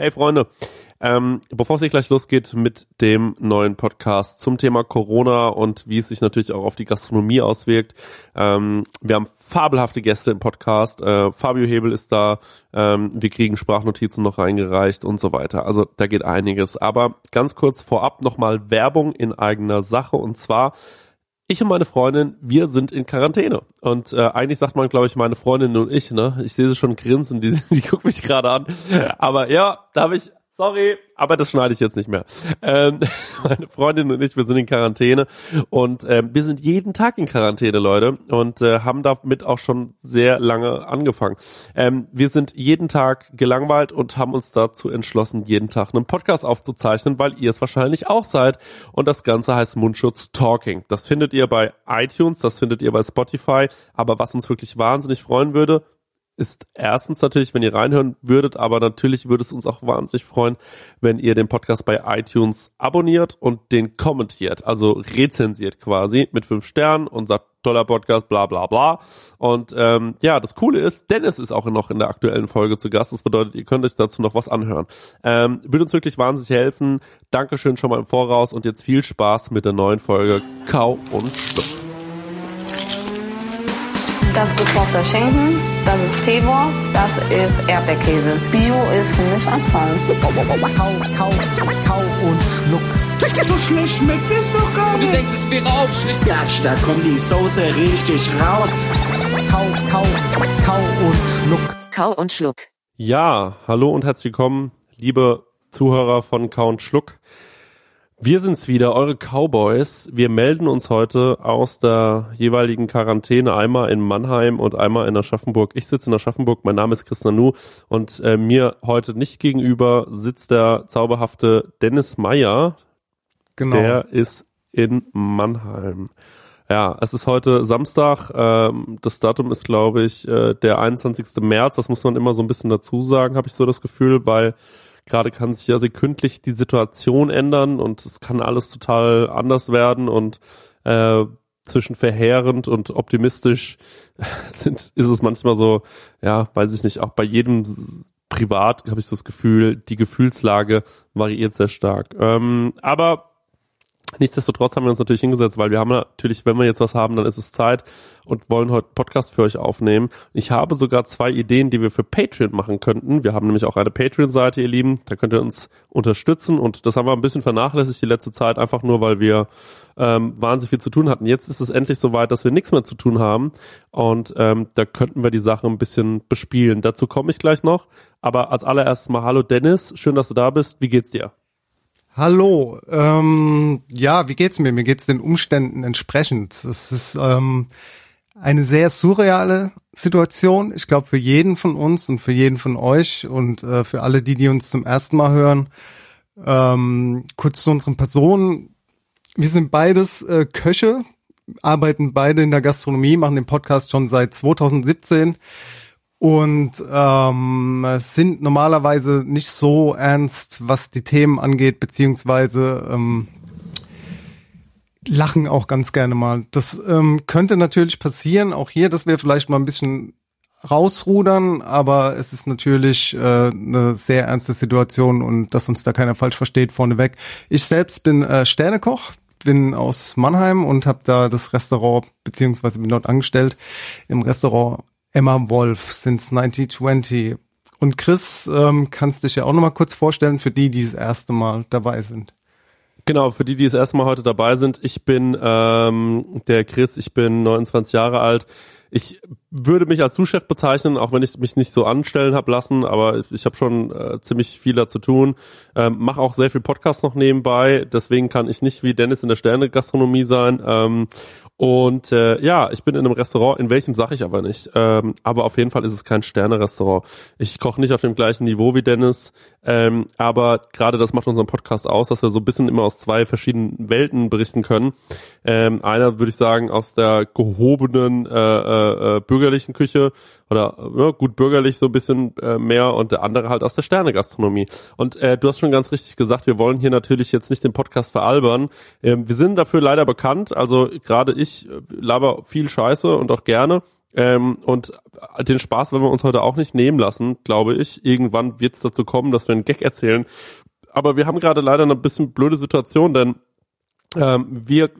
Hey Freunde, ähm, bevor es hier gleich losgeht mit dem neuen Podcast zum Thema Corona und wie es sich natürlich auch auf die Gastronomie auswirkt, ähm, wir haben fabelhafte Gäste im Podcast. Äh, Fabio Hebel ist da, ähm, wir kriegen Sprachnotizen noch reingereicht und so weiter. Also da geht einiges. Aber ganz kurz vorab nochmal Werbung in eigener Sache und zwar ich und meine Freundin, wir sind in Quarantäne. Und äh, eigentlich sagt man, glaube ich, meine Freundin und ich, ne? Ich sehe sie schon grinsen, die, die guckt mich gerade an. Aber ja, da habe ich Sorry, aber das schneide ich jetzt nicht mehr. Ähm, meine Freundin und ich, wir sind in Quarantäne und ähm, wir sind jeden Tag in Quarantäne, Leute, und äh, haben damit auch schon sehr lange angefangen. Ähm, wir sind jeden Tag gelangweilt und haben uns dazu entschlossen, jeden Tag einen Podcast aufzuzeichnen, weil ihr es wahrscheinlich auch seid. Und das Ganze heißt Mundschutz Talking. Das findet ihr bei iTunes, das findet ihr bei Spotify. Aber was uns wirklich wahnsinnig freuen würde, ist erstens natürlich, wenn ihr reinhören würdet, aber natürlich würde es uns auch wahnsinnig freuen, wenn ihr den Podcast bei iTunes abonniert und den kommentiert, also rezensiert quasi mit fünf Sternen und sagt, toller Podcast, bla bla bla. Und ähm, ja, das Coole ist, Dennis ist auch noch in der aktuellen Folge zu Gast. Das bedeutet, ihr könnt euch dazu noch was anhören. Ähm, würde uns wirklich wahnsinnig helfen. Dankeschön schon mal im Voraus und jetzt viel Spaß mit der neuen Folge Kau und Schluck. Das ist gekochter Schinken, das ist Teewurst, das ist Erdbeerkäse. Bio ist für mich Abfall. Kau, kau, kau und schluck. So schlecht schmeckt es doch gar Du nicht. denkst, es wäre aufschlicht. Gatsch, da kommt die Soße richtig raus. Kau, kau, kau und schluck. Kau und Schluck. Ja, hallo und herzlich willkommen, liebe Zuhörer von Kau und Schluck. Wir sind's wieder, eure Cowboys. Wir melden uns heute aus der jeweiligen Quarantäne, einmal in Mannheim und einmal in Aschaffenburg. Ich sitze in Aschaffenburg, mein Name ist Chris Nanu und äh, mir heute nicht gegenüber sitzt der zauberhafte Dennis Meyer. Genau. Der ist in Mannheim. Ja, es ist heute Samstag. Ähm, das Datum ist, glaube ich, äh, der 21. März. Das muss man immer so ein bisschen dazu sagen, habe ich so das Gefühl, weil gerade kann sich ja sekündlich die Situation ändern und es kann alles total anders werden und äh, zwischen verheerend und optimistisch sind, ist es manchmal so, ja, weiß ich nicht, auch bei jedem privat habe ich so das Gefühl, die Gefühlslage variiert sehr stark. Ähm, aber Nichtsdestotrotz haben wir uns natürlich hingesetzt, weil wir haben natürlich, wenn wir jetzt was haben, dann ist es Zeit und wollen heute Podcast für euch aufnehmen. Ich habe sogar zwei Ideen, die wir für Patreon machen könnten. Wir haben nämlich auch eine Patreon-Seite, ihr Lieben. Da könnt ihr uns unterstützen und das haben wir ein bisschen vernachlässigt die letzte Zeit, einfach nur, weil wir ähm, wahnsinnig viel zu tun hatten. Jetzt ist es endlich soweit, dass wir nichts mehr zu tun haben und ähm, da könnten wir die Sache ein bisschen bespielen. Dazu komme ich gleich noch. Aber als allererstes mal Hallo Dennis, schön, dass du da bist. Wie geht's dir? Hallo, ähm, ja, wie geht's mir? Mir geht's den Umständen entsprechend. Es ist ähm, eine sehr surreale Situation. Ich glaube für jeden von uns und für jeden von euch und äh, für alle die, die uns zum ersten Mal hören. Ähm, kurz zu unseren Personen. Wir sind beides äh, Köche, arbeiten beide in der Gastronomie, machen den Podcast schon seit 2017 und ähm, sind normalerweise nicht so ernst, was die Themen angeht, beziehungsweise ähm, lachen auch ganz gerne mal. Das ähm, könnte natürlich passieren, auch hier, dass wir vielleicht mal ein bisschen rausrudern, aber es ist natürlich äh, eine sehr ernste Situation und dass uns da keiner falsch versteht vorneweg. Ich selbst bin äh, Sternekoch, bin aus Mannheim und habe da das Restaurant beziehungsweise bin dort angestellt im Restaurant Emma Wolf since 1920. Und Chris, ähm, kannst dich ja auch nochmal kurz vorstellen für die, die das erste Mal dabei sind. Genau, für die, die das erste Mal heute dabei sind, ich bin ähm, der Chris, ich bin 29 Jahre alt. Ich würde mich als Zuschef bezeichnen, auch wenn ich mich nicht so anstellen habe lassen, aber ich habe schon äh, ziemlich viel da zu tun. Ähm, Mache auch sehr viel Podcast noch nebenbei, deswegen kann ich nicht wie Dennis in der Sterne-Gastronomie sein. Ähm, und äh, ja, ich bin in einem Restaurant, in welchem sage ich aber nicht. Ähm, aber auf jeden Fall ist es kein Sterne-Restaurant. Ich koche nicht auf dem gleichen Niveau wie Dennis, ähm, aber gerade das macht unseren Podcast aus, dass wir so ein bisschen immer aus zwei verschiedenen Welten berichten können. Ähm, einer würde ich sagen aus der gehobenen äh, äh, äh bürgerlichen Küche oder ja, gut bürgerlich so ein bisschen äh, mehr und der andere halt aus der Sterne-Gastronomie. Und äh, du hast schon ganz richtig gesagt, wir wollen hier natürlich jetzt nicht den Podcast veralbern. Ähm, wir sind dafür leider bekannt, also gerade ich äh, laber viel Scheiße und auch gerne. Ähm, und den Spaß werden wir uns heute auch nicht nehmen lassen, glaube ich. Irgendwann wird es dazu kommen, dass wir einen Gag erzählen. Aber wir haben gerade leider eine bisschen blöde Situation, denn ähm, wir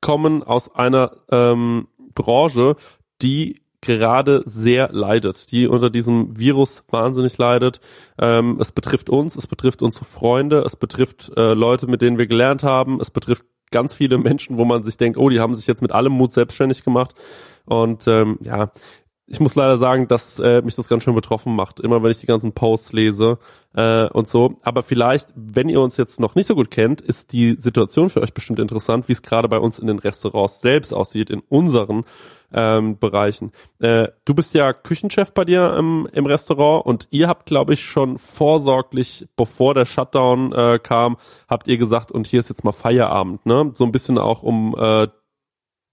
kommen aus einer ähm, Branche, die gerade sehr leidet, die unter diesem Virus wahnsinnig leidet. Ähm, es betrifft uns, es betrifft unsere Freunde, es betrifft äh, Leute, mit denen wir gelernt haben, es betrifft ganz viele Menschen, wo man sich denkt, oh, die haben sich jetzt mit allem Mut selbstständig gemacht. Und ähm, ja, ich muss leider sagen, dass äh, mich das ganz schön betroffen macht, immer wenn ich die ganzen Posts lese äh, und so. Aber vielleicht, wenn ihr uns jetzt noch nicht so gut kennt, ist die Situation für euch bestimmt interessant, wie es gerade bei uns in den Restaurants selbst aussieht, in unseren ähm, Bereichen. Äh, du bist ja Küchenchef bei dir im, im Restaurant und ihr habt, glaube ich, schon vorsorglich, bevor der Shutdown äh, kam, habt ihr gesagt, und hier ist jetzt mal Feierabend, ne? So ein bisschen auch um äh,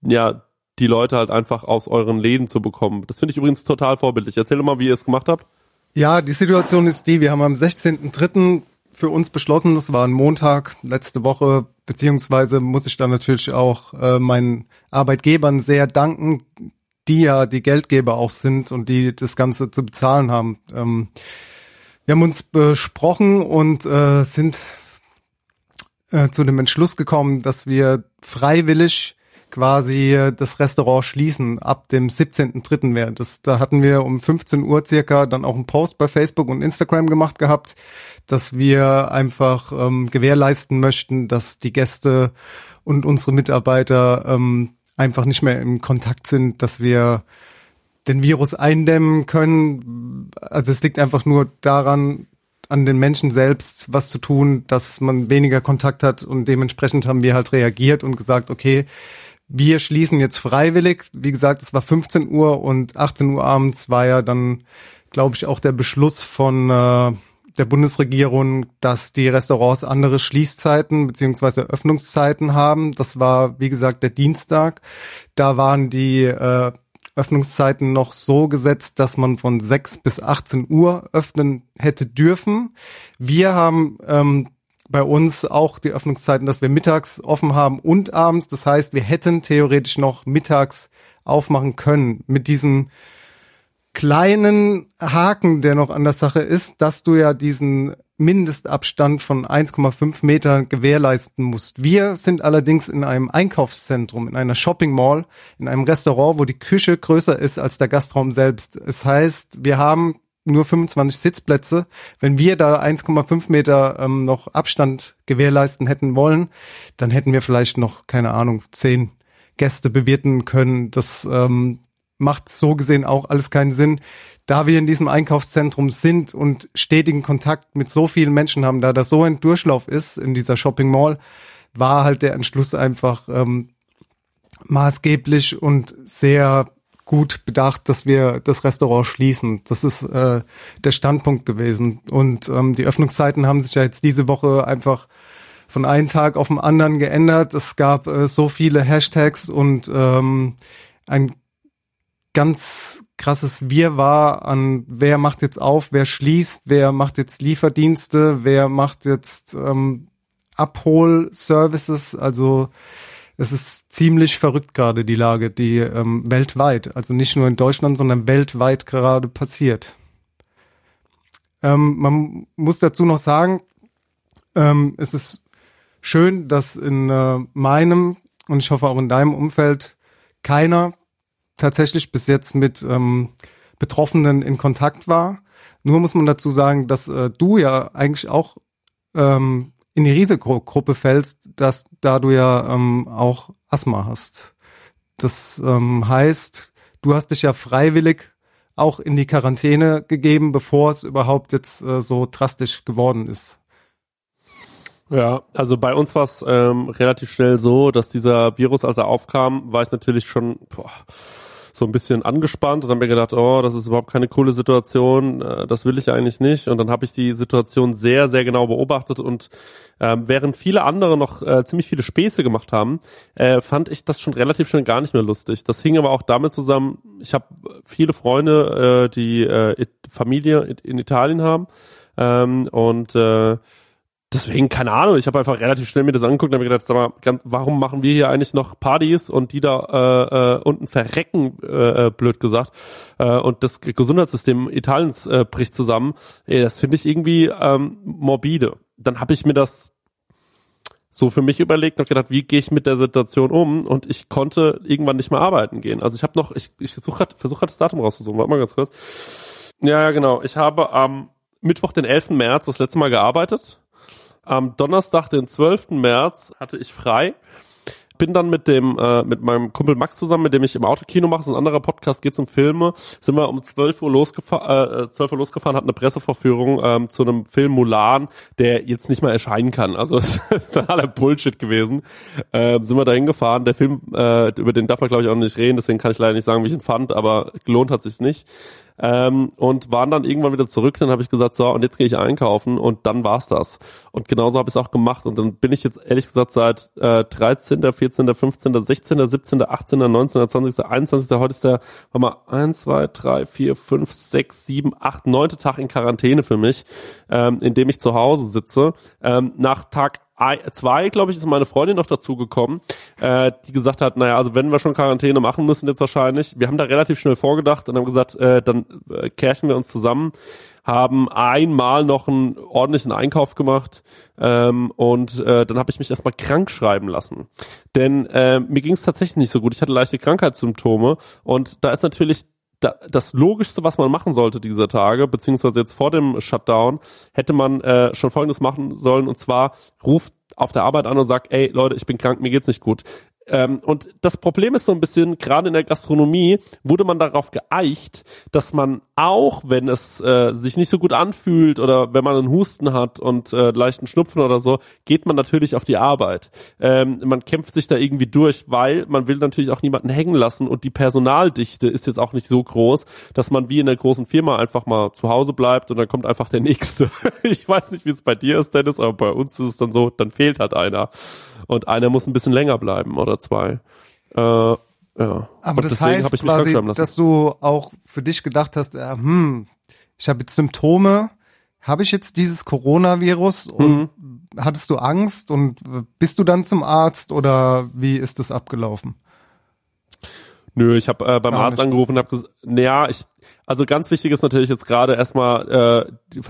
ja die Leute halt einfach aus euren Läden zu bekommen. Das finde ich übrigens total vorbildlich. Erzähl mal, wie ihr es gemacht habt. Ja, die Situation ist die, wir haben am 16.03. für uns beschlossen, das war ein Montag letzte Woche, beziehungsweise muss ich da natürlich auch äh, meinen Arbeitgebern sehr danken, die ja die Geldgeber auch sind und die das Ganze zu bezahlen haben. Ähm, wir haben uns besprochen und äh, sind äh, zu dem Entschluss gekommen, dass wir freiwillig quasi das Restaurant schließen ab dem 17.3. wäre. Das, da hatten wir um 15 Uhr circa dann auch einen Post bei Facebook und Instagram gemacht gehabt, dass wir einfach ähm, gewährleisten möchten, dass die Gäste und unsere Mitarbeiter ähm, einfach nicht mehr im Kontakt sind, dass wir den Virus eindämmen können. Also es liegt einfach nur daran, an den Menschen selbst was zu tun, dass man weniger Kontakt hat und dementsprechend haben wir halt reagiert und gesagt, okay, wir schließen jetzt freiwillig. Wie gesagt, es war 15 Uhr und 18 Uhr abends war ja dann, glaube ich, auch der Beschluss von äh, der Bundesregierung, dass die Restaurants andere Schließzeiten beziehungsweise Öffnungszeiten haben. Das war, wie gesagt, der Dienstag. Da waren die äh, Öffnungszeiten noch so gesetzt, dass man von 6 bis 18 Uhr öffnen hätte dürfen. Wir haben ähm, bei uns auch die Öffnungszeiten, dass wir mittags offen haben und abends. Das heißt, wir hätten theoretisch noch mittags aufmachen können mit diesem kleinen Haken, der noch an der Sache ist, dass du ja diesen Mindestabstand von 1,5 Meter gewährleisten musst. Wir sind allerdings in einem Einkaufszentrum, in einer Shopping Mall, in einem Restaurant, wo die Küche größer ist als der Gastraum selbst. Es heißt, wir haben nur 25 Sitzplätze. Wenn wir da 1,5 Meter ähm, noch Abstand gewährleisten hätten wollen, dann hätten wir vielleicht noch, keine Ahnung, zehn Gäste bewirten können. Das ähm, macht so gesehen auch alles keinen Sinn. Da wir in diesem Einkaufszentrum sind und stetigen Kontakt mit so vielen Menschen haben, da das so ein Durchlauf ist in dieser Shopping Mall, war halt der Entschluss einfach ähm, maßgeblich und sehr gut bedacht, dass wir das Restaurant schließen. Das ist äh, der Standpunkt gewesen. Und ähm, die Öffnungszeiten haben sich ja jetzt diese Woche einfach von einem Tag auf den anderen geändert. Es gab äh, so viele Hashtags und ähm, ein ganz krasses Wirrwarr an, wer macht jetzt auf, wer schließt, wer macht jetzt Lieferdienste, wer macht jetzt ähm, Abholservices. Also es ist ziemlich verrückt gerade die Lage, die ähm, weltweit, also nicht nur in Deutschland, sondern weltweit gerade passiert. Ähm, man muss dazu noch sagen, ähm, es ist schön, dass in äh, meinem und ich hoffe auch in deinem Umfeld keiner tatsächlich bis jetzt mit ähm, Betroffenen in Kontakt war. Nur muss man dazu sagen, dass äh, du ja eigentlich auch ähm, in die Risikogruppe fällst, dass da du ja ähm, auch Asthma hast. Das ähm, heißt, du hast dich ja freiwillig auch in die Quarantäne gegeben, bevor es überhaupt jetzt äh, so drastisch geworden ist. Ja, also bei uns war es ähm, relativ schnell so, dass dieser Virus, als er aufkam, war ich natürlich schon boah, so ein bisschen angespannt und habe mir gedacht, oh, das ist überhaupt keine coole Situation, äh, das will ich eigentlich nicht. Und dann habe ich die Situation sehr, sehr genau beobachtet und ähm, während viele andere noch äh, ziemlich viele Späße gemacht haben, äh, fand ich das schon relativ schnell gar nicht mehr lustig. Das hing aber auch damit zusammen, ich habe viele Freunde, äh, die äh, Familie in Italien haben ähm, und äh, deswegen, keine Ahnung, ich habe einfach relativ schnell mir das angeguckt und habe gedacht, sag mal, ganz, warum machen wir hier eigentlich noch Partys und die da äh, äh, unten verrecken, äh, äh, blöd gesagt, äh, und das Gesundheitssystem Italiens äh, bricht zusammen. Ey, das finde ich irgendwie ähm, morbide. Dann habe ich mir das so für mich überlegt und gedacht, wie gehe ich mit der Situation um? Und ich konnte irgendwann nicht mehr arbeiten gehen. Also ich habe noch, ich, ich versuche grad, versuch grad das Datum rauszusuchen, warte mal ganz kurz. Ja, ja, genau. Ich habe am Mittwoch, den 11. März, das letzte Mal gearbeitet am Donnerstag, den 12. März, hatte ich frei. Bin dann mit dem, äh, mit meinem Kumpel Max zusammen, mit dem ich im Autokino mache, so ein anderer Podcast geht um Filme, sind wir um 12 Uhr losgefahren, äh, 12 Uhr losgefahren, hatten eine Presseverführung ähm, zu einem Film Mulan, der jetzt nicht mehr erscheinen kann. Also das ist totaler Bullshit gewesen. Ähm, sind wir da hingefahren. Der Film, äh, über den darf man glaube ich auch nicht reden, deswegen kann ich leider nicht sagen, wie ich ihn fand, aber gelohnt hat sich's nicht ähm, und waren dann irgendwann wieder zurück. Dann habe ich gesagt, so, und jetzt gehe ich einkaufen und dann war's das. Und genauso habe ich es auch gemacht. Und dann bin ich jetzt ehrlich gesagt seit äh, 13., 14., 15., 16., 17., 18., 19., 20., 21., heute ist der, warte mal, 1, 2, 3, 4, 5, 6, 7, 8, 9. Tag in Quarantäne für mich, ähm, in dem ich zu Hause sitze. Ähm, nach Tag zwei, glaube ich, ist meine Freundin noch dazugekommen, äh, die gesagt hat, naja, also wenn wir schon Quarantäne machen müssen jetzt wahrscheinlich, wir haben da relativ schnell vorgedacht und haben gesagt, äh, dann äh, kärchen wir uns zusammen, haben einmal noch einen ordentlichen Einkauf gemacht ähm, und äh, dann habe ich mich erstmal krank schreiben lassen. Denn äh, mir ging es tatsächlich nicht so gut. Ich hatte leichte Krankheitssymptome und da ist natürlich das Logischste, was man machen sollte dieser Tage, beziehungsweise jetzt vor dem Shutdown, hätte man äh, schon Folgendes machen sollen, und zwar ruft auf der Arbeit an und sagt, ey Leute, ich bin krank, mir geht's nicht gut. Ähm, und das Problem ist so ein bisschen, gerade in der Gastronomie wurde man darauf geeicht, dass man auch, wenn es äh, sich nicht so gut anfühlt oder wenn man einen Husten hat und äh, leichten Schnupfen oder so, geht man natürlich auf die Arbeit. Ähm, man kämpft sich da irgendwie durch, weil man will natürlich auch niemanden hängen lassen und die Personaldichte ist jetzt auch nicht so groß, dass man wie in der großen Firma einfach mal zu Hause bleibt und dann kommt einfach der Nächste. ich weiß nicht, wie es bei dir ist, Dennis, aber bei uns ist es dann so, dann fehlt halt einer und einer muss ein bisschen länger bleiben oder zwei. Äh, ja. Aber und das heißt quasi, dass du auch für dich gedacht hast, äh, hm, ich habe jetzt Symptome, habe ich jetzt dieses Coronavirus und mhm. hattest du Angst und bist du dann zum Arzt oder wie ist das abgelaufen? Nö, ich habe äh, beim Gar Arzt nicht. angerufen und habe gesagt, naja, ich also ganz wichtig ist natürlich jetzt gerade erstmal, äh,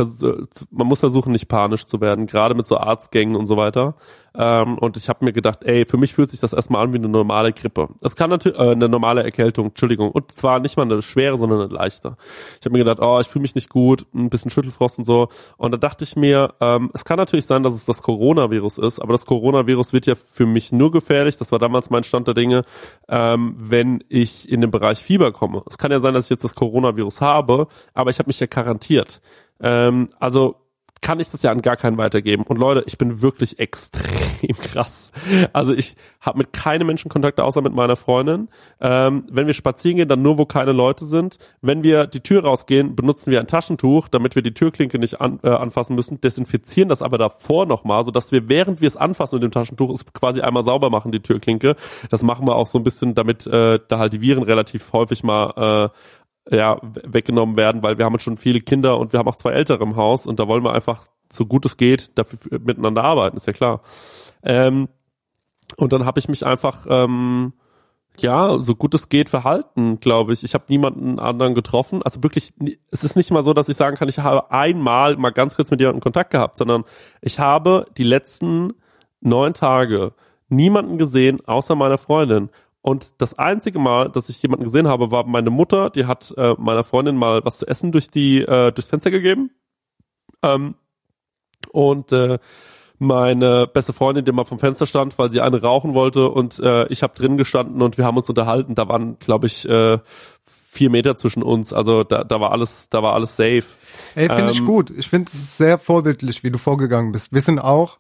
man muss versuchen, nicht panisch zu werden, gerade mit so Arztgängen und so weiter. Ähm, und ich habe mir gedacht, ey, für mich fühlt sich das erstmal an wie eine normale Grippe. Es kann natürlich äh, eine normale Erkältung, Entschuldigung. Und zwar nicht mal eine schwere, sondern eine leichte. Ich habe mir gedacht, oh, ich fühle mich nicht gut, ein bisschen Schüttelfrost und so. Und da dachte ich mir, ähm, es kann natürlich sein, dass es das Coronavirus ist, aber das Coronavirus wird ja für mich nur gefährlich, das war damals mein Stand der Dinge, ähm, wenn ich in den Bereich Fieber komme. Es kann ja sein, dass ich jetzt das Coronavirus habe, aber ich habe mich ja garantiert. Ähm, also kann ich das ja an gar keinen weitergeben. Und Leute, ich bin wirklich extrem krass. Also ich habe mit keinem Menschen Kontakt, außer mit meiner Freundin. Ähm, wenn wir spazieren gehen, dann nur, wo keine Leute sind. Wenn wir die Tür rausgehen, benutzen wir ein Taschentuch, damit wir die Türklinke nicht an, äh, anfassen müssen, desinfizieren das aber davor nochmal, sodass wir, während wir es anfassen mit dem Taschentuch, es quasi einmal sauber machen, die Türklinke. Das machen wir auch so ein bisschen, damit äh, da halt die Viren relativ häufig mal äh, ja, weggenommen werden, weil wir haben schon viele Kinder und wir haben auch zwei Ältere im Haus und da wollen wir einfach, so gut es geht, dafür miteinander arbeiten, ist ja klar. Ähm, und dann habe ich mich einfach, ähm, ja, so gut es geht verhalten, glaube ich. Ich habe niemanden anderen getroffen. Also wirklich, es ist nicht mal so, dass ich sagen kann, ich habe einmal mal ganz kurz mit jemandem Kontakt gehabt, sondern ich habe die letzten neun Tage niemanden gesehen, außer meiner Freundin. Und das einzige Mal, dass ich jemanden gesehen habe, war meine Mutter, die hat äh, meiner Freundin mal was zu essen durch die äh, durchs Fenster gegeben. Ähm, und äh, meine beste Freundin, die mal vom Fenster stand, weil sie eine rauchen wollte und äh, ich habe drin gestanden und wir haben uns unterhalten. Da waren, glaube ich, äh, vier Meter zwischen uns. Also da, da war alles, da war alles safe. Ey, finde ich Ähm, gut. Ich finde es sehr vorbildlich, wie du vorgegangen bist. Wir sind auch,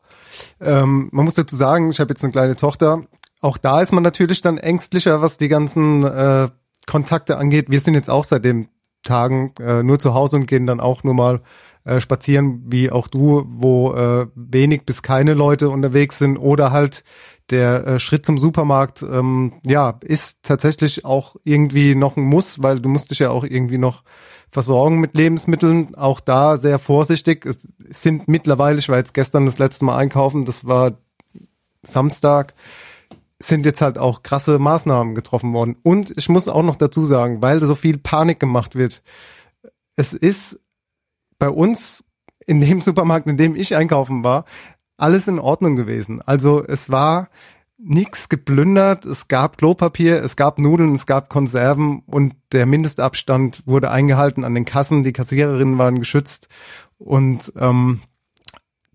ähm, man muss dazu sagen, ich habe jetzt eine kleine Tochter. Auch da ist man natürlich dann ängstlicher, was die ganzen äh, Kontakte angeht. Wir sind jetzt auch seit den Tagen äh, nur zu Hause und gehen dann auch nur mal äh, spazieren, wie auch du, wo äh, wenig bis keine Leute unterwegs sind oder halt der äh, Schritt zum Supermarkt, ähm, ja, ist tatsächlich auch irgendwie noch ein Muss, weil du musst dich ja auch irgendwie noch versorgen mit Lebensmitteln. Auch da sehr vorsichtig. Es sind mittlerweile, ich war jetzt gestern das letzte Mal einkaufen, das war Samstag, sind jetzt halt auch krasse Maßnahmen getroffen worden. Und ich muss auch noch dazu sagen, weil so viel Panik gemacht wird, es ist bei uns in dem Supermarkt, in dem ich einkaufen war, alles in Ordnung gewesen. Also es war nichts geplündert, es gab Klopapier, es gab Nudeln, es gab Konserven und der Mindestabstand wurde eingehalten an den Kassen, die Kassiererinnen waren geschützt und ähm,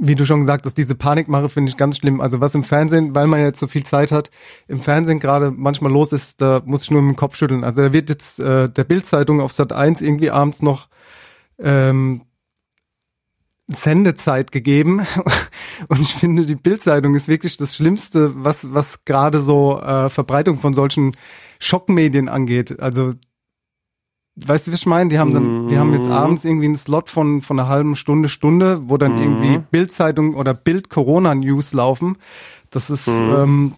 wie du schon gesagt hast, diese Panikmache finde ich ganz schlimm. Also was im Fernsehen, weil man jetzt so viel Zeit hat, im Fernsehen gerade manchmal los ist, da muss ich nur mit dem Kopf schütteln. Also da wird jetzt äh, der Bildzeitung auf Sat 1 irgendwie abends noch ähm, Sendezeit gegeben. Und ich finde, die Bildzeitung ist wirklich das Schlimmste, was, was gerade so äh, Verbreitung von solchen Schockmedien angeht. Also, weißt du, was ich meine? Die haben dann, die haben jetzt abends irgendwie einen Slot von, von einer halben Stunde, Stunde, wo dann irgendwie Bildzeitung oder Bild Corona News laufen. Das ist ähm,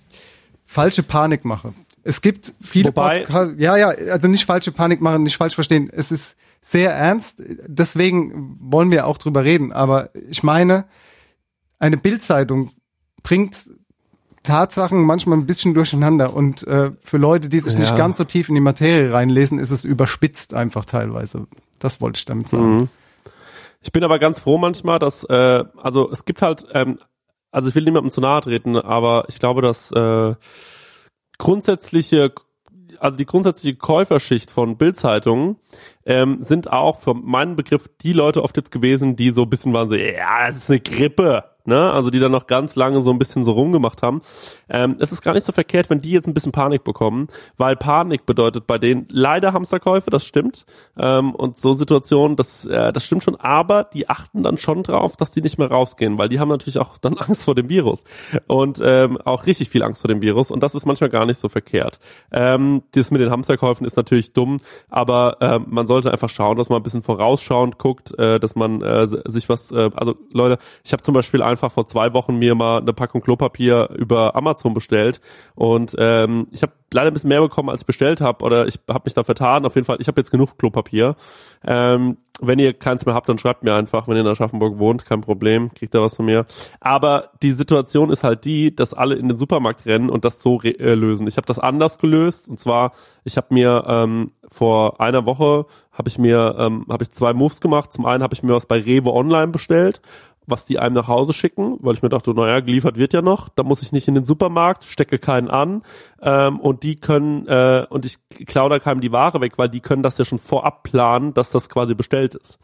falsche Panikmache. Es gibt viele Wobei- Podcasts, ja, ja, also nicht falsche Panikmache, nicht falsch verstehen. Es ist sehr ernst, deswegen wollen wir auch drüber reden. Aber ich meine, eine Bildzeitung bringt Tatsachen manchmal ein bisschen durcheinander und äh, für Leute, die sich Ja. nicht ganz so tief in die Materie reinlesen, ist es überspitzt einfach teilweise. Das wollte ich damit sagen. Ich bin aber ganz froh manchmal, dass, äh, also es gibt halt, ähm, also ich will niemandem zu nahe treten, aber ich glaube, dass äh, grundsätzliche, also die grundsätzliche Käuferschicht von Bildzeitungen ähm, sind auch für meinen Begriff die Leute oft jetzt gewesen, die so ein bisschen waren so, ja, es ist eine Grippe, ne? Also die dann noch ganz lange so ein bisschen so rumgemacht haben. Ähm, es ist gar nicht so verkehrt, wenn die jetzt ein bisschen Panik bekommen, weil Panik bedeutet bei denen leider Hamsterkäufe, das stimmt. Ähm, und so Situationen, das, äh, das stimmt schon, aber die achten dann schon drauf, dass die nicht mehr rausgehen, weil die haben natürlich auch dann Angst vor dem Virus und ähm, auch richtig viel Angst vor dem Virus und das ist manchmal gar nicht so verkehrt. Ähm, das mit den Hamsterkäufen ist natürlich dumm, aber ähm, man sollte einfach schauen, dass man ein bisschen vorausschauend guckt, äh, dass man äh, sich was, äh, also Leute, ich habe zum Beispiel einfach vor zwei Wochen mir mal eine Packung Klopapier über Amazon bestellt und ähm, ich habe leider ein bisschen mehr bekommen, als ich bestellt habe oder ich habe mich da vertan. Auf jeden Fall, ich habe jetzt genug Klopapier. Ähm, wenn ihr keins mehr habt, dann schreibt mir einfach, wenn ihr in Aschaffenburg wohnt, kein Problem, kriegt ihr was von mir. Aber die Situation ist halt die, dass alle in den Supermarkt rennen und das so äh, lösen. Ich habe das anders gelöst und zwar, ich habe mir ähm, vor einer Woche habe ich mir ähm, habe ich zwei Moves gemacht. Zum einen habe ich mir was bei Rewe Online bestellt was die einem nach Hause schicken, weil ich mir dachte, naja, geliefert wird ja noch, da muss ich nicht in den Supermarkt, stecke keinen an ähm, und die können, äh, und ich klaue keinem die Ware weg, weil die können das ja schon vorab planen, dass das quasi bestellt ist.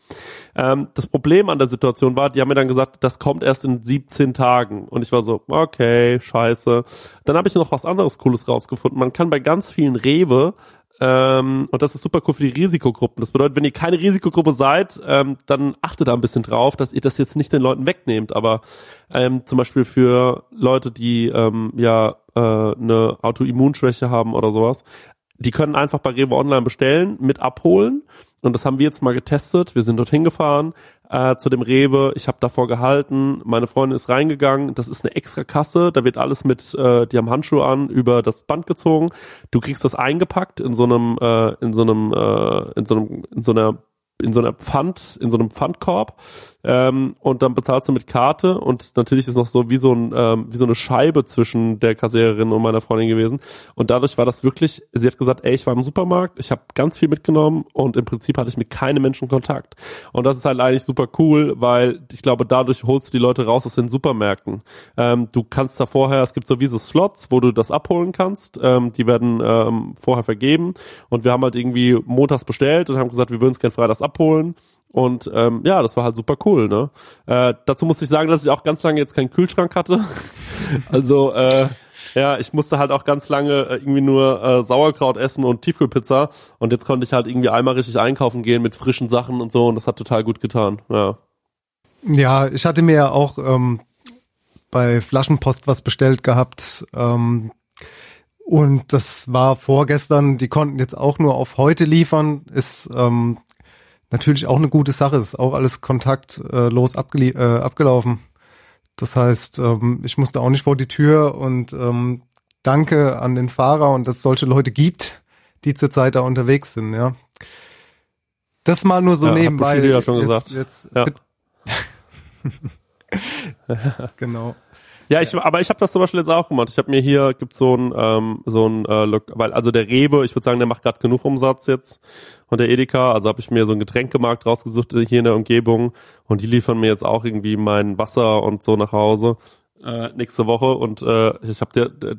Ähm, das Problem an der Situation war, die haben mir dann gesagt, das kommt erst in 17 Tagen und ich war so, okay, scheiße. Dann habe ich noch was anderes Cooles rausgefunden. Man kann bei ganz vielen Rewe ähm, und das ist super cool für die Risikogruppen. Das bedeutet, wenn ihr keine Risikogruppe seid, ähm, dann achtet da ein bisschen drauf, dass ihr das jetzt nicht den Leuten wegnehmt. Aber ähm, zum Beispiel für Leute, die ähm, ja äh, eine Autoimmunschwäche haben oder sowas, die können einfach bei Rewe Online bestellen, mit abholen. Und das haben wir jetzt mal getestet. Wir sind dorthin gefahren äh, zu dem Rewe. Ich habe davor gehalten. Meine Freundin ist reingegangen. Das ist eine extra Kasse. Da wird alles mit, äh, die haben Handschuhe an, über das Band gezogen. Du kriegst das eingepackt in so einem, äh, in so einem, äh, in so einem, in so einer in so einer Pfand, in so einem Pfandkorb ähm, und dann bezahlst du mit Karte und natürlich ist noch so wie so ein ähm, wie so eine Scheibe zwischen der Kassiererin und meiner Freundin gewesen und dadurch war das wirklich, sie hat gesagt, ey, ich war im Supermarkt, ich habe ganz viel mitgenommen und im Prinzip hatte ich mit keinem Menschen Kontakt und das ist halt eigentlich super cool, weil ich glaube, dadurch holst du die Leute raus aus den Supermärkten. Ähm, du kannst da vorher, es gibt sowieso Slots, wo du das abholen kannst, ähm, die werden ähm, vorher vergeben und wir haben halt irgendwie montags bestellt und haben gesagt, wir würden es gerne freitags abholen. Und ähm, ja, das war halt super cool. Ne? Äh, dazu muss ich sagen, dass ich auch ganz lange jetzt keinen Kühlschrank hatte. also äh, Ja, ich musste halt auch ganz lange äh, irgendwie nur äh, Sauerkraut essen und Tiefkühlpizza und jetzt konnte ich halt irgendwie einmal richtig einkaufen gehen mit frischen Sachen und so und das hat total gut getan. Ja. Ja, ich hatte mir ja auch ähm, bei Flaschenpost was bestellt gehabt. Ähm, und das war vorgestern, die konnten jetzt auch nur auf heute liefern, ist ähm, natürlich auch eine gute Sache, ist auch alles kontaktlos abgelie äh, abgelaufen. Das heißt, ähm, ich musste auch nicht vor die Tür und ähm, danke an den Fahrer und dass es solche Leute gibt, die zurzeit da unterwegs sind, ja. Das mal nur so Ja, hat nebenbei. Bushido ja schon jetzt, gesagt. Jetzt, Ja. genau. Ja, ich, aber ich habe das zum Beispiel jetzt auch gemacht. Ich habe mir hier gibt so ein ähm, so ein äh, weil also der Rewe, ich würde sagen, der macht gerade genug Umsatz jetzt und der Edeka, also habe ich mir so ein Getränkemarkt rausgesucht äh, hier in der Umgebung. Und die liefern mir jetzt auch irgendwie mein Wasser und so nach Hause äh, nächste Woche. Und äh, ich habe der, der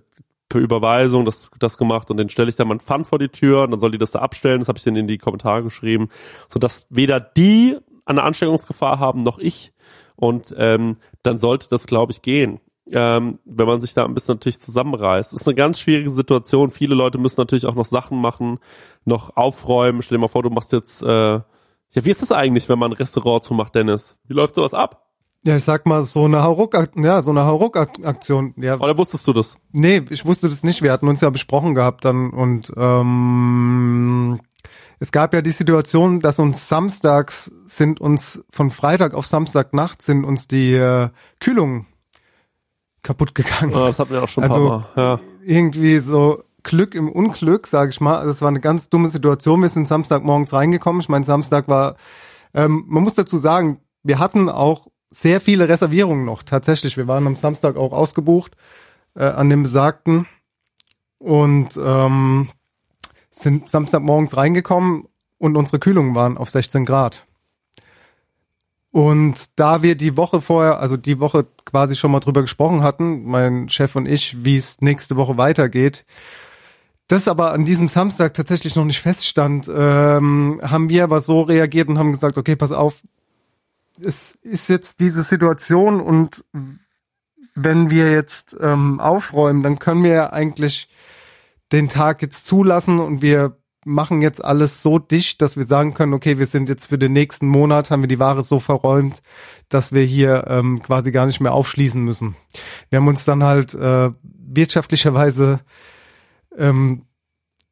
per Überweisung das das gemacht und den stelle ich dann mein Pfand vor die Tür und dann soll die das da abstellen. Das habe ich denen in die Kommentare geschrieben, so dass weder die eine Ansteckungsgefahr haben noch ich. Und ähm, dann sollte das glaube ich gehen ähm, wenn man sich da ein bisschen natürlich zusammenreißt. Ist eine ganz schwierige Situation. Viele Leute müssen natürlich auch noch Sachen machen, noch aufräumen. Stell dir mal vor, du machst jetzt, äh, ja, wie ist das eigentlich, wenn man ein Restaurant zumacht, Dennis? Wie läuft sowas ab? Ja, ich sag mal, so eine Hauruck, ja, so eine Hauruck-Aktion. Ja, Oder wusstest du das? nee, ich wusste das nicht. Wir hatten uns ja besprochen gehabt dann und ähm, es gab ja die Situation, dass uns samstags sind uns von Freitag auf Samstagnacht sind uns die äh, Kühlungen kaputt gegangen. Ah, das hatten wir auch schon ein Also- paar Mal. Ja. irgendwie so Glück im Unglück, sage ich mal. Also es war eine ganz dumme Situation. Wir sind Samstagmorgens reingekommen. Ich meine, Samstag war, ähm, man muss dazu sagen, wir hatten auch sehr viele Reservierungen noch. Tatsächlich, wir waren am Samstag auch ausgebucht äh, an dem besagten und ähm, sind Samstagmorgens reingekommen und unsere Kühlungen waren auf 16 Grad. Und da wir die Woche vorher, also die Woche quasi schon mal drüber gesprochen hatten, mein Chef und ich, wie es nächste Woche weitergeht, das aber an diesem Samstag tatsächlich noch nicht feststand, ähm, haben wir aber so reagiert und haben gesagt, okay, pass auf, es ist jetzt diese Situation und wenn wir jetzt ähm, aufräumen, dann können wir ja eigentlich den Tag jetzt zulassen und wir machen jetzt alles so dicht, dass wir sagen können, okay, wir sind jetzt für den nächsten Monat, haben wir die Ware so verräumt, dass wir hier ähm, quasi gar nicht mehr aufschließen müssen. Wir haben uns dann halt äh, wirtschaftlicherweise, ähm,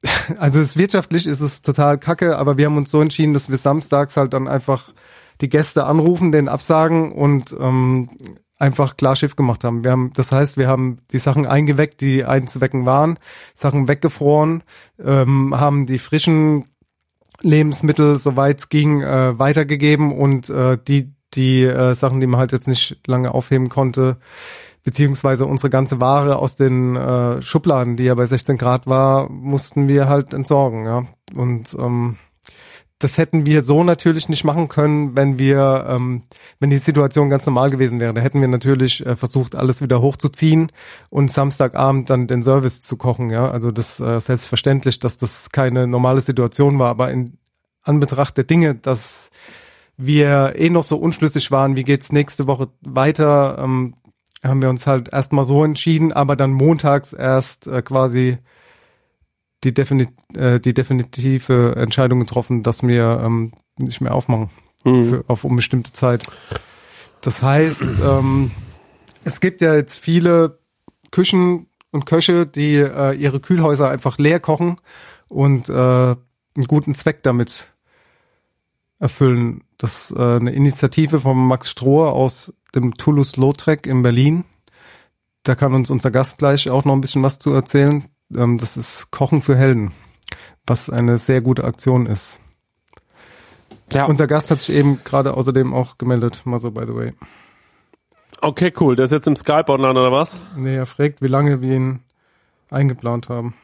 also es wirtschaftlich ist es total kacke, aber wir haben uns so entschieden, dass wir samstags halt dann einfach die Gäste anrufen, den absagen und ähm, einfach klar Schiff gemacht haben. Wir haben, das heißt, wir haben die Sachen eingeweckt, die einzuwecken waren, Sachen weggefroren, ähm, haben die frischen Lebensmittel, soweit es ging, äh, weitergegeben und äh, die die äh, Sachen, die man halt jetzt nicht lange aufheben konnte, beziehungsweise unsere ganze Ware aus den äh, Schubladen, die ja bei 16 Grad war, mussten wir halt entsorgen, ja. Und ähm, das hätten wir so natürlich nicht machen können, wenn wir, ähm, wenn die Situation ganz normal gewesen wäre. Da hätten wir natürlich äh, versucht, alles wieder hochzuziehen und Samstagabend dann den Service zu kochen. Ja, also das äh, selbstverständlich, dass das keine normale Situation war, aber in Anbetracht der Dinge, dass wir eh noch so unschlüssig waren, wie geht's nächste Woche weiter, ähm, haben wir uns halt erstmal so entschieden, aber dann montags erst äh, quasi die, definit äh, die definitive Entscheidung getroffen, dass wir ähm, nicht mehr aufmachen für, auf unbestimmte Zeit. Das heißt, ähm, es gibt ja jetzt viele Küchen und Köche, die äh, ihre Kühlhäuser einfach leer kochen und äh, einen guten Zweck damit erfüllen. Das ist äh, eine Initiative von Max Strohe aus dem Toulouse-Lautrec in Berlin. Da kann uns unser Gast gleich auch noch ein bisschen was zu erzählen. Ähm, das ist Kochen für Helden, was eine sehr gute Aktion ist. Ja. Unser Gast hat sich eben gerade außerdem auch gemeldet, mal so by the way. Okay, cool. Der ist jetzt im Skype online oder was? Nee, er fragt, wie lange wir ihn eingeplant haben.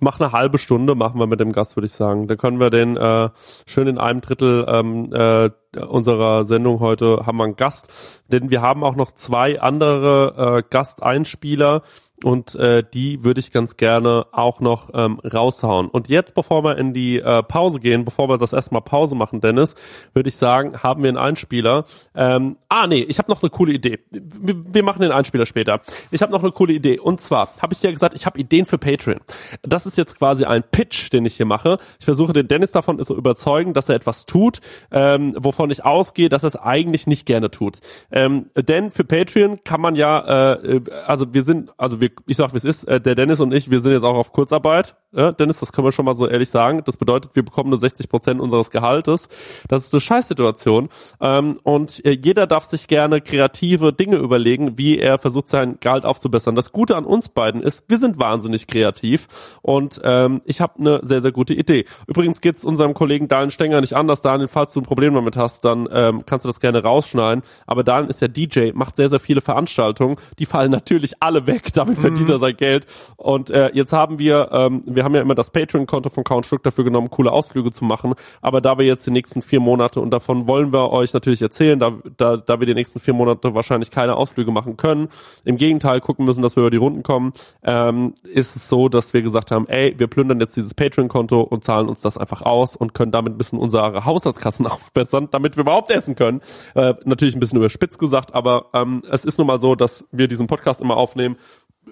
Mach eine halbe Stunde, machen wir mit dem Gast, würde ich sagen. Dann können wir den äh, schön in einem Drittel ähm, äh, unserer Sendung heute haben wir einen Gast, denn wir haben auch noch zwei andere äh, Gasteinspieler. Und äh, die würde ich ganz gerne auch noch ähm, raushauen. Und jetzt, bevor wir in die äh, Pause gehen, bevor wir das erstmal Pause machen, Dennis, würde ich sagen, haben wir einen Einspieler. Ähm, ah, nee, ich habe noch eine coole Idee. Wir, wir machen den Einspieler später. Ich habe noch eine coole Idee. Und zwar habe ich dir gesagt, ich habe Ideen für Patreon. Das ist jetzt quasi ein Pitch, den ich hier mache. Ich versuche den Dennis davon zu überzeugen, dass er etwas tut, ähm, wovon ich ausgehe, dass er es eigentlich nicht gerne tut. Ähm, denn für Patreon kann man ja, äh, also wir sind, also wir, ich sag wie es ist, äh, der Dennis und ich, wir sind jetzt auch auf Kurzarbeit. Ja, Dennis, das können wir schon mal so ehrlich sagen. Das bedeutet, wir bekommen nur 60 Prozent unseres Gehaltes. Das ist eine Scheißsituation. Ähm, und äh, jeder darf sich gerne kreative Dinge überlegen, wie er versucht, sein Gehalt aufzubessern. Das Gute an uns beiden ist, wir sind wahnsinnig kreativ und ähm, ich habe eine sehr, sehr gute Idee. Übrigens geht's unserem Kollegen Daniel Stenger nicht anders. Daniel, falls du ein Problem damit hast, dann ähm, kannst du das gerne rausschneiden. Aber Daniel ist ja DJ, macht sehr, sehr viele Veranstaltungen. Die fallen natürlich alle weg. Damit verdient er sein Geld. Und äh, jetzt haben wir, ähm, wir haben ja immer das Patreon-Konto von Count Stück dafür genommen, coole Ausflüge zu machen. Aber da wir jetzt die nächsten vier Monate und davon wollen wir euch natürlich erzählen, da, da, da wir die nächsten vier Monate wahrscheinlich keine Ausflüge machen können, im Gegenteil gucken müssen, dass wir über die Runden kommen, ähm, ist es so, dass wir gesagt haben, ey, wir plündern jetzt dieses Patreon-Konto und zahlen uns das einfach aus und können damit ein bisschen unsere Haushaltskassen aufbessern, damit wir überhaupt essen können. Äh, natürlich ein bisschen überspitzt gesagt, aber ähm, es ist nun mal so, dass wir diesen Podcast immer aufnehmen.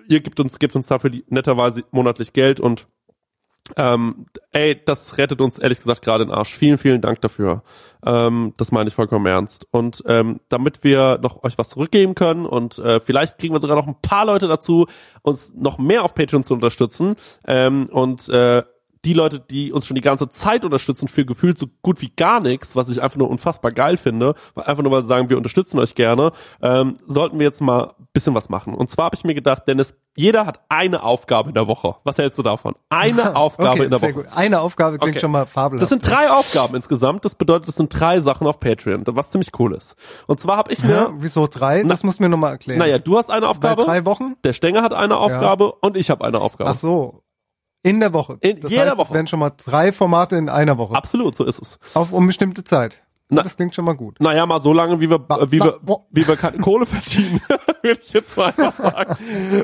Ihr gebt uns, gebt uns dafür netterweise monatlich Geld und ähm, ey, das rettet uns ehrlich gesagt gerade den Arsch. Vielen, vielen Dank dafür. Ähm, das meine ich vollkommen ernst. Und ähm, damit wir noch euch was zurückgeben können und äh, vielleicht kriegen wir sogar noch ein paar Leute dazu, uns noch mehr auf Patreon zu unterstützen ähm, und äh, die Leute, die uns schon die ganze Zeit unterstützen, für gefühlt so gut wie gar nichts, was ich einfach nur unfassbar geil finde, einfach nur weil sie sagen, wir unterstützen euch gerne, ähm, sollten wir jetzt mal bisschen was machen. Und zwar habe ich mir gedacht, Dennis, jeder hat eine Aufgabe in der Woche. Was hältst du davon? Eine Aufgabe okay, in der Woche. Gut. Eine Aufgabe klingt Okay. schon mal fabelhaft. Das sind drei Aufgaben insgesamt. Das bedeutet, das sind drei Sachen auf Patreon, was ziemlich cool ist. Und zwar habe ich mir, ja, wieso drei? Das musst du mir nochmal erklären. naja, du hast eine Bei Aufgabe, drei Wochen? der Stenger hat eine Aufgabe und ich habe eine Aufgabe. Ach so. In der Woche. In das jeder heißt, Woche. Es werden schon mal drei Formate in einer Woche. Absolut, so ist es. Auf unbestimmte Zeit. Na- das klingt schon mal gut. Naja, mal so lange, wie wir, äh, wie wir, wie wir Kohle verdienen, würde ich jetzt mal einfach sagen.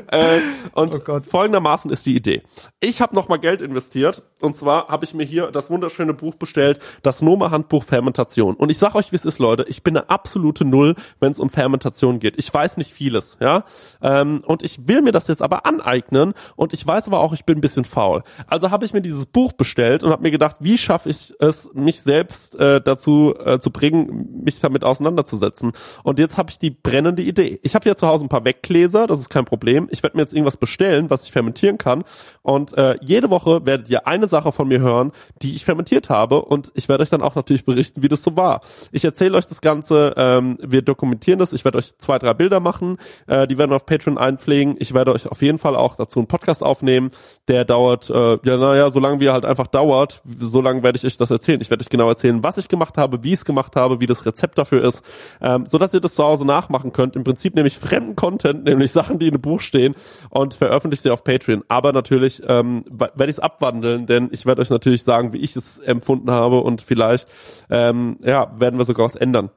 äh, und Oh folgendermaßen ist die Idee. Ich habe nochmal Geld investiert und zwar habe ich mir hier das wunderschöne Buch bestellt, das Noma Handbuch Fermentation. Und ich sag euch, wie es ist, Leute, ich bin eine absolute Null, wenn es um Fermentation geht. Ich weiß nicht vieles, ja, ähm, und ich will mir das jetzt aber aneignen und ich weiß aber auch, ich bin ein bisschen faul. Also habe ich mir dieses Buch bestellt und habe mir gedacht, wie schaffe ich es, mich selbst äh, dazu äh, zu bringen, mich damit auseinanderzusetzen. Und jetzt habe ich die brennende Idee. Ich habe hier zu Hause ein paar Weggläser, das ist kein Problem. Ich werde mir jetzt irgendwas bestellen, was ich fermentieren kann. Und äh, jede Woche werdet ihr eine Sache von mir hören, die ich fermentiert habe. Und ich werde euch dann auch natürlich berichten, wie das so war. Ich erzähle euch das Ganze, ähm, wir dokumentieren das. Ich werde euch zwei, drei Bilder machen, äh, die werden wir auf Patreon einpflegen. Ich werde euch auf jeden Fall auch dazu einen Podcast aufnehmen, der dauert, äh, ja naja, solange wie er halt einfach dauert, so lange werde ich euch das erzählen. Ich werde euch genau erzählen, was ich gemacht habe, wie ich es gemacht habe, wie das Rezept dafür ist, ähm, so ihr das zu Hause nachmachen könnt. Im Prinzip nämlich fremden Content, nämlich Sachen, die in einem Buch stehen und veröffentliche sie auf Patreon. Aber natürlich ähm, werde ich es abwandeln, denn ich werde euch natürlich sagen, wie ich es empfunden habe und vielleicht ähm, ja werden wir sogar was ändern.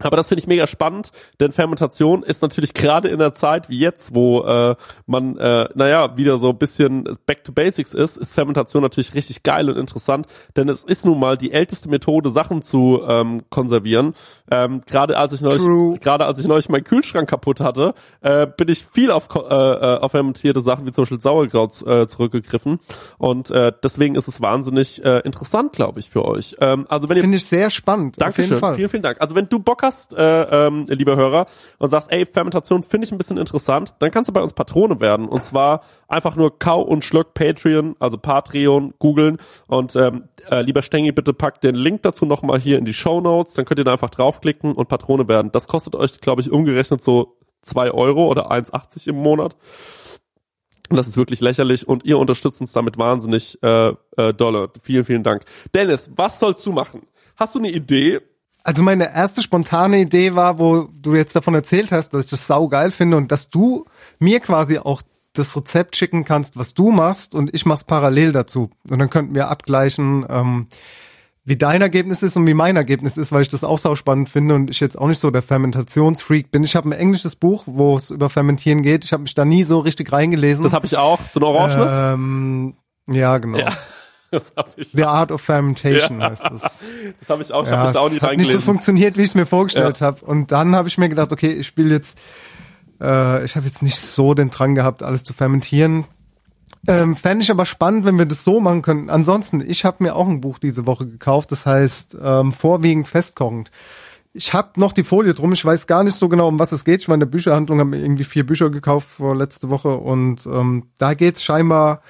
Aber das finde ich mega spannend, denn Fermentation ist natürlich gerade in der Zeit wie jetzt, wo äh, man, äh, naja, wieder so ein bisschen back to basics ist, ist Fermentation natürlich richtig geil und interessant, denn es ist nun mal die älteste Methode, Sachen zu ähm, konservieren. Ähm, gerade als ich neulich, gerade als ich neulich meinen Kühlschrank kaputt hatte, äh, bin ich viel auf, äh, äh, auf fermentierte Sachen wie zum Beispiel Sauerkraut äh, zurückgegriffen und äh, deswegen ist es wahnsinnig äh, interessant, glaube ich, für euch. Ähm, also wenn ihr Finde ich sehr spannend. auf Dankeschön, jeden Fall. vielen, vielen Dank. Also wenn du Bock hast, äh, ähm, lieber Hörer, und sagst, ey, Fermentation finde ich ein bisschen interessant, dann kannst du bei uns Patrone werden. Und zwar einfach nur Kau und Schluck Patreon, also Patreon, googeln. Und ähm, äh, lieber Stengi, bitte packt den Link dazu nochmal hier in die Show Notes. Dann könnt ihr da einfach draufklicken und Patrone werden. Das kostet euch, glaube ich, umgerechnet so zwei Euro oder 1,80 im Monat. Das ist wirklich lächerlich und ihr unterstützt uns damit wahnsinnig äh, äh, dolle. Vielen, vielen Dank. Dennis, was sollst du machen? Hast du eine Idee? Also meine erste spontane Idee war, wo du jetzt davon erzählt hast, dass ich das sau geil finde und dass du mir quasi auch das Rezept schicken kannst, was du machst und ich mach's parallel dazu. Und dann könnten wir abgleichen, ähm, wie dein Ergebnis ist und wie mein Ergebnis ist, weil ich das auch sau spannend finde und ich jetzt auch nicht so der Fermentationsfreak bin. Ich habe ein englisches Buch, wo es über Fermentieren geht. Ich habe mich da nie so richtig reingelesen. Das habe ich auch. So ein Orangenes? ähm, ja, genau. ja. Das habe ich. The Art of Fermentation Ja. heißt das. Das habe ich auch. Ich Ja, habe mich da auch nie hat nicht so funktioniert, wie ich es mir vorgestellt Ja. habe. Und dann habe ich mir gedacht, okay, ich spiele jetzt, äh, ich habe jetzt nicht so den Drang gehabt, alles zu fermentieren. Ähm, Fände ich aber spannend, wenn wir das so machen können. Ansonsten, ich habe mir auch ein Buch diese Woche gekauft, das heißt ähm, Vorwiegend festkochend. Ich habe noch die Folie drum, ich weiß gar nicht so genau, um was es geht. Ich war in der Bücherhandlung, habe mir irgendwie vier Bücher gekauft vor letzte Woche und ähm, da geht's scheinbar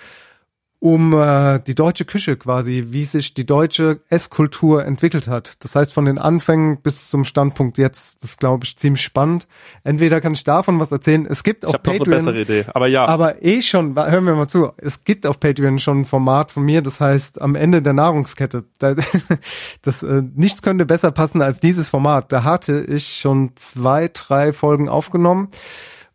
um äh, die deutsche Küche quasi, wie sich die deutsche Esskultur entwickelt hat. Das heißt von den Anfängen bis zum Standpunkt jetzt, das glaube ich ziemlich spannend. Entweder kann ich davon was erzählen. Es gibt Ich auf habe noch eine Patreon, bessere Idee. Aber ja. aber eh schon, hören wir mal zu, es gibt auf Patreon schon ein Format von mir, das heißt am Ende der Nahrungskette. Da- Das äh, nichts könnte besser passen als dieses Format. Da hatte ich schon zwei, drei Folgen aufgenommen.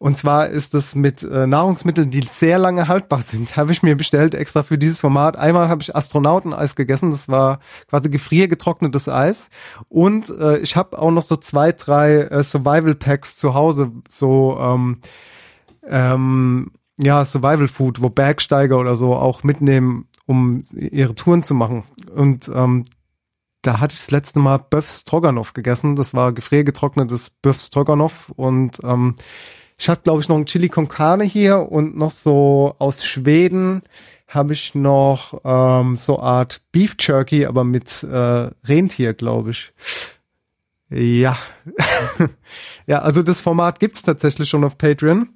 Und zwar ist es mit äh, Nahrungsmitteln, die sehr lange haltbar sind. Habe ich mir bestellt extra für dieses Format. Einmal habe ich Astronauteneis gegessen. Das war quasi gefriergetrocknetes Eis. Und äh, ich habe auch noch so zwei, drei äh, Survival Packs zu Hause. So ähm, ähm, ja, Survival Food, wo Bergsteiger oder so auch mitnehmen, um ihre Touren zu machen. Und ähm, da hatte ich das letzte Mal Böff Stroganoff gegessen. Das war gefriergetrocknetes Böff Stroganoff und ähm, ich hatte, glaube ich, noch ein Chili con Carne hier und noch so aus Schweden habe ich noch ähm, so Art Beef Jerky, aber mit äh, Rentier, glaube ich. Ja. ja, also das Format gibt's tatsächlich schon auf Patreon.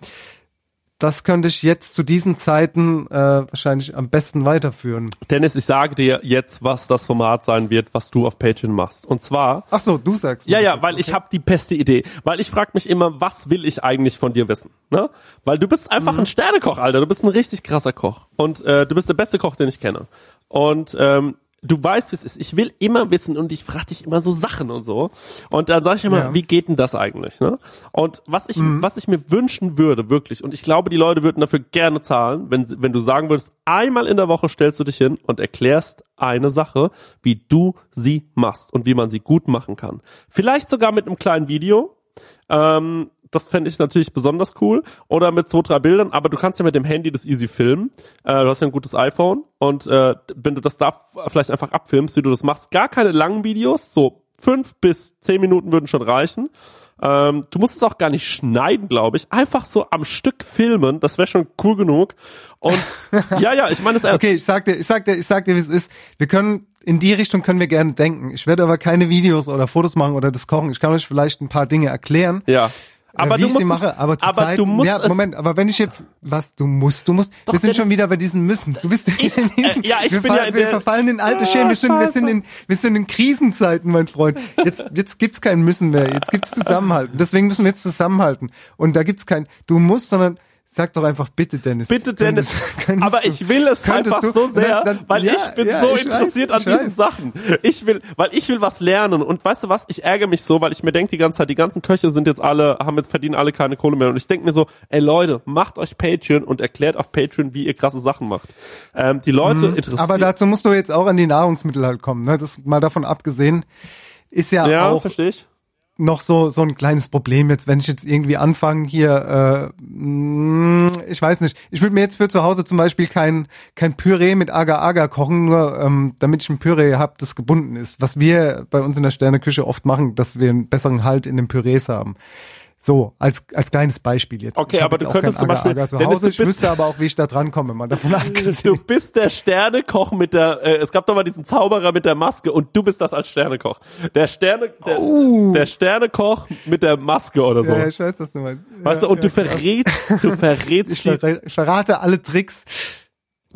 Das könnte ich jetzt zu diesen Zeiten äh, wahrscheinlich am besten weiterführen. Dennis, ich sage dir jetzt, was das Format sein wird, was du auf Patreon machst. Und zwar Ach so, du sagst. Ja, ja, weil okay. ich habe die beste Idee. Weil ich frage mich immer, was will ich eigentlich von dir wissen? Ne? Weil du bist einfach Mhm. ein Sternekoch, Alter. Du bist ein richtig krasser Koch. Und äh, du bist der beste Koch, den ich kenne. Und ähm, du weißt, wie es ist. Ich will immer wissen und ich frage dich immer so Sachen und so. Und dann sage ich immer, Ja. Mhm. wie geht denn das eigentlich? Ne? Und was ich, was ich mir wünschen würde, wirklich, und ich glaube, die Leute würden dafür gerne zahlen, wenn, wenn du sagen würdest, einmal in der Woche stellst du dich hin und erklärst eine Sache, wie du sie machst und wie man sie gut machen kann. Vielleicht sogar mit einem kleinen Video. Ähm, das fände ich natürlich besonders cool. Oder mit zwei, drei Bildern, aber du kannst ja mit dem Handy das easy filmen. Äh, du hast ja ein gutes iPhone und äh, wenn du das da vielleicht einfach abfilmst, wie du das machst, gar keine langen Videos, so fünf bis zehn Minuten würden schon reichen. Ähm, du musst es auch gar nicht schneiden, glaube ich. Einfach so am Stück filmen, das wäre schon cool genug. Und ja, ja, ich meine es ernst. Okay, ich sag dir, ich sag dir, ich sag dir, wie es ist. Wir können in die Richtung können wir gerne denken. Ich werde aber keine Videos oder Fotos machen oder das kochen. Ich kann euch vielleicht ein paar Dinge erklären. Ja. Aber wie du ich musst mache, aber, aber Zeit, du musst ja, Moment, aber wenn ich jetzt, was, du musst, du musst, Doch, wir sind schon wieder bei diesen Müssen. Du bist in diesen, äh, ja, ich wir, bin ja in wir der- verfallen in alte Ah, Schemen. Wir sind, wir sind in, wir sind in Krisenzeiten, mein Freund. Jetzt, jetzt gibt's kein Müssen mehr. Jetzt gibt's Zusammenhalten. Deswegen müssen wir jetzt zusammenhalten. Und da gibt's kein, du musst, sondern Sag doch einfach bitte, Dennis. Bitte, Dennis. Könntest- könntest aber ich will es einfach du- so sehr, dann- weil ja, ich bin ja, so ich interessiert weiß, an diesen weiß. Sachen. Ich will, weil ich will was lernen. Und weißt du was? Ich ärgere mich so, weil ich mir denke die ganze Zeit, die ganzen Köche sind jetzt alle, haben jetzt verdienen alle keine Kohle mehr. Und ich denke mir so, ey Leute, macht euch Patreon und erklärt auf Patreon, wie ihr krasse Sachen macht. Ähm, die Leute interessieren. Mhm. Aber dazu musst du jetzt auch an die Nahrungsmittel halt kommen. Ne? Das mal davon abgesehen, ist ja, ja, auch verstehe ich. Noch so so ein kleines Problem jetzt, wenn ich jetzt irgendwie anfange hier, äh, mh, ich weiß nicht, ich würde mir jetzt für zu Hause zum Beispiel kein kein Püree mit Agar-Agar kochen, nur ähm, damit ich ein Püree habe, das gebunden ist. Was wir bei uns in der Sterneküche oft machen, dass wir einen besseren Halt in den Pürees haben. So, als, als kleines Beispiel jetzt. Okay, aber jetzt du könntest zum Beispiel- Agar-Agar zu Dennis, Hause. du Ich wüsste aber auch, wie ich da dran komme, mal davon abgesehen. Du bist der Sternekoch mit der, äh, es gab doch mal diesen Zauberer mit der Maske und du bist das als Sternekoch. Der Sterne, der, der Sternekoch mit der Maske oder so. Oh. Ja, ich weiß das nicht mal. weißt ja, du, und ja, du verrätst, du verrätst Ich, die, verra- ich verrate alle Tricks.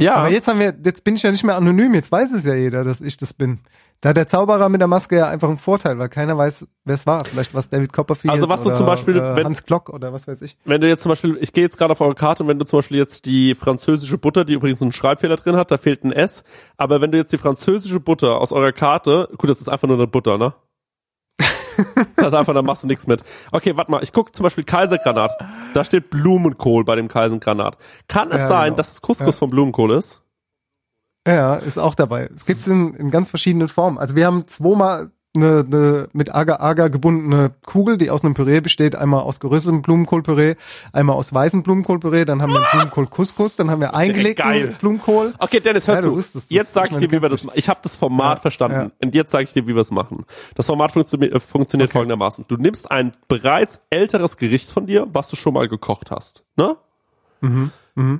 ja. Aber jetzt haben wir, jetzt bin ich ja nicht mehr anonym, jetzt weiß es ja jeder, dass ich das bin. Da hat der Zauberer mit der Maske ja einfach einen Vorteil, weil keiner weiß, wer es war. Vielleicht war es David Copperfield Also was du oder, zum Beispiel, äh, wenn- Hans Glock oder was weiß ich. wenn du jetzt zum Beispiel, ich gehe jetzt gerade auf eure Karte und wenn du zum Beispiel jetzt die französische Butter, die übrigens einen Schreibfehler drin hat, da fehlt ein S, aber wenn du jetzt die französische Butter aus eurer Karte, gut, das ist einfach nur eine Butter, ne? das ist einfach, da machst du nichts mit. Okay, warte mal, ich gucke zum Beispiel Kaisergranat. Da steht Blumenkohl bei dem Kaisergranat. Kann es Ja, sein, genau. dass es Couscous Ja. vom Blumenkohl ist? Ja, ist auch dabei. Es gibt's in, in ganz verschiedenen Formen. Also wir haben zweimal eine, eine mit Agar-Agar gebundene Kugel, die aus einem Püree besteht. Einmal aus geröstetem Blumenkohlpüree, einmal aus weißem Blumenkohlpüree. Dann haben wir Blumenkohl-Couscous, dann haben wir eingelegten geil. Blumenkohl. Okay, Dennis, hör Ja, zu. Jetzt sage Ich dir, wie wir das machen. Ich habe das Format Ja, verstanden. ja. Und jetzt sage ich dir, wie wir es machen. Das Format funktio äh, funktioniert folgendermaßen. Du nimmst ein bereits älteres Gericht von dir, was du schon mal gekocht hast. Ne?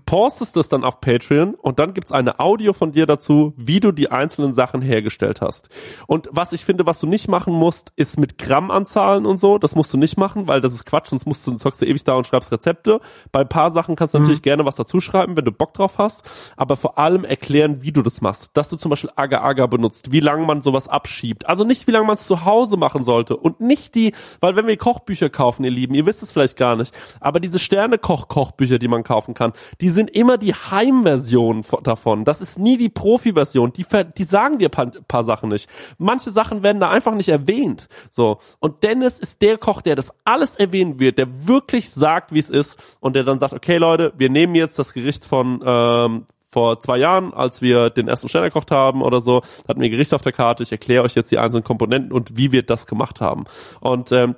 Postest es dann auf Patreon und dann gibt's eine Audio von dir dazu, wie du die einzelnen Sachen hergestellt hast. Und was ich finde, was du nicht machen musst, ist mit Grammanzahlen und so, das musst du nicht machen, weil das ist Quatsch, sonst musst du, zockst du ewig da und schreibst Rezepte. Bei ein paar Sachen kannst du natürlich gerne was dazu schreiben, wenn du Bock drauf hast, aber vor allem erklären, wie du das machst. Dass du zum Beispiel Agar-Agar benutzt, wie lange man sowas abschiebt. Also nicht, wie lange man es zu Hause machen sollte und nicht die, weil wenn wir Kochbücher kaufen, ihr Lieben, ihr wisst es vielleicht gar nicht, aber diese Sterne-Koch-Kochbücher, die man kaufen kann, die sind immer die Heimversion von- davon. Das ist nie die Profi-Version. Die, die sagen dir paar, paar Sachen nicht. Manche Sachen werden da einfach nicht erwähnt. So. Und Dennis ist der Koch, der das alles erwähnen wird, der wirklich sagt, wie es ist und der dann sagt, okay Leute, wir nehmen jetzt das Gericht von, ähm, vor zwei Jahren, als wir den ersten Stern gekocht haben oder so, hatten wir Gericht auf der Karte. Ich erkläre euch jetzt die einzelnen Komponenten und wie wir das gemacht haben. Und ähm,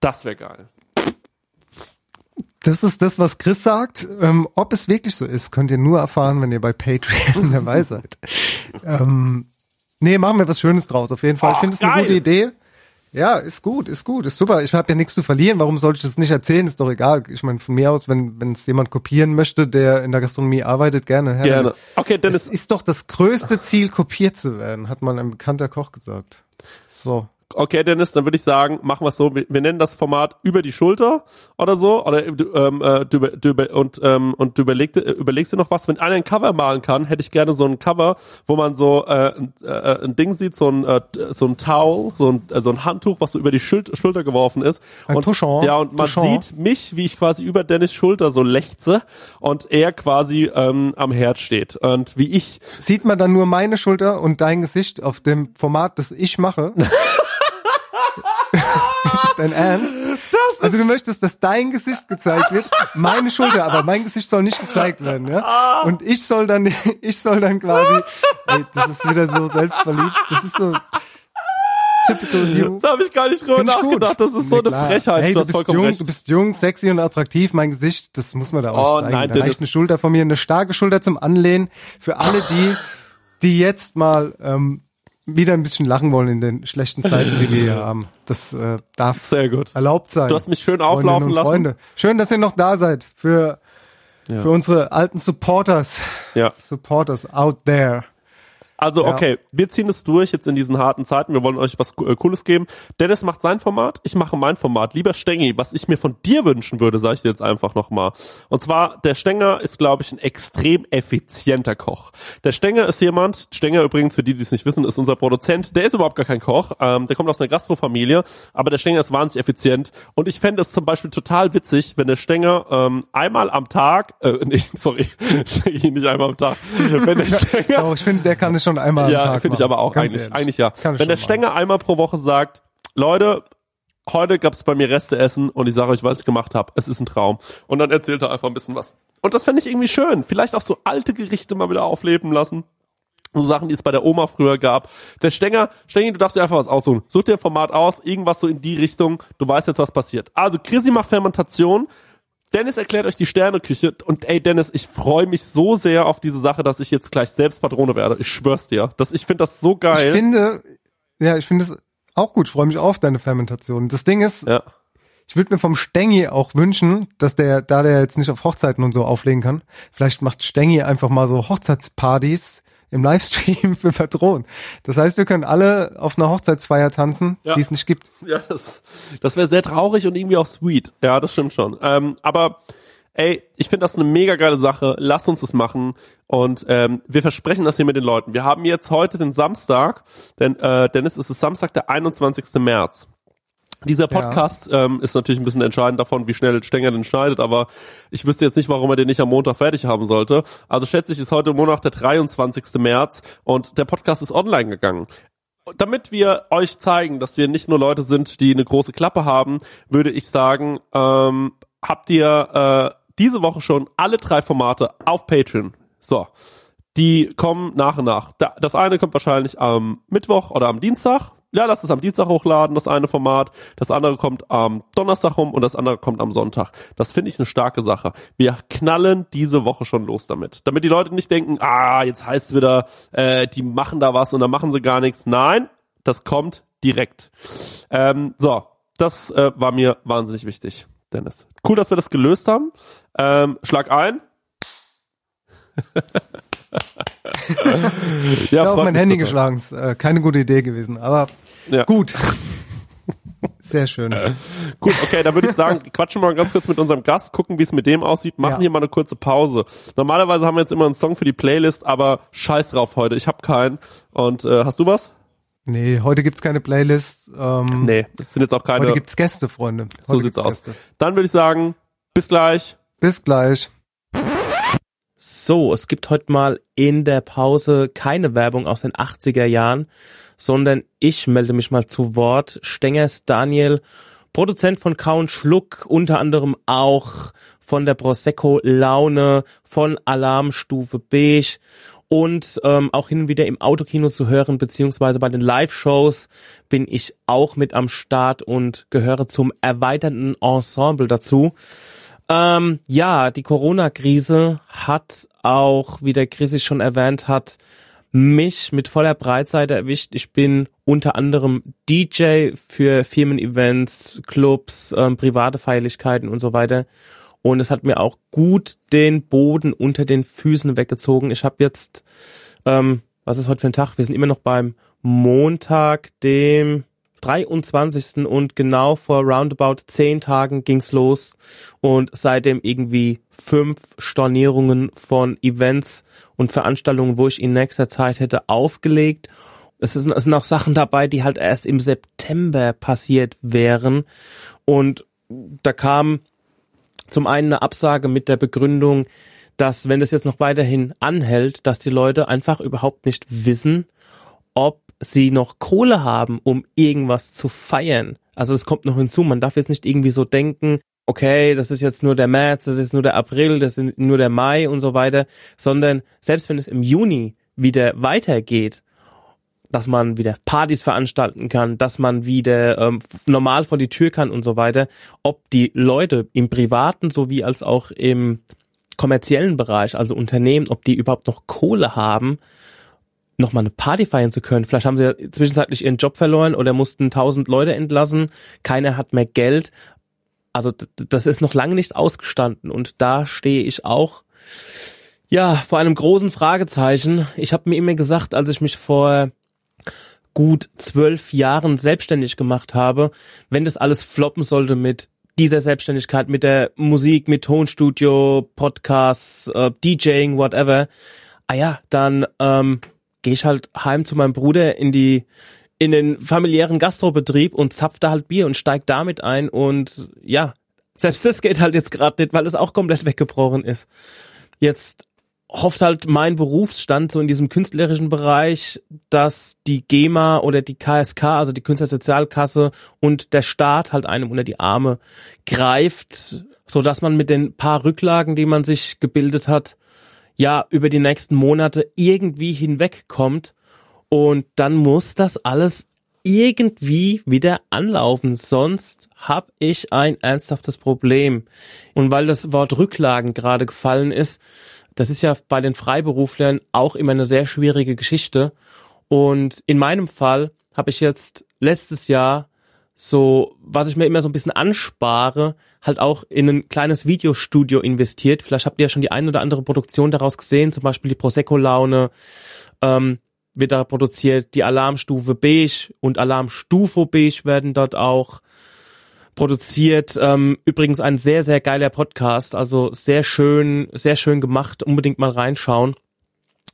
das wäre geil. Das ist das, was Chris sagt. Ähm, ob es wirklich so ist, könnt ihr nur erfahren, wenn ihr bei Patreon dabei seid. ähm, nee, machen wir was Schönes draus, auf jeden Fall. ich Ach, finde es eine gute Idee. Ja, ist gut, ist gut, ist super. Ich habe ja nichts zu verlieren. Warum sollte ich das nicht erzählen? Ist doch egal. Ich meine, von mir aus, wenn wenn es jemand kopieren möchte, der in der Gastronomie arbeitet, gerne. her Gerne. Okay, Es Dennis, ist doch das größte Ziel, kopiert zu werden, hat mal ein bekannter Koch gesagt. So. Okay, Dennis, dann würde ich sagen, machen wir es so, wir, wir nennen das Format über die Schulter oder so, oder du, ähm, äh, du, du, und, ähm, und du überlegst, äh, überlegst dir noch was, wenn einer ein Cover malen kann, hätte ich gerne so ein Cover, wo man so äh, ein- äh, ein Ding sieht, so ein, äh, so ein Towel, so ein, äh, so ein Handtuch, was so über die Schul Schulter geworfen ist. Ein und, Touchon, Ja, und man Touchon. sieht mich, wie ich quasi über Dennis Schulter so lechze und er quasi ähm, am Herd steht. Und wie ich Sieht man dann nur meine Schulter und dein Gesicht auf dem Format, das ich mache? dein Ernst? also du möchtest, dass dein Gesicht gezeigt wird, meine Schulter, aber mein Gesicht soll nicht gezeigt werden, ja? Und ich soll dann, ich soll dann quasi, ey, das ist wieder so selbstverliebt, das ist so typical you. da habe ich gar nicht drüber Find nachgedacht. Das ist so Nee, eine klar. Frechheit. Hey, du bist jung, recht. du bist jung, sexy und attraktiv. Mein Gesicht, das muss man da auch Oh, zeigen. nein, da reicht eine Schulter von mir, eine starke Schulter zum Anlehnen. Für alle die, die jetzt mal ähm, wieder ein bisschen lachen wollen in den schlechten Zeiten, die wir hier haben. Das äh, darf Sehr gut. erlaubt sein. Du hast mich schön auflaufen lassen. Freunde. Schön, dass ihr noch da seid für für unsere alten Supporters, Ja. Supporters out there. Also Ja. okay, wir ziehen es durch jetzt in diesen harten Zeiten. Wir wollen euch was äh, Cooles geben. Dennis macht sein Format, ich mache mein Format. Lieber Stengi, was ich mir von dir wünschen würde, sage ich dir jetzt einfach nochmal. Und zwar, der Stenger ist, glaube ich, ein extrem effizienter Koch. Der Stenger ist jemand, Stenger übrigens, für die, die es nicht wissen, ist unser Produzent. Der ist überhaupt gar kein Koch. Ähm, der kommt aus einer Gastrofamilie, aber der Stenger ist wahnsinnig effizient. Und ich fände es zum Beispiel total witzig, wenn der Stenger ähm, einmal am Tag, äh, nee, sorry, Stengi nicht einmal am Tag, wenn der Stenger Doch, ich finde, der kann es schon einmal am ja, finde ich aber auch Ganz eigentlich, ehrlich. eigentlich ja. Kann ich Wenn der schon Stenger einmal pro Woche sagt, Leute, heute gab's bei mir Reste essen und ich sage euch, was ich gemacht habe. Es ist ein Traum. Und dann erzählt er einfach ein bisschen was. Und das fände ich irgendwie schön. Vielleicht auch so alte Gerichte mal wieder aufleben lassen. So Sachen, die es bei der Oma früher gab. Der Stenger, Stengi, du darfst dir einfach was aussuchen. Such dir ein Format aus, irgendwas so in die Richtung. Du weißt jetzt, was passiert. Also, Chrissy macht Fermentation. Dennis erklärt euch die Sterneküche und ey Dennis, ich freue mich so sehr auf diese Sache, dass ich jetzt gleich selbst Patrone werde. Ich schwör's dir. Das, ich finde das so geil. Ich finde, ja, ich finde es auch gut. Ich freue mich auf deine Fermentation. Das Ding ist, ja. ich würde mir vom Stengi auch wünschen, dass der, da der jetzt nicht auf Hochzeiten und so auflegen kann, vielleicht macht Stengi einfach mal so Hochzeitspartys im Livestream für Patronen. Das heißt, wir können alle auf einer Hochzeitsfeier tanzen, Ja. die es nicht gibt. Ja, das, das wäre sehr traurig und irgendwie auch sweet. Ja, das stimmt schon. Ähm, aber ey, ich finde das eine mega geile Sache. Lass uns das machen. Und ähm, wir versprechen das hier mit den Leuten. Wir haben jetzt heute den Samstag, denn äh, Dennis, es ist Samstag, der 21. März. Dieser Podcast ähm, ist natürlich ein bisschen entscheidend davon, wie schnell Stenger den schneidet, aber ich wüsste jetzt nicht, warum er den nicht am Montag fertig haben sollte. Also schätze ich, ist heute Montag der 23. März und der Podcast ist online gegangen. Damit wir euch zeigen, dass wir nicht nur Leute sind, die eine große Klappe haben, würde ich sagen, ähm, habt ihr äh, diese Woche schon alle drei Formate auf Patreon. So. Die kommen nach und nach. Da- Das eine kommt wahrscheinlich am Mittwoch oder am Dienstag. Ja, lass es am Dienstag hochladen, das eine Format. Das andere kommt am Donnerstag rum und das andere kommt am Sonntag. Das finde ich eine starke Sache. Wir knallen diese Woche schon los damit. Damit die Leute nicht denken, ah, jetzt heißt es wieder, äh, die machen da was und dann machen sie gar nichts. Nein, das kommt direkt. Ähm, so, das äh, war mir wahnsinnig wichtig, Dennis. Cool, dass wir das gelöst haben. Ähm, schlag ein. Ja, auf freut mein mich Handy total. geschlagen. Ist, äh, keine gute Idee gewesen, aber Ja. gut. Sehr schön. Gut, okay, dann würde ich sagen, quatschen wir mal ganz kurz mit unserem Gast, gucken, wie es mit dem aussieht, machen Ja. hier mal eine kurze Pause. Normalerweise haben wir jetzt immer einen Song für die Playlist, aber scheiß drauf heute, ich habe keinen. Und äh, hast du was? Nee, heute gibt's keine Playlist. Ähm, Nee, das sind jetzt auch keine. Heute gibt's Gäste, Freunde. Heute so sieht's aus. Gäste. Dann würde ich sagen, bis gleich. Bis gleich. So, es gibt heute mal in der Pause keine Werbung aus den 80er Jahren, sondern ich melde mich mal zu Wort. Stengers Daniel, Produzent von Kaun Schluck, unter anderem auch von der Prosecco Laune, von Alarmstufe Beige und ähm, auch hin und wieder im Autokino zu hören, beziehungsweise bei den Live-Shows bin ich auch mit am Start und gehöre zum erweiterten Ensemble dazu. Ähm, ja, die Corona-Krise hat auch, wie der Chris schon erwähnt hat, mich mit voller Breitseite erwischt. Ich bin unter anderem DJ für Firmen-Events, Clubs, ähm, private Feierlichkeiten und so weiter. Und es hat mir auch gut den Boden unter den Füßen weggezogen. Ich habe jetzt, ähm, was ist heute für ein Tag? Wir sind immer noch beim Montag, dem 23. und genau vor roundabout zehn Tagen ging's los und seitdem irgendwie fünf Stornierungen von Events und Veranstaltungen, wo ich in nächster Zeit hätte aufgelegt. Es es sind auch Sachen dabei, die halt erst im September passiert wären und da kam zum einen eine Absage mit der Begründung, dass wenn das jetzt noch weiterhin anhält, dass die Leute einfach überhaupt nicht wissen, ob sie noch Kohle haben, um irgendwas zu feiern. Also es kommt noch hinzu, man darf jetzt nicht irgendwie so denken, okay, das ist jetzt nur der März, das ist nur der April, das ist nur der Mai und so weiter, sondern selbst wenn es im Juni wieder weitergeht, dass man wieder Partys veranstalten kann, dass man wieder ähm, normal vor die Tür kann und so weiter, ob die Leute im privaten sowie als auch im kommerziellen Bereich, also Unternehmen, ob die überhaupt noch Kohle haben, noch mal eine Party feiern zu können. Vielleicht haben sie ja zwischenzeitlich ihren Job verloren oder mussten tausend Leute entlassen. Keiner hat mehr Geld. Also das ist noch lange nicht ausgestanden und da stehe ich auch ja vor einem großen Fragezeichen. Ich habe mir immer gesagt, als ich mich vor gut zwölf Jahren selbstständig gemacht habe, wenn das alles floppen sollte mit dieser Selbstständigkeit, mit der Musik, mit Tonstudio, Podcasts, äh, DJing, whatever, ah ja, dann ähm, gehe ich halt heim zu meinem Bruder in die in den familiären Gastrobetrieb und zapf da halt Bier und steig damit ein und ja, selbst das geht halt jetzt gerade nicht, weil es auch komplett weggebrochen ist. Jetzt hofft halt mein Berufsstand so in diesem künstlerischen Bereich, dass die GEMA oder die KSK, also die Künstlersozialkasse und der Staat halt einem unter die Arme greift, so dass man mit den paar Rücklagen, die man sich gebildet hat, ja über die nächsten Monate irgendwie hinwegkommt und dann muss das alles irgendwie wieder anlaufen, sonst habe ich ein ernsthaftes Problem. Und weil das Wort Rücklagen gerade gefallen ist, das ist ja bei den Freiberuflern auch immer eine sehr schwierige Geschichte. Und in meinem Fall habe ich jetzt letztes Jahr so, was ich mir immer so ein bisschen anspare, halt auch in ein kleines Videostudio investiert. Vielleicht habt ihr ja schon die ein oder andere Produktion daraus gesehen, zum Beispiel die Prosecco-Laune, ähm, wird da produziert, die Alarmstufe Beige und Alarmstufe Beige werden dort auch produziert. Ähm, übrigens ein sehr, sehr geiler Podcast, also sehr schön, sehr schön gemacht, unbedingt mal reinschauen.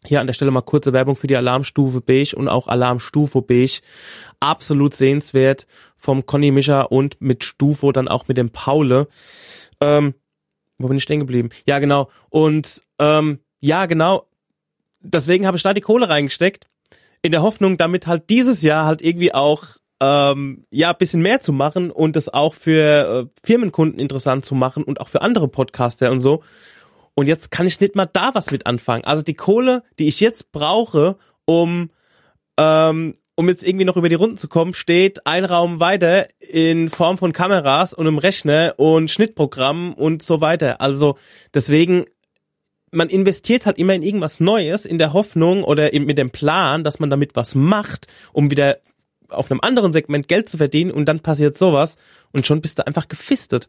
Hier an der Stelle mal kurze Werbung für die Alarmstufe Beige und auch Alarmstufe Beige. Absolut sehenswert vom Conny Mischer und mit Stufo dann auch mit dem Paule. Ähm, wo bin ich stehen geblieben? Ja, genau. Und ähm, ja, genau. Deswegen habe ich da die Kohle reingesteckt. In der Hoffnung, damit halt dieses Jahr halt irgendwie auch ähm, ja, bisschen mehr zu machen und das auch für äh, Firmenkunden interessant zu machen und auch für andere Podcaster und so. Und jetzt kann ich nicht mal da was mit anfangen. Also die Kohle, die ich jetzt brauche, um ähm, um jetzt irgendwie noch über die Runden zu kommen, steht ein Raum weiter in Form von Kameras und einem Rechner und Schnittprogrammen und so weiter. Also deswegen, man investiert halt immer in irgendwas Neues in der Hoffnung oder mit dem Plan, dass man damit was macht, um wieder auf einem anderen Segment Geld zu verdienen und dann passiert sowas und schon bist du einfach gefistet.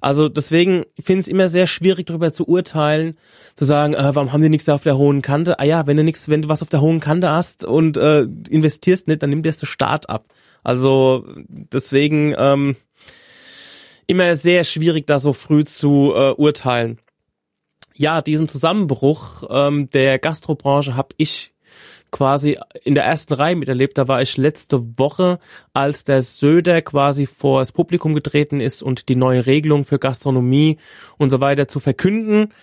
Also deswegen finde ich es immer sehr schwierig darüber zu urteilen, zu sagen, äh, warum haben die nichts auf der hohen Kante? Ah ja, wenn du nichts, wenn du was auf der hohen Kante hast und äh, investierst nicht, dann nimm dir das Start ab. Also deswegen ähm, immer sehr schwierig, da so früh zu äh, urteilen. Ja, diesen Zusammenbruch ähm, der Gastrobranche habe ich quasi in der ersten Reihe miterlebt. Da war ich letzte Woche, als der Söder quasi vor das Publikum getreten ist und die neue Regelung für Gastronomie und so weiter zu verkünden.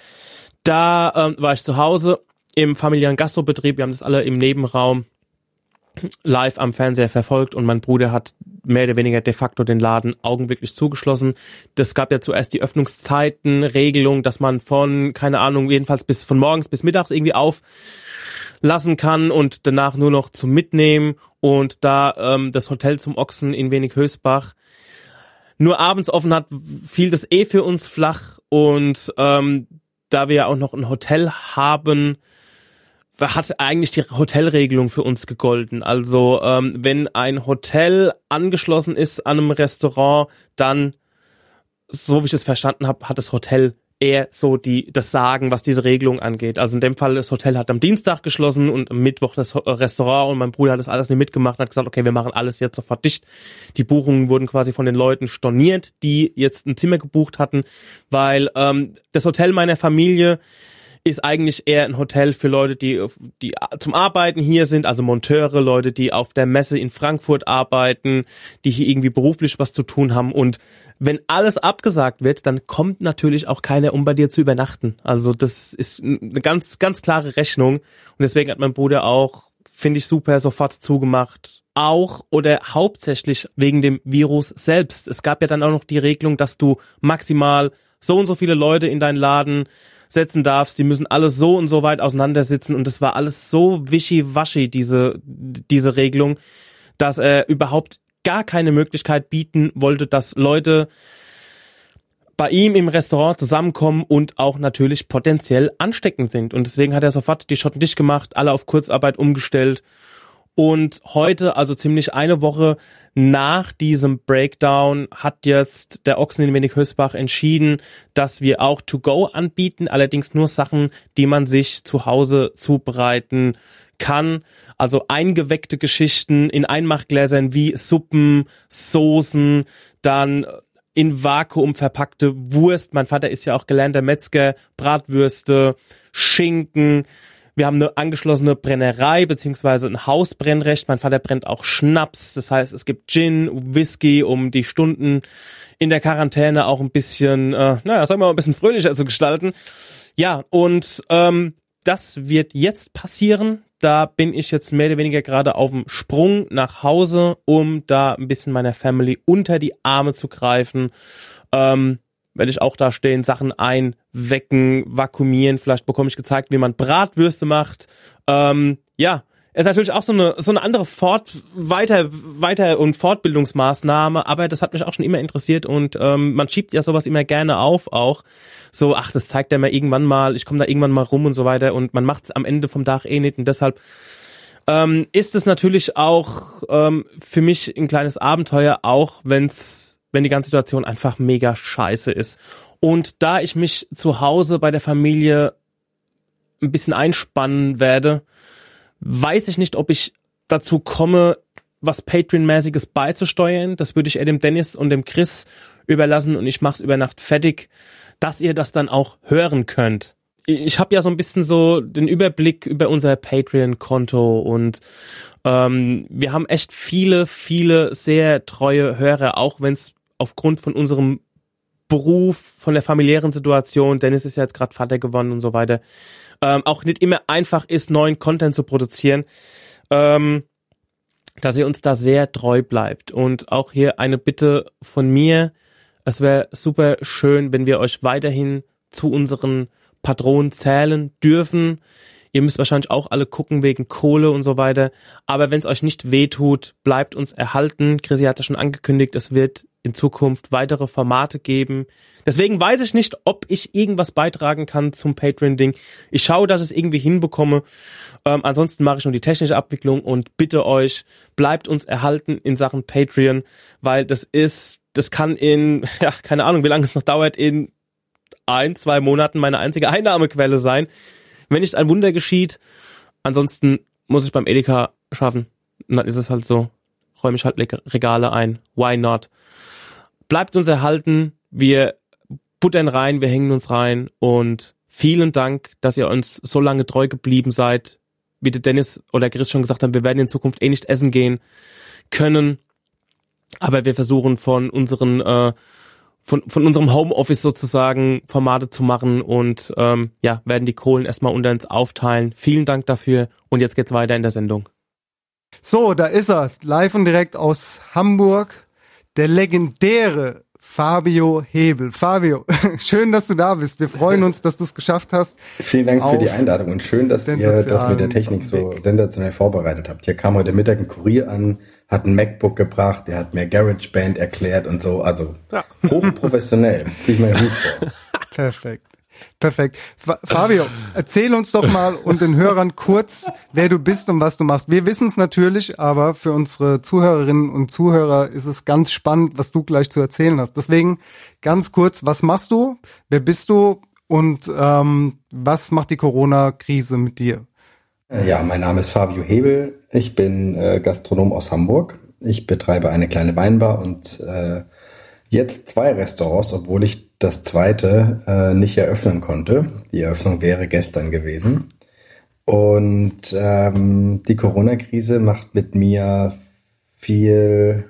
Da ähm, war ich zu Hause im familiären Gastrobetrieb. Wir haben das alle im Nebenraum live am Fernseher verfolgt und mein Bruder hat mehr oder weniger de facto den Laden augenblicklich zugeschlossen. Das gab ja zuerst die Öffnungszeiten, Regelung, dass man von, keine Ahnung, jedenfalls bis von morgens bis mittags irgendwie auf lassen kann und danach nur noch zum Mitnehmen und da ähm, das Hotel zum Ochsen in Wenig Hösbach nur abends offen hat, fiel das eh für uns flach und ähm, da wir ja auch noch ein Hotel haben, hat eigentlich die Hotelregelung für uns gegolten. Also ähm, wenn ein Hotel angeschlossen ist an einem Restaurant, dann, so wie ich es verstanden habe, hat das Hotel eher so die das Sagen, was diese Regelung angeht. Also in dem Fall, das Hotel hat am Dienstag geschlossen und am Mittwoch das Restaurant und mein Bruder hat das alles nicht mitgemacht und hat gesagt, okay, wir machen alles jetzt sofort dicht. Die Buchungen wurden quasi von den Leuten storniert, die jetzt ein Zimmer gebucht hatten, weil ähm, das Hotel meiner Familie ist eigentlich eher ein Hotel für Leute, die, die zum Arbeiten hier sind, also Monteure, Leute, die auf der Messe in Frankfurt arbeiten, die hier irgendwie beruflich was zu tun haben und wenn alles abgesagt wird, dann kommt natürlich auch keiner, um bei dir zu übernachten. Also das ist eine ganz, ganz klare Rechnung. Und deswegen hat mein Bruder auch, finde ich super, sofort zugemacht. Auch oder hauptsächlich wegen dem Virus selbst. Es gab ja dann auch noch die Regelung, dass du maximal so und so viele Leute in deinen Laden setzen darfst, die müssen alles so und so weit auseinandersitzen und das war alles so wischiwaschi, diese, diese Regelung, dass er überhaupt gar keine Möglichkeit bieten wollte, dass Leute bei ihm im Restaurant zusammenkommen und auch natürlich potenziell ansteckend sind. Und deswegen hat er sofort die Schotten dicht gemacht, alle auf Kurzarbeit umgestellt. Und heute, also ziemlich eine Woche nach diesem Breakdown, hat jetzt der Ochsen in Wenig-Hösbach entschieden, dass wir auch To-Go anbieten, allerdings nur Sachen, die man sich zu Hause zubereiten kann. Also eingeweckte Geschichten in Einmachgläsern wie Suppen, Soßen, dann in Vakuum verpackte Wurst. Mein Vater ist ja auch gelernter Metzger, Bratwürste, Schinken. Wir haben eine angeschlossene Brennerei beziehungsweise ein Hausbrennrecht. Mein Vater brennt auch Schnaps. Das heißt, es gibt Gin, Whisky, um die Stunden in der Quarantäne auch ein bisschen, äh, naja, sagen wir mal, ein bisschen fröhlicher zu gestalten. Ja, und ähm, das wird jetzt passieren da bin ich jetzt mehr oder weniger gerade auf dem Sprung nach Hause, um da ein bisschen meiner Family unter die Arme zu greifen. Ähm, werde ich auch da stehen, Sachen einwecken, vakuumieren. Vielleicht bekomme ich gezeigt, wie man Bratwürste macht. Ähm, ja, ist natürlich auch so eine so eine andere Fort weiter weiter und Fortbildungsmaßnahme, aber das hat mich auch schon immer interessiert und ähm, man schiebt ja sowas immer gerne auf auch. So ach das zeigt er mir irgendwann mal, ich komme da irgendwann mal rum und so weiter. Und man macht es am Ende vom Tag eh nicht. Und deshalb ähm, ist es natürlich auch ähm, für mich ein kleines Abenteuer, auch wenn's wenn die ganze Situation einfach mega scheiße ist. Und da ich mich zu Hause bei der Familie ein bisschen einspannen werde, weiß ich nicht, ob ich dazu komme, was Patreon-mäßiges beizusteuern. Das würde ich eher dem Dennis und dem Chris überlassen und ich mache es über Nacht fertig, dass ihr das dann auch hören könnt. Ich habe ja so ein bisschen so den Überblick über unser Patreon-Konto und ähm, wir haben echt viele, viele sehr treue Hörer, auch wenn es aufgrund von unserem Beruf, von der familiären Situation, Dennis ist ja jetzt gerade Vater geworden und so weiter, ähm, auch nicht immer einfach ist, neuen Content zu produzieren, ähm, dass ihr uns da sehr treu bleibt. Und auch hier eine Bitte von mir. Es wäre super schön, wenn wir euch weiterhin zu unseren Patronen zählen dürfen. Ihr müsst wahrscheinlich auch alle gucken wegen Kohle und so weiter. Aber wenn es euch nicht wehtut, bleibt uns erhalten. Chrissy hat ja schon angekündigt, es wird in Zukunft weitere Formate geben. Deswegen weiß ich nicht, ob ich irgendwas beitragen kann zum Patreon-Ding. Ich schaue, dass ich es irgendwie hinbekomme. Ähm, ansonsten mache ich nur die technische Abwicklung und bitte euch, bleibt uns erhalten in Sachen Patreon, weil das ist, das kann in, ja, keine Ahnung, wie lange es noch dauert, in ein, zwei Monaten meine einzige Einnahmequelle sein. Wenn nicht ein Wunder geschieht, ansonsten muss ich beim Edeka schaffen. Und dann ist es halt so, räume ich halt Regale ein. Why not? Bleibt uns erhalten. Wir buttern rein, wir hängen uns rein und vielen Dank, dass ihr uns so lange treu geblieben seid. Wie der Dennis oder Chris schon gesagt haben, wir werden in Zukunft eh nicht essen gehen können. Aber wir versuchen von unseren äh, von, von unserem Homeoffice sozusagen Formate zu machen und ähm, ja, werden die Kohlen erstmal unter uns aufteilen. Vielen Dank dafür und jetzt geht's weiter in der Sendung. So, da ist er, live und direkt aus Hamburg, der legendäre Fabio Hebel. Fabio, schön, dass du da bist. Wir freuen uns, dass du es geschafft hast. Vielen Dank für die Einladung und schön, dass ihr das mit der Technik so sensationell vorbereitet habt. Hier kam heute Mittag ein Kurier an, hat ein MacBook gebracht, der hat mir GarageBand erklärt und so. Also ja. hochprofessionell. Zieh ich meinen Hut vor. Perfekt. Perfekt. Fabio, erzähl uns doch mal und den Hörern kurz, wer du bist und was du machst. Wir wissen es natürlich, aber für unsere Zuhörerinnen und Zuhörer ist es ganz spannend, was du gleich zu erzählen hast. Deswegen ganz kurz, was machst du? Wer bist du? Und ähm, was macht die Corona-Krise mit dir? Ja, mein Name ist Fabio Hebel. Ich bin äh, Gastronom aus Hamburg. Ich betreibe eine kleine Weinbar und äh, jetzt zwei Restaurants, obwohl ich das zweite äh, nicht eröffnen konnte. Die Eröffnung wäre gestern gewesen. Und ähm, die Corona-Krise macht mit mir viel,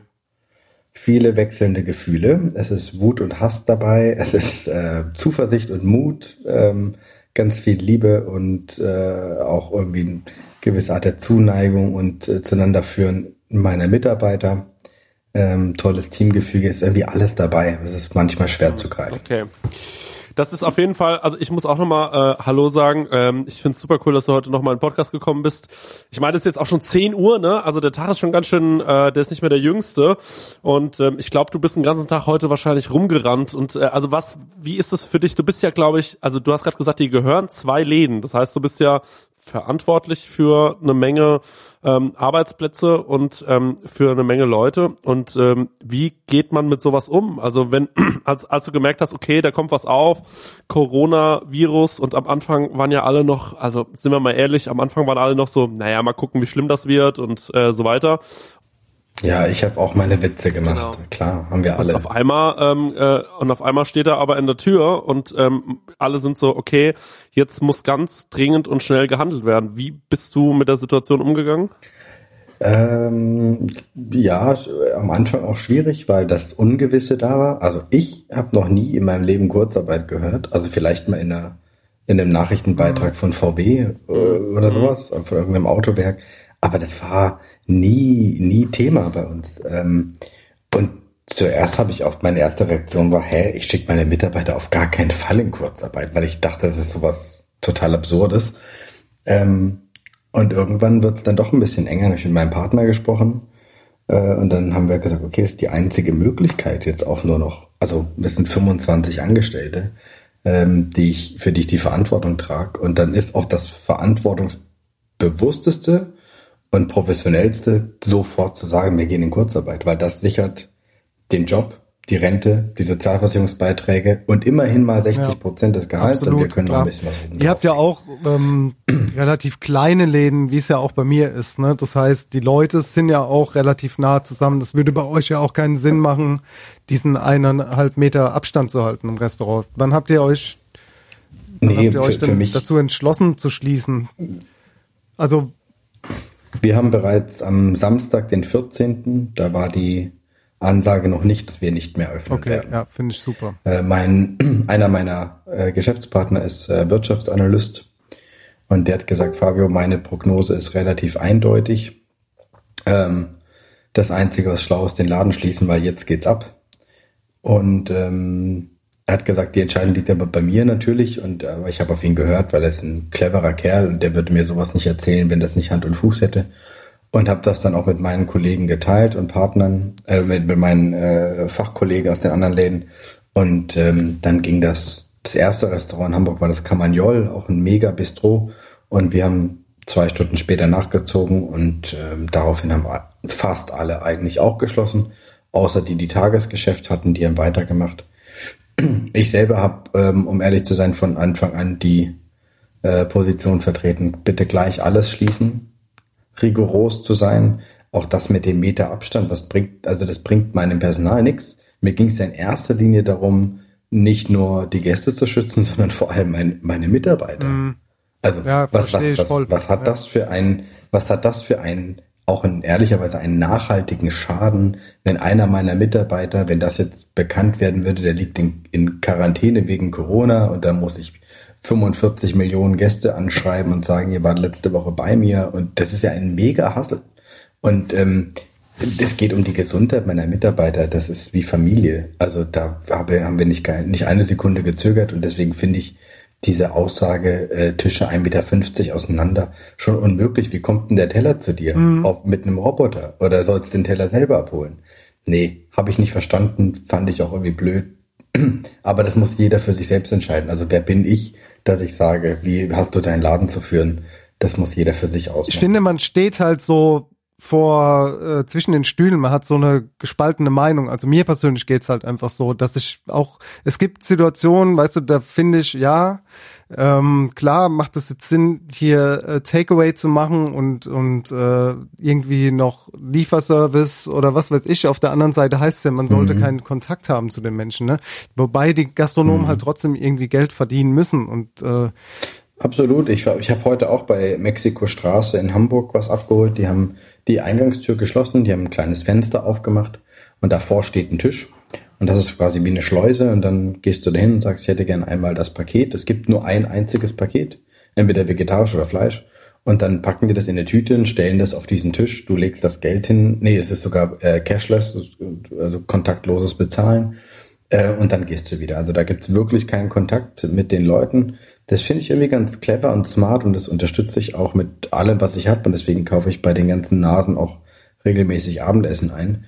viele wechselnde Gefühle. Es ist Wut und Hass dabei, es ist äh, Zuversicht und Mut, ähm, ganz viel Liebe und äh, auch irgendwie eine gewisse Art der Zuneigung und äh, zueinander führen meiner Mitarbeiter ähm, tolles Teamgefüge, ist irgendwie alles dabei. Es ist manchmal schwer zu greifen. Okay. Das ist auf jeden Fall, also ich muss auch nochmal äh, Hallo sagen. Ähm, ich finde es super cool, dass du heute nochmal in den Podcast gekommen bist. Ich meine, es ist jetzt auch schon 10 Uhr, ne? Also der Tag ist schon ganz schön, äh, der ist nicht mehr der jüngste. Und ähm, ich glaube, du bist den ganzen Tag heute wahrscheinlich rumgerannt. Und äh, also was, wie ist es für dich? Du bist ja, glaube ich, also du hast gerade gesagt, dir gehören zwei Läden. Das heißt, du bist ja verantwortlich für eine Menge ähm, Arbeitsplätze und ähm, für eine Menge Leute. Und ähm, wie geht man mit sowas um? Also wenn, als, als du gemerkt hast, okay, da kommt was auf, Corona-Virus und am Anfang waren ja alle noch, also sind wir mal ehrlich, am Anfang waren alle noch so, naja, mal gucken, wie schlimm das wird und äh, so weiter. Ja, ich habe auch meine Witze gemacht. Genau. Klar, haben wir alle. Und auf einmal ähm, äh, und auf einmal steht er aber in der Tür und ähm, alle sind so, okay, jetzt muss ganz dringend und schnell gehandelt werden. Wie bist du mit der Situation umgegangen? Ähm, ja, am Anfang auch schwierig, weil das Ungewisse da war. Also ich habe noch nie in meinem Leben Kurzarbeit gehört. Also vielleicht mal in einer in einem Nachrichtenbeitrag von VW äh, oder mhm. sowas, von irgendeinem Autowerk. Aber das war nie, nie Thema bei uns. Ähm, und zuerst habe ich auch, meine erste Reaktion war, hä, ich schicke meine Mitarbeiter auf gar keinen Fall in Kurzarbeit, weil ich dachte, das ist sowas total Absurdes. Ähm, und irgendwann wird es dann doch ein bisschen enger. Ich mit meinem Partner gesprochen. Äh, und dann haben wir gesagt, okay, das ist die einzige Möglichkeit jetzt auch nur noch. Also wir sind 25 Angestellte, ähm, die ich, für die ich die Verantwortung trage. Und dann ist auch das verantwortungsbewussteste und professionellste, sofort zu sagen, wir gehen in Kurzarbeit, weil das sichert den Job, die Rente, die Sozialversicherungsbeiträge und immerhin mal 60 Prozent des Gehalts absolut, und wir können klar. noch ein bisschen was Ihr habt ja auch ähm, relativ kleine Läden, wie es ja auch bei mir ist. Ne? Das heißt, die Leute sind ja auch relativ nah zusammen. Das würde bei euch ja auch keinen Sinn machen, diesen eineinhalb Meter Abstand zu halten im Restaurant. Wann habt ihr euch, nee, habt ihr euch für, für mich, dazu entschlossen zu schließen? Also wir haben bereits am Samstag, den 14., da war die Ansage noch nicht, dass wir nicht mehr öffnen okay, werden. ja, finde ich super. Äh, mein, einer meiner äh, Geschäftspartner ist äh, Wirtschaftsanalyst und der hat gesagt, Fabio, meine Prognose ist relativ eindeutig. Ähm, das Einzige, was schlau ist, den Laden schließen, weil jetzt geht's ab. Und ähm, er hat gesagt, die Entscheidung liegt aber bei mir natürlich und aber ich habe auf ihn gehört, weil er ist ein cleverer Kerl und der würde mir sowas nicht erzählen, wenn das nicht Hand und Fuß hätte. Und habe das dann auch mit meinen Kollegen geteilt und Partnern, äh, mit, mit meinen äh, Fachkollegen aus den anderen Läden. Und ähm, dann ging das, das erste Restaurant in Hamburg war das Camagnol, auch ein mega Bistro. Und wir haben zwei Stunden später nachgezogen und ähm, daraufhin haben fast alle eigentlich auch geschlossen, außer die, die Tagesgeschäft hatten, die haben weitergemacht. Ich selber habe, ähm, um ehrlich zu sein, von Anfang an die äh, Position vertreten, bitte gleich alles schließen, rigoros zu sein. Auch das mit dem Meter Abstand, was bringt, also das bringt meinem Personal nichts. Mir ging es ja in erster Linie darum, nicht nur die Gäste zu schützen, sondern vor allem mein, meine Mitarbeiter. Mhm. Also Ja, was, was, was, was hat Ja. das für ein, was hat das für ein, auch in ehrlicherweise einen nachhaltigen Schaden, wenn einer meiner Mitarbeiter, wenn das jetzt bekannt werden würde, der liegt in, in Quarantäne wegen Corona und dann muss ich 45 Millionen Gäste anschreiben und sagen, ihr wart letzte Woche bei mir und das ist ja ein mega Hassel. Und ähm, es geht um die Gesundheit meiner Mitarbeiter, das ist wie Familie. Also da habe, haben wir nicht, nicht eine Sekunde gezögert und deswegen finde ich diese Aussage, äh, Tische 1,50 Meter auseinander, schon unmöglich. Wie kommt denn der Teller zu dir? Auf, mit einem Roboter? Oder sollst du den Teller selber abholen? Nee, habe ich nicht verstanden, fand ich auch irgendwie blöd. Aber das muss jeder für sich selbst entscheiden. Also wer bin ich, dass ich sage, wie hast du deinen Laden zu führen? Das muss jeder für sich ausmachen. Ich finde, man steht halt so vor äh, zwischen den Stühlen, man hat so eine gespaltene Meinung. Also mir persönlich geht's halt einfach so, dass ich auch, es gibt Situationen, weißt du, da finde ich, ja, ähm, klar macht es jetzt Sinn, hier äh, Takeaway zu machen und, und äh, irgendwie noch Lieferservice oder was weiß ich. Auf der anderen Seite heißt es ja, man sollte keinen Kontakt haben zu den Menschen. Ne? Wobei die Gastronomen halt trotzdem irgendwie Geld verdienen müssen und äh, Absolut. Ich, war- ich habe heute auch bei Mexiko Straße in Hamburg was abgeholt. Die haben die Eingangstür geschlossen, die haben ein kleines Fenster aufgemacht und davor steht ein Tisch. Und das ist quasi wie eine Schleuse und dann gehst du dahin und sagst, ich hätte gern einmal das Paket. Es gibt nur ein einziges Paket, entweder vegetarisch oder Fleisch. Und dann packen die das in eine Tüte und stellen das auf diesen Tisch. Du legst das Geld hin. Nee, es ist sogar äh, cashless, also kontaktloses Bezahlen. Äh, und dann gehst du wieder. Also da gibt's wirklich keinen Kontakt mit den Leuten. Das finde ich irgendwie ganz clever und smart und das unterstütze ich auch mit allem, was ich habe. Und deswegen kaufe ich bei den ganzen Nasen auch regelmäßig Abendessen ein,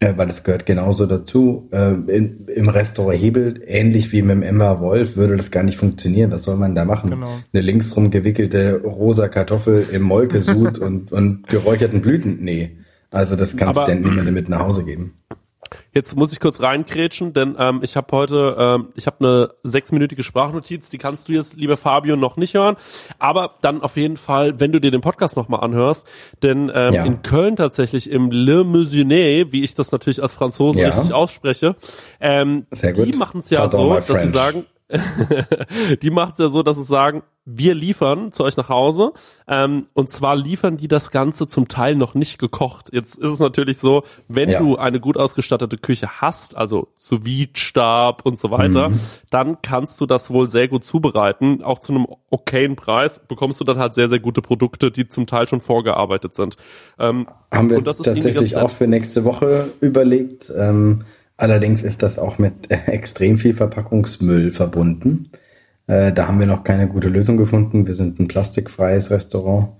äh, weil es gehört genauso dazu. Äh, in, Im Restaurant Hebel, ähnlich wie mit dem Emma Wolf, würde das gar nicht funktionieren. Was soll man da machen? Genau. Eine linksrum gewickelte rosa Kartoffel im Molkesud und, und geräucherten Blüten? Nee. Also das kannst du denn niemandem mit nach Hause geben. Jetzt muss ich kurz reinkrätschen, denn ähm, ich habe heute, ähm, ich habe eine sechsminütige Sprachnotiz, die kannst du jetzt, lieber Fabio, noch nicht hören, aber dann auf jeden Fall, wenn du dir den Podcast nochmal anhörst, denn ähm, Ja. in Köln tatsächlich im Le Musunet, wie ich das natürlich als Franzose Ja. richtig ausspreche, ähm, die machen es ja Pardon, so, dass sie sagen, die macht es ja so, dass sie sagen, wir liefern zu euch nach Hause. Ähm, und zwar liefern die das Ganze zum Teil noch nicht gekocht. Jetzt ist es natürlich so, wenn Ja. du eine gut ausgestattete Küche hast, also sous stab und so weiter, Mhm. dann kannst du das wohl sehr gut zubereiten. Auch zu einem okayen Preis bekommst du dann halt sehr, sehr gute Produkte, die zum Teil schon vorgearbeitet sind. Ähm, Haben wir und das ist irgendwie tatsächlich auch für nächste Woche überlegt. Ähm, allerdings ist das auch mit extrem viel Verpackungsmüll verbunden. Äh, da haben wir noch keine gute Lösung gefunden. Wir sind ein plastikfreies Restaurant.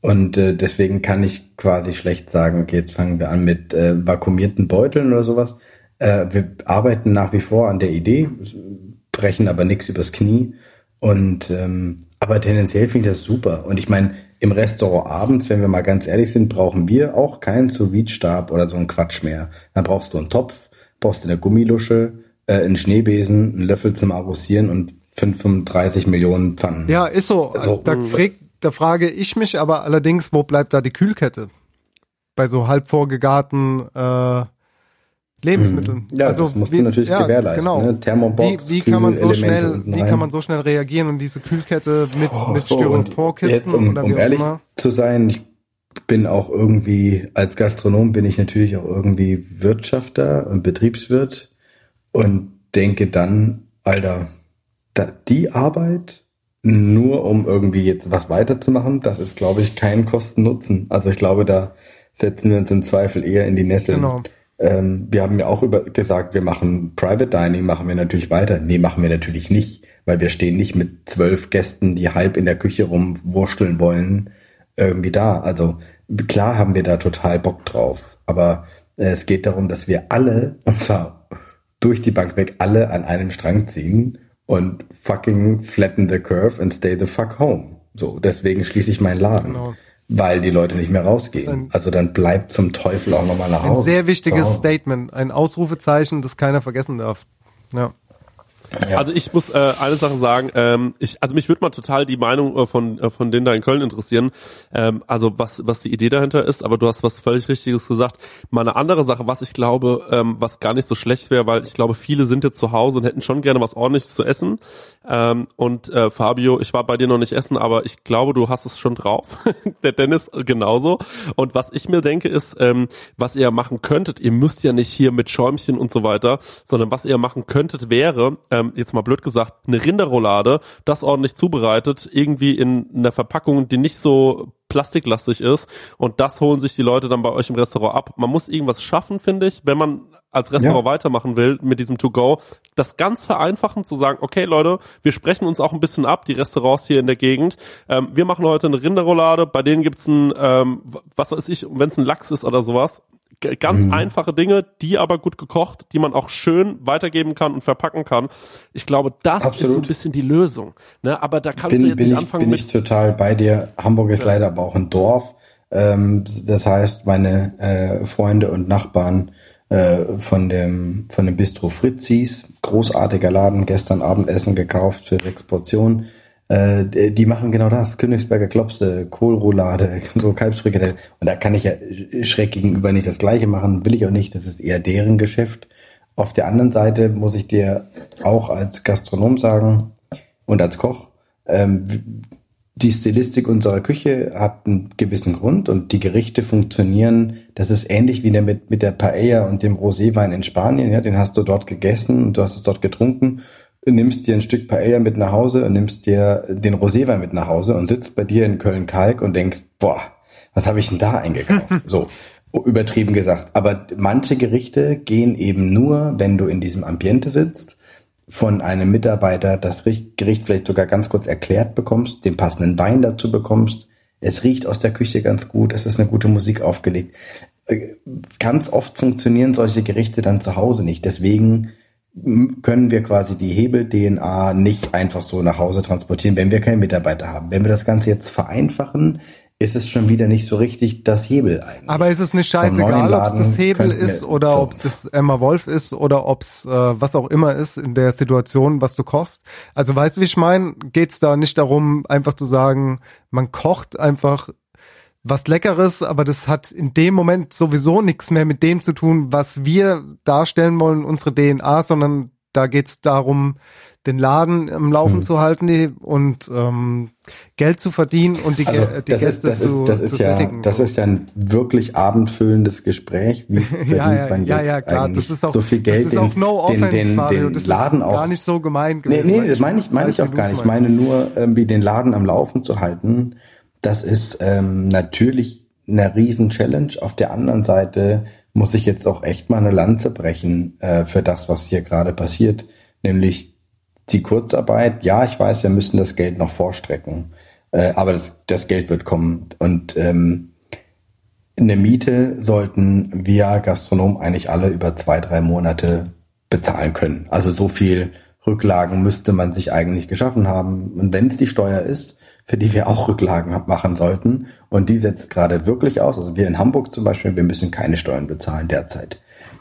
Und äh, deswegen kann ich quasi schlecht sagen, okay, jetzt fangen wir an mit äh, vakuumierten Beuteln oder sowas. Wir arbeiten nach wie vor an der Idee, brechen aber nichts übers Knie. Und ähm, aber tendenziell finde ich das super. Und ich meine, im Restaurant abends, wenn wir mal ganz ehrlich sind, brauchen wir auch keinen sous stab oder so einen Quatsch mehr. Dann brauchst du einen Topf, brauchst du eine Gummilusche, äh, einen Schneebesen, einen Löffel zum Arrosieren und 35 Millionen Pfannen. Ja, ist so. Also, da, frag, da frage ich mich aber allerdings, wo bleibt da die Kühlkette? Bei so halb vorgegarten äh, Lebensmitteln. Ja, das musst du natürlich gewährleisten, ne? Thermobox, wie, wie kann man so schnell, wie kann man so schnell reagieren und diese Kühlkette mit, mit So, und Styroporkisten jetzt, um, oder wie um auch ehrlich immer? zu sein, ich bin auch irgendwie, als Gastronom bin ich natürlich auch irgendwie Wirtschafter und Betriebswirt und denke dann, Alter, da, die Arbeit nur um irgendwie jetzt was weiterzumachen, das ist, glaube ich, kein Kosten-Nutzen. Also ich glaube, da setzen wir uns im Zweifel eher in die Nesseln. Genau. ähm, wir haben ja auch über gesagt, wir machen Private Dining, machen wir natürlich weiter. Nee, machen wir natürlich nicht, weil wir stehen nicht mit zwölf Gästen, die halb in der Küche rumwursteln wollen, irgendwie da. Also klar haben wir da total Bock drauf, aber äh, es geht darum, dass wir alle, und zwar durch die Bank weg, alle an einem Strang ziehen und fucking flatten the curve and stay the fuck home. So, deswegen schließe ich meinen Laden. Genau. Weil die Leute nicht mehr rausgehen. Also dann bleibt zum Teufel auch nochmal nach Hause. Ein sehr wichtiges Statement, ein Ausrufezeichen, das keiner vergessen darf. Ja. Also ich muss äh, eine Sache sagen, ähm, ich, also mich würde mal total die Meinung äh, von äh, von denen da in Köln interessieren, ähm, also was was die Idee dahinter ist, aber du hast was völlig Richtiges gesagt. Mal eine andere Sache, was ich glaube, ähm, was gar nicht so schlecht wäre, weil ich glaube, viele sind jetzt zu Hause und hätten schon gerne was ordentliches zu essen. Ähm, und äh, Fabio, ich war bei dir noch nicht essen, aber ich glaube, du hast es schon drauf. Der Dennis genauso. Und was ich mir denke ist, ähm, was ihr machen könntet, ihr müsst ja nicht hier mit Schäumchen und so weiter, sondern was ihr machen könntet wäre ähm, jetzt mal blöd gesagt, eine Rinderroulade, das ordentlich zubereitet, irgendwie in einer Verpackung, die nicht so plastiklastig ist und das holen sich die Leute dann bei euch im Restaurant ab. Man muss irgendwas schaffen, finde ich, wenn man als Restaurant ja. weitermachen will mit diesem To-Go, das ganz vereinfachen zu sagen, okay Leute, wir sprechen uns auch ein bisschen ab, die Restaurants hier in der Gegend. Ähm, wir machen heute eine Rinderroulade, bei denen gibt's ein, ähm, was weiß ich, wenn es ein Lachs ist oder sowas, ganz mhm. einfache Dinge, die aber gut gekocht, die man auch schön weitergeben kann und verpacken kann. Ich glaube, das Absolut. ist so ein bisschen die Lösung. Ne? Aber da kannst bin, du jetzt nicht ich, anfangen bin mit. ich total bei dir. Hamburg ist ja. leider aber auch ein Dorf. Ähm, das heißt, meine äh, Freunde und Nachbarn äh, von dem von dem Bistro Fritzis, großartiger Laden, gestern Abendessen gekauft für sechs Portionen äh, die machen genau das. Königsberger Klopse, Kohlroulade, so Kalbsfrikadelle. Und da kann ich ja schräg gegenüber nicht das Gleiche machen, will ich auch nicht. Das ist eher deren Geschäft. Auf der anderen Seite muss ich dir auch als Gastronom sagen und als Koch, ähm, die Stilistik unserer Küche hat einen gewissen Grund und die Gerichte funktionieren. Das ist ähnlich wie mit, mit der Paella und dem Roséwein in Spanien. Ja, den hast du dort gegessen und du hast es dort getrunken nimmst dir ein Stück Paella mit nach Hause und nimmst dir den Roséwein mit nach Hause und sitzt bei dir in Köln-Kalk und denkst, boah, was habe ich denn da eingekauft? so, übertrieben gesagt. Aber manche Gerichte gehen eben nur, wenn du in diesem Ambiente sitzt, von einem Mitarbeiter das Gericht vielleicht sogar ganz kurz erklärt bekommst, den passenden Wein dazu bekommst. Es riecht aus der Küche ganz gut, es ist eine gute Musik aufgelegt. Äh, ganz oft funktionieren solche Gerichte dann zu Hause nicht. Deswegen können wir quasi die Hebel-DNA nicht einfach so nach Hause transportieren, wenn wir keinen Mitarbeiter haben. Wenn wir das Ganze jetzt vereinfachen, ist es schon wieder nicht so richtig das Hebel eigentlich. Aber ist es nicht scheißegal, ob es das Hebel ist oder so. ob das Emma Wolf ist oder ob es äh, was auch immer ist in der Situation, was du kochst. Also weißt du, wie ich meine? Geht es da nicht darum, einfach zu sagen, man kocht einfach was Leckeres, aber das hat in dem Moment sowieso nichts mehr mit dem zu tun, was wir darstellen wollen, unsere DNA, sondern da geht's darum, den Laden im Laufen hm. zu halten und ähm, Geld zu verdienen und die, also, die Gäste ist, das zu, ist, das ist zu ja, Das ist ja ein wirklich abendfüllendes Gespräch. Wie verdient ja, ja, man jetzt ja, ja, klar. eigentlich das ist auch, so viel Geld, das ist auch no den, offense, den, Mario. den das Laden ist auch. gar nicht so gemeint gewesen. Nee, nee, das meine ich, meine ich auch gar nicht. Ich meine nur, irgendwie den Laden am Laufen zu halten das ist ähm, natürlich eine riesen Challenge. Auf der anderen Seite muss ich jetzt auch echt mal eine Lanze brechen äh, für das, was hier gerade passiert, nämlich die Kurzarbeit. Ja, ich weiß, wir müssen das Geld noch vorstrecken, äh, aber das, das Geld wird kommen und ähm, eine Miete sollten wir Gastronomen eigentlich alle über zwei, drei Monate bezahlen können. Also so viel Rücklagen müsste man sich eigentlich geschaffen haben. Und wenn es die Steuer ist, für die wir auch Rücklagen machen sollten, und die setzt gerade wirklich aus, also wir in Hamburg zum Beispiel, wir müssen keine Steuern bezahlen derzeit.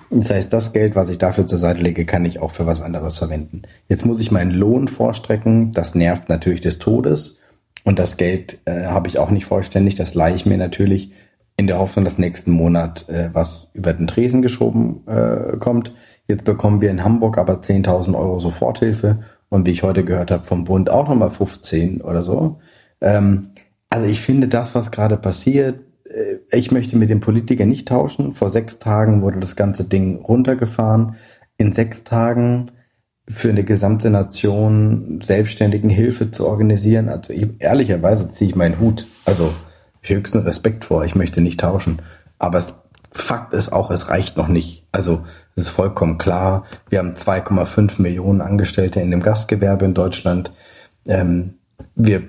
Das heißt, das Geld, was ich dafür zur Seite lege, kann ich auch für was anderes verwenden. Jetzt muss ich meinen Lohn vorstrecken, das nervt natürlich des Todes. Und das Geld äh, habe ich auch nicht vollständig, das leihe ich mir natürlich in der Hoffnung, dass nächsten Monat äh, was über den Tresen geschoben äh, kommt. Jetzt bekommen wir in Hamburg aber 10.000 Euro Soforthilfe und wie ich heute gehört habe vom Bund auch nochmal 15 oder so. Ähm, also ich finde das, was gerade passiert, äh, ich möchte mit den Politikern nicht tauschen. Vor sechs Tagen wurde das ganze Ding runtergefahren. In sechs Tagen für eine gesamte Nation selbstständigen Hilfe zu organisieren. Also ich, ehrlicherweise ziehe ich meinen Hut. Also höchsten Respekt vor. Ich möchte nicht tauschen. Aber es Fakt ist auch, es reicht noch nicht. Also es ist vollkommen klar, wir haben 2,5 Millionen Angestellte in dem Gastgewerbe in Deutschland. Ähm, wir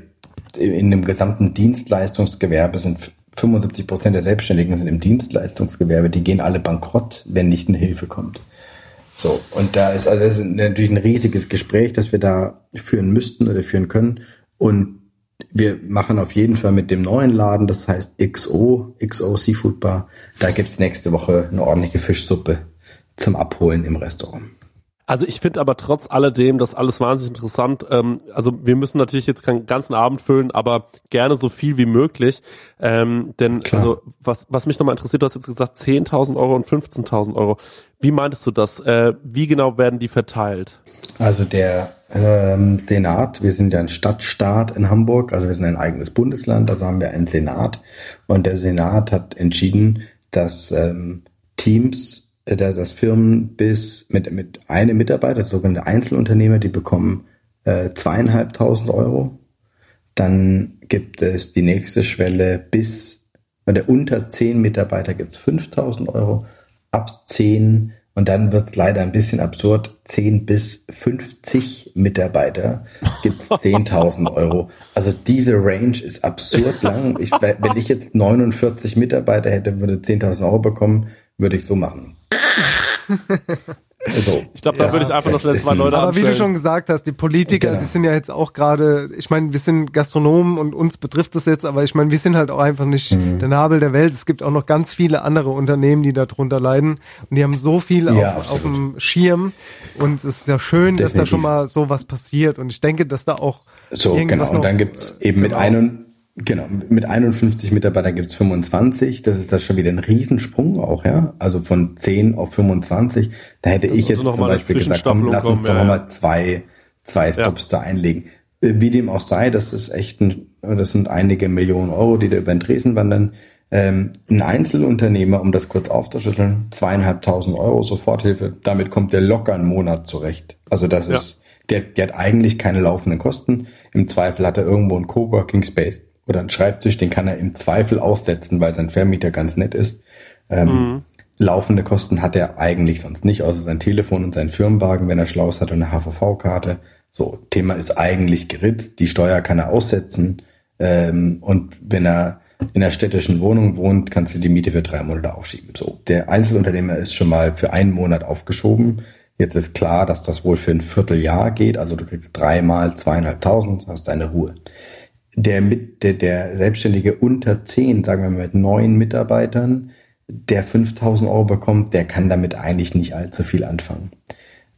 in dem gesamten Dienstleistungsgewerbe sind 75 Prozent der Selbstständigen sind im Dienstleistungsgewerbe, die gehen alle bankrott, wenn nicht eine Hilfe kommt. So, und da ist also ist natürlich ein riesiges Gespräch, das wir da führen müssten oder führen können. Und wir machen auf jeden Fall mit dem neuen Laden, das heißt XO, XO Seafood Bar, da gibt's nächste Woche eine ordentliche Fischsuppe zum Abholen im Restaurant. Also ich finde aber trotz alledem das alles wahnsinnig interessant. Ähm, also wir müssen natürlich jetzt keinen ganzen Abend füllen, aber gerne so viel wie möglich. Ähm, denn Klar. also was, was mich nochmal interessiert, du hast jetzt gesagt 10.000 Euro und 15.000 Euro. Wie meintest du das? Äh, wie genau werden die verteilt? Also der ähm, Senat, wir sind ja ein Stadtstaat in Hamburg, also wir sind ein eigenes Bundesland, also haben wir einen Senat. Und der Senat hat entschieden, dass ähm, Teams, äh, dass Firmen bis mit, mit einem Mitarbeiter, sogenannte Einzelunternehmer, die bekommen äh, zweieinhalbtausend Euro. Dann gibt es die nächste Schwelle bis, oder unter zehn Mitarbeiter gibt es 5000 Euro, ab zehn und dann wird es leider ein bisschen absurd. 10 bis 50 Mitarbeiter gibt es 10.000 Euro. Also diese Range ist absurd lang. Ich, wenn ich jetzt 49 Mitarbeiter hätte, würde 10.000 Euro bekommen, würde ich so machen. Also, Ich glaube, da das- würde ich einfach noch das schnell zwei Leute Aber wie du schon gesagt hast, die Politiker, Genau. die sind ja jetzt auch gerade, ich meine, wir sind Gastronomen und uns betrifft das jetzt, aber ich meine, wir sind halt auch einfach nicht Mhm. der Nabel der Welt. Es gibt auch noch ganz viele andere Unternehmen, die darunter leiden und die haben so viel Ja, auf, auf dem Schirm und es ist ja schön, dass da Definitiv. schon mal sowas passiert und ich denke, dass da auch So, irgendwas genau. Und dann gibt's eben mit Genau. Genau, mit 51 Mitarbeitern gibt's 25. Das ist das schon wieder ein Riesensprung auch, ja. Also von 10 auf 25. Da hätte ich sollte jetzt zum Beispiel gesagt, komm, lass uns kommen, doch ja, noch ja. mal zwei, zwei Stops da einlegen. Äh, Wie dem auch sei, das ist echt ein, das sind einige Millionen Euro, die da über den Tresen wandern. Ähm, ein Einzelunternehmer, um das kurz aufzuschütteln, zweieinhalbtausend Euro Soforthilfe, damit kommt der locker einen Monat zurecht. Also das Ja. ist, der, der hat eigentlich keine laufenden Kosten. Im Zweifel hat er irgendwo einen Coworking Space oder einen Schreibtisch, den kann er im Zweifel aussetzen, weil sein Vermieter ganz nett ist. Ähm, Laufende Kosten hat er eigentlich sonst nicht, außer sein Telefon und sein Firmenwagen, wenn er schlau ist, hat er eine HVV-Karte. So, Thema ist eigentlich geritzt, die Steuer kann er aussetzen. Ähm, und wenn er in einer städtischen Wohnung wohnt, kannst du die Miete für drei Monate aufschieben. So, der Einzelunternehmer ist schon mal für einen Monat aufgeschoben. Jetzt ist klar, dass das wohl für ein Vierteljahr geht. Also du kriegst dreimal zweieinhalbtausend, hast deine Ruhe. Der mit, der, der Selbstständige unter zehn, sagen wir mal mit neun Mitarbeitern, der 5000 Euro bekommt, der kann damit eigentlich nicht allzu viel anfangen.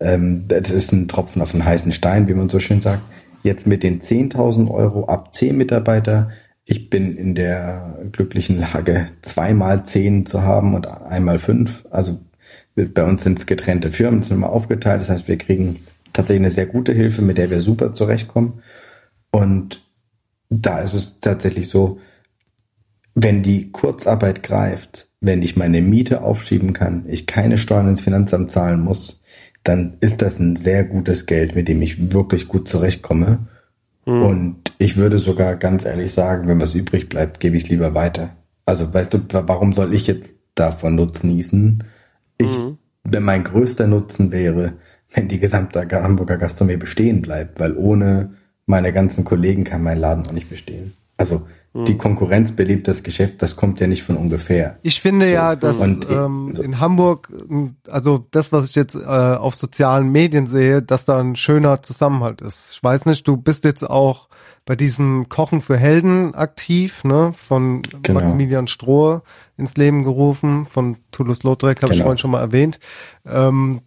Ähm, das ist ein Tropfen auf den heißen Stein, wie man so schön sagt. Jetzt mit den 10.000 Euro ab 10 Mitarbeiter. Ich bin in der glücklichen Lage, zweimal 10 zu haben und einmal 5. Also bei uns sind es getrennte Firmen, sind immer aufgeteilt. Das heißt, wir kriegen tatsächlich eine sehr gute Hilfe, mit der wir super zurechtkommen. Und da ist es tatsächlich so, wenn die Kurzarbeit greift, wenn ich meine Miete aufschieben kann, ich keine Steuern ins Finanzamt zahlen muss, dann ist das ein sehr gutes Geld, mit dem ich wirklich gut zurechtkomme. Und ich würde sogar ganz ehrlich sagen, wenn was übrig bleibt, gebe ich es lieber weiter. Also weißt du, warum soll ich jetzt davon Nutzen nießen? Ich, wenn mein größter Nutzen wäre, wenn die gesamte Hamburger Gastronomie bestehen bleibt, weil ohne meine ganzen Kollegen kann mein Laden auch nicht bestehen. Also die Konkurrenz belebt das Geschäft, das kommt ja nicht von ungefähr. Ich finde ja, dass Und ich- ähm, so. in Hamburg, m, also das, was ich jetzt äh, auf sozialen Medien sehe, dass da ein schöner Zusammenhalt ist. Ich weiß nicht, du bist jetzt auch bei diesem Kochen für Helden aktiv, ne, von Genau. Maximilian Strohe ins Leben gerufen, von Toulouse-Lautrec habe ich Genau. vorhin schon mal erwähnt. Ähm,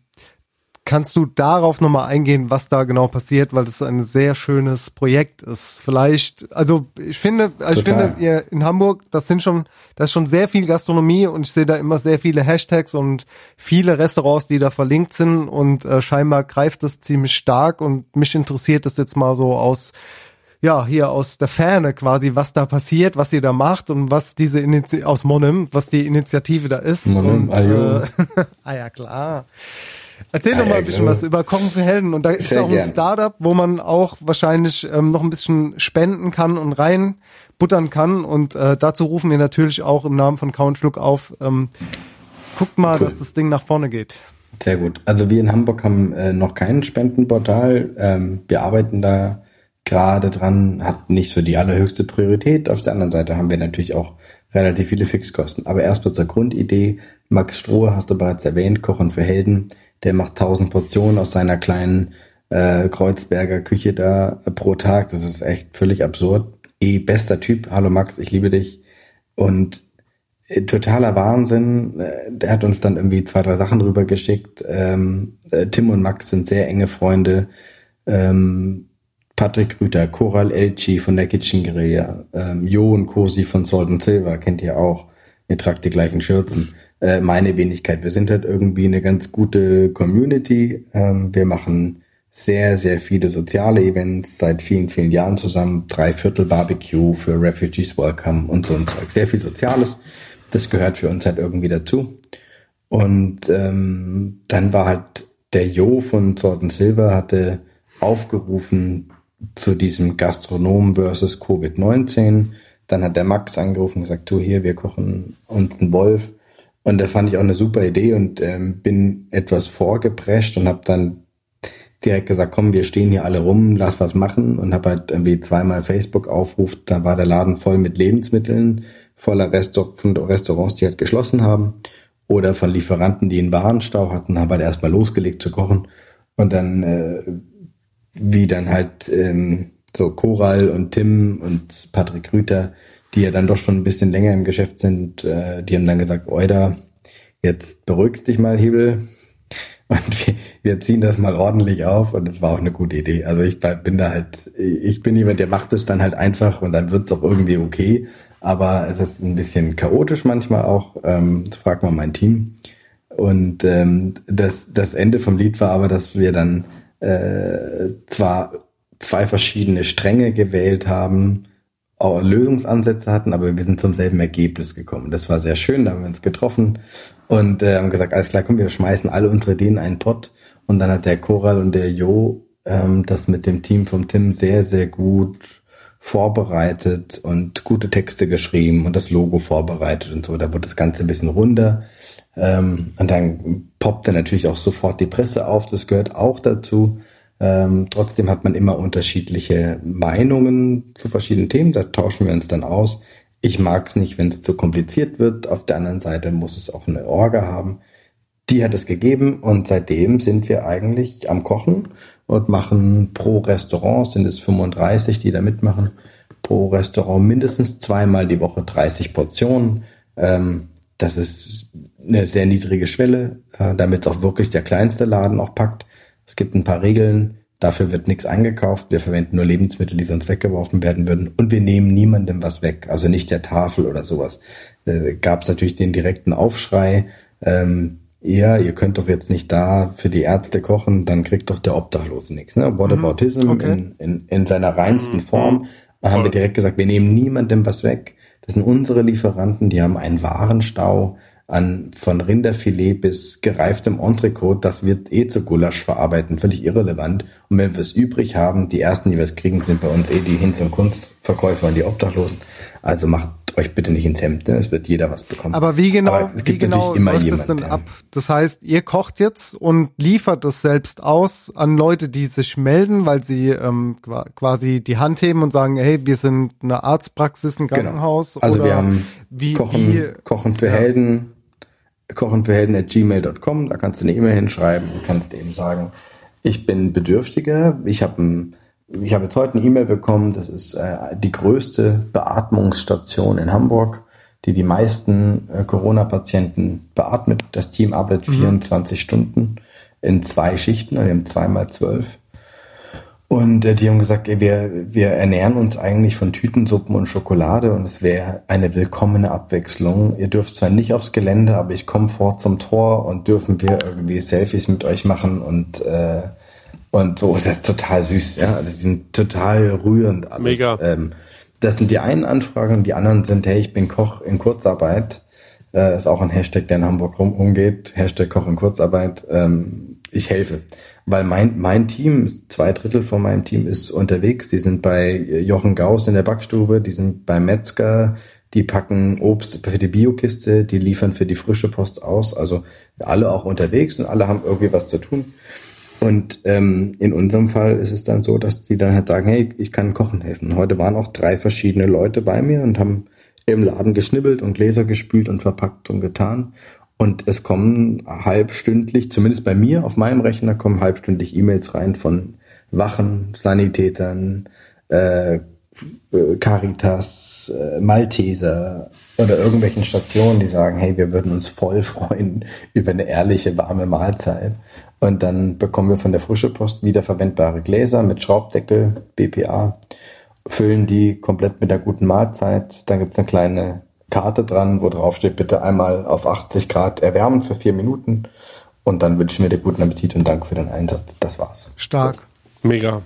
Kannst du darauf nochmal eingehen, was da genau passiert, weil das ein sehr schönes Projekt ist. Vielleicht, also ich finde, also ich finde, ihr in Hamburg, das sind schon, das ist schon sehr viel Gastronomie und ich sehe da immer sehr viele Hashtags und viele Restaurants, die da verlinkt sind und äh, scheinbar greift das ziemlich stark und mich interessiert das jetzt mal so aus ja, hier aus der Ferne quasi, was da passiert, was ihr da macht und was diese Initi aus Monem, was die Initiative da ist. Monem, und, äh, ah ja, klar. Erzähl doch mal ein bisschen was über Kochen für Helden. Und da ist Sehr auch ein. Startup, wo man auch wahrscheinlich ähm, noch ein bisschen spenden kann und reinbuttern kann. Und äh, dazu rufen wir natürlich auch im Namen von Count Schluck auf. Ähm, guckt mal, Cool. dass das Ding nach vorne geht. Sehr gut. Also wir in Hamburg haben äh, noch kein Spendenportal. Ähm, wir arbeiten da gerade dran, hat nicht so die allerhöchste Priorität. Auf der anderen Seite haben wir natürlich auch relativ viele Fixkosten. Aber erstmal zur Grundidee. Max Strohe hast du bereits erwähnt, Kochen für Helden. Der macht 1000 Portionen aus seiner kleinen äh, Kreuzberger Küche da äh, pro Tag. Das ist echt völlig absurd. Eh, bester Typ. Hallo Max, ich liebe dich. Und äh, totaler Wahnsinn. Äh, Der hat uns dann irgendwie zwei, drei Sachen rübergeschickt. Ähm, äh, Tim und Max sind sehr enge Freunde. Ähm, Patrick Rüther, Coral Elchi von der Kitchen Guerilla, ähm, Jo und Cosi von Salt and Silver, kennt ihr auch. Ihr tragt die gleichen Schürzen. Äh, meine Wenigkeit. Wir sind halt irgendwie eine ganz gute Community. Ähm, wir machen sehr, sehr viele soziale Events seit vielen, vielen Jahren zusammen. Drei Viertel Barbecue für Refugees Welcome und so ein Zeug. Sehr viel Soziales. Das gehört für uns halt irgendwie dazu. Und ähm, dann war halt der Jo von Sword and Silver hatte aufgerufen zu diesem Gastronom versus Covid-19. Dann hat der Max angerufen und gesagt, du hier, wir kochen uns einen Wolf. Und da fand ich auch eine super Idee und ähm, bin etwas vorgeprescht und habe dann direkt gesagt, komm, wir stehen hier alle rum, lass was machen und habe halt irgendwie zweimal Facebook aufruft, da war der Laden voll mit Lebensmitteln, voller Restaur von Restaurants, die halt geschlossen haben oder von Lieferanten, die einen Warenstau hatten, habe halt erstmal losgelegt zu kochen und dann äh, wie dann halt ähm, so Koral und Tim und Patrick Rüther, die ja dann doch schon ein bisschen länger im Geschäft sind, äh, die haben dann gesagt, Oida, jetzt beruhigst dich mal, Hebel, und wir, wir ziehen das mal ordentlich auf und das war auch eine gute Idee. Also ich bin da halt, ich bin jemand, der macht es dann halt einfach und dann wird's auch irgendwie okay. Aber es ist ein bisschen chaotisch manchmal auch. Ähm, das fragt mal mein Team. Und ähm, das, das Ende vom Lied war aber, dass wir dann äh, zwar zwei verschiedene Stränge gewählt haben, Lösungsansätze hatten, aber wir sind zum selben Ergebnis gekommen. Das war sehr schön, da haben wir uns getroffen und äh, haben gesagt, alles klar, komm, wir schmeißen alle unsere Ideen in einen Pott. Und dann hat der Koral und der Jo ähm, das mit dem Team vom Tim sehr, sehr gut vorbereitet und gute Texte geschrieben und das Logo vorbereitet und so. Da wurde das Ganze ein bisschen runder. Ähm, und dann poppte natürlich auch sofort die Presse auf, das gehört auch dazu. Ähm, trotzdem hat man immer unterschiedliche Meinungen zu verschiedenen Themen, da tauschen wir uns dann aus. Ich mag es nicht, wenn es zu kompliziert wird. Auf der anderen Seite muss es auch eine Orga haben. Die hat es gegeben und seitdem sind wir eigentlich am Kochen und machen pro Restaurant, sind es 35, die da mitmachen, pro Restaurant mindestens zweimal die Woche 30 Portionen. Ähm, das ist eine sehr niedrige Schwelle, äh, damit auch wirklich der kleinste Laden auch packt. Es gibt ein paar Regeln. Dafür wird nichts eingekauft. Wir verwenden nur Lebensmittel, die sonst weggeworfen werden würden. Und wir nehmen niemandem was weg. Also nicht der Tafel oder sowas. Äh, Gab es natürlich den direkten Aufschrei. Ähm, ja, ihr könnt doch jetzt nicht da für die Ärzte kochen, dann kriegt doch der Obdachlose nichts. Ne? Whataboutism Mhm. Okay. in, in, in seiner reinsten Form. Da haben wir direkt gesagt, wir nehmen niemandem was weg. Das sind unsere Lieferanten, die haben einen Warenstau an von Rinderfilet bis gereiftem Entrecote, das wird eh zu Gulasch verarbeiten, völlig irrelevant. Und wenn wir es übrig haben, die ersten, die wir es kriegen, sind bei uns eh die Hinz- und Kunstverkäufer und die Obdachlosen. Also macht euch bitte nicht ins Hemd, ne? es wird jeder was bekommen. Aber wie genau, Aber es gibt wie genau natürlich immer läuft jemand, das denn ab? Das heißt, ihr kocht jetzt und liefert das selbst aus an Leute, die sich melden, weil sie ähm, qua- quasi die Hand heben und sagen, hey, wir sind eine Arztpraxis, ein Krankenhaus. Genau. Also oder wir haben wie, Kochen, wie, Kochen für ja. Helden, Kochen für Helden at gmail.com, da kannst du eine E-Mail hinschreiben und kannst eben sagen, ich bin Bedürftiger, ich habe ich habe jetzt heute eine E-Mail bekommen, das ist äh, die größte Beatmungsstation in Hamburg, die die meisten äh, Corona-Patienten beatmet. Das Team arbeitet 24 Stunden in zwei Schichten, also wir haben zweimal zwölf. Und äh, die haben gesagt, ey, wir, wir ernähren uns eigentlich von Tütensuppen und Schokolade und es wäre eine willkommene Abwechslung. Ihr dürft zwar nicht aufs Gelände, aber ich komme vor zum Tor und dürfen wir irgendwie Selfies mit euch machen und äh, und so ist das total süß, ja. Die sind total rührend alles. Mega. Ähm, das sind die einen Anfragen und die anderen sind, hey, ich bin Koch in Kurzarbeit. Äh, ist auch ein Hashtag, der in Hamburg rum umgeht. Hashtag Koch in Kurzarbeit. Ähm, ich helfe. Weil mein, mein Team, zwei Drittel von meinem Team ist unterwegs. Die sind bei Jochen Gauss in der Backstube, die sind bei Metzger, die packen Obst für die Biokiste, die liefern für die frische Post aus. Also alle auch unterwegs und alle haben irgendwie was zu tun. Und ähm, in unserem Fall ist es dann so, dass die dann halt sagen, hey, ich kann kochen helfen. Heute waren auch drei verschiedene Leute bei mir und haben im Laden geschnibbelt und Gläser gespült und verpackt und getan. Und es kommen halbstündlich, zumindest bei mir auf meinem Rechner, kommen halbstündlich E-Mails rein von Wachen, Sanitätern, äh, Caritas, äh, Malteser oder irgendwelchen Stationen, die sagen, hey, wir würden uns voll freuen über eine ehrliche, warme Mahlzeit. Und dann bekommen wir von der Frische Post wiederverwendbare Gläser mit Schraubdeckel, BPA, füllen die komplett mit der guten Mahlzeit. Dann gibt's eine kleine Karte dran, wo drauf steht, bitte einmal auf 80 Grad erwärmen für vier Minuten. Und dann wünschen wir dir guten Appetit und Dank für den Einsatz. Das war's. Stark. So. Mega.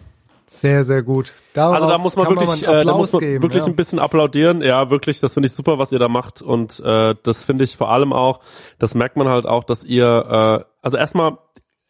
Sehr, sehr gut. Darauf also da muss man wirklich, man äh, da muss man geben, wirklich ja. ein bisschen applaudieren. Ja, wirklich, das finde ich super, was ihr da macht. Und äh, das finde ich vor allem auch, das merkt man halt auch, dass ihr, äh, also erstmal,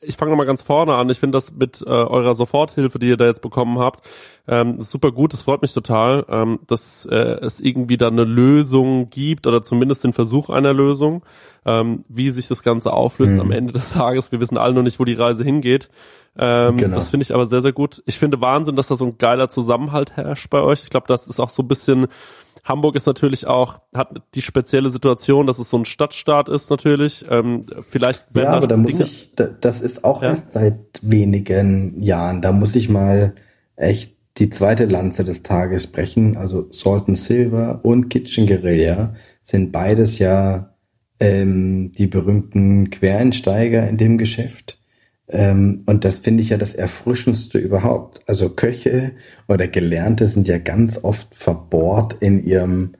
ich fange nochmal ganz vorne an. Ich finde das mit äh, eurer Soforthilfe, die ihr da jetzt bekommen habt, ähm, super gut. Das freut mich total, ähm, dass äh, es irgendwie da eine Lösung gibt oder zumindest den Versuch einer Lösung, ähm, wie sich das Ganze auflöst Mhm. am Ende des Tages. Wir wissen alle noch nicht, wo die Reise hingeht. Ähm, Genau. Das finde ich aber sehr, sehr gut. Ich finde Wahnsinn, dass da so ein geiler Zusammenhalt herrscht bei euch. Ich glaube, das ist auch so ein bisschen, Hamburg ist natürlich auch, hat die spezielle Situation, dass es so ein Stadtstaat ist natürlich. Ähm, vielleicht Ja, aber da muss Dinge- ich, da- das ist auch Ja. erst seit wenigen Jahren. Da muss ich mal echt die zweite Lanze des Tages brechen. Also Salt and Silver und Kitchen Guerilla sind beides ja ähm, die berühmten Quereinsteiger in dem Geschäft. Ähm, und das finde ich ja das Erfrischendste überhaupt. Also Köche oder Gelernte sind ja ganz oft verbohrt in ihrem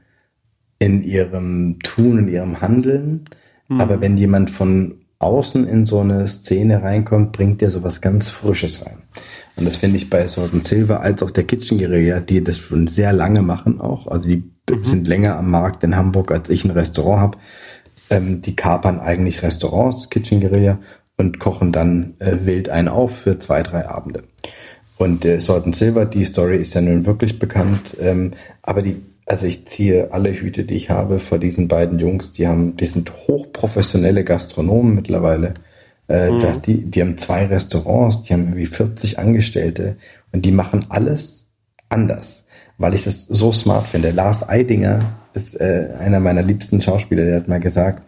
in ihrem Tun, in ihrem Handeln. Aber wenn jemand von außen in so eine Szene reinkommt, bringt der sowas ganz Frisches rein. Und das finde ich bei Salt and Silver als auch der Kitchen Guerilla, die das schon sehr lange machen auch. Also die sind länger am Markt in Hamburg, als ich ein Restaurant habe. Ähm, die kapern eigentlich Restaurants, Kitchen Guerilla, und kochen dann äh, wild einen auf für zwei, drei Abende. Und äh, Salt and Silver, die Story ist ja nun wirklich bekannt. Ähm, aber die, also ich ziehe alle Hüte, die ich habe, vor diesen beiden Jungs. Die haben, die sind hochprofessionelle Gastronomen mittlerweile. Äh, das, die, die haben zwei Restaurants, die haben irgendwie 40 Angestellte und die machen alles anders, weil ich das so smart finde. Lars Eidinger ist äh, einer meiner liebsten Schauspieler, der hat mal gesagt,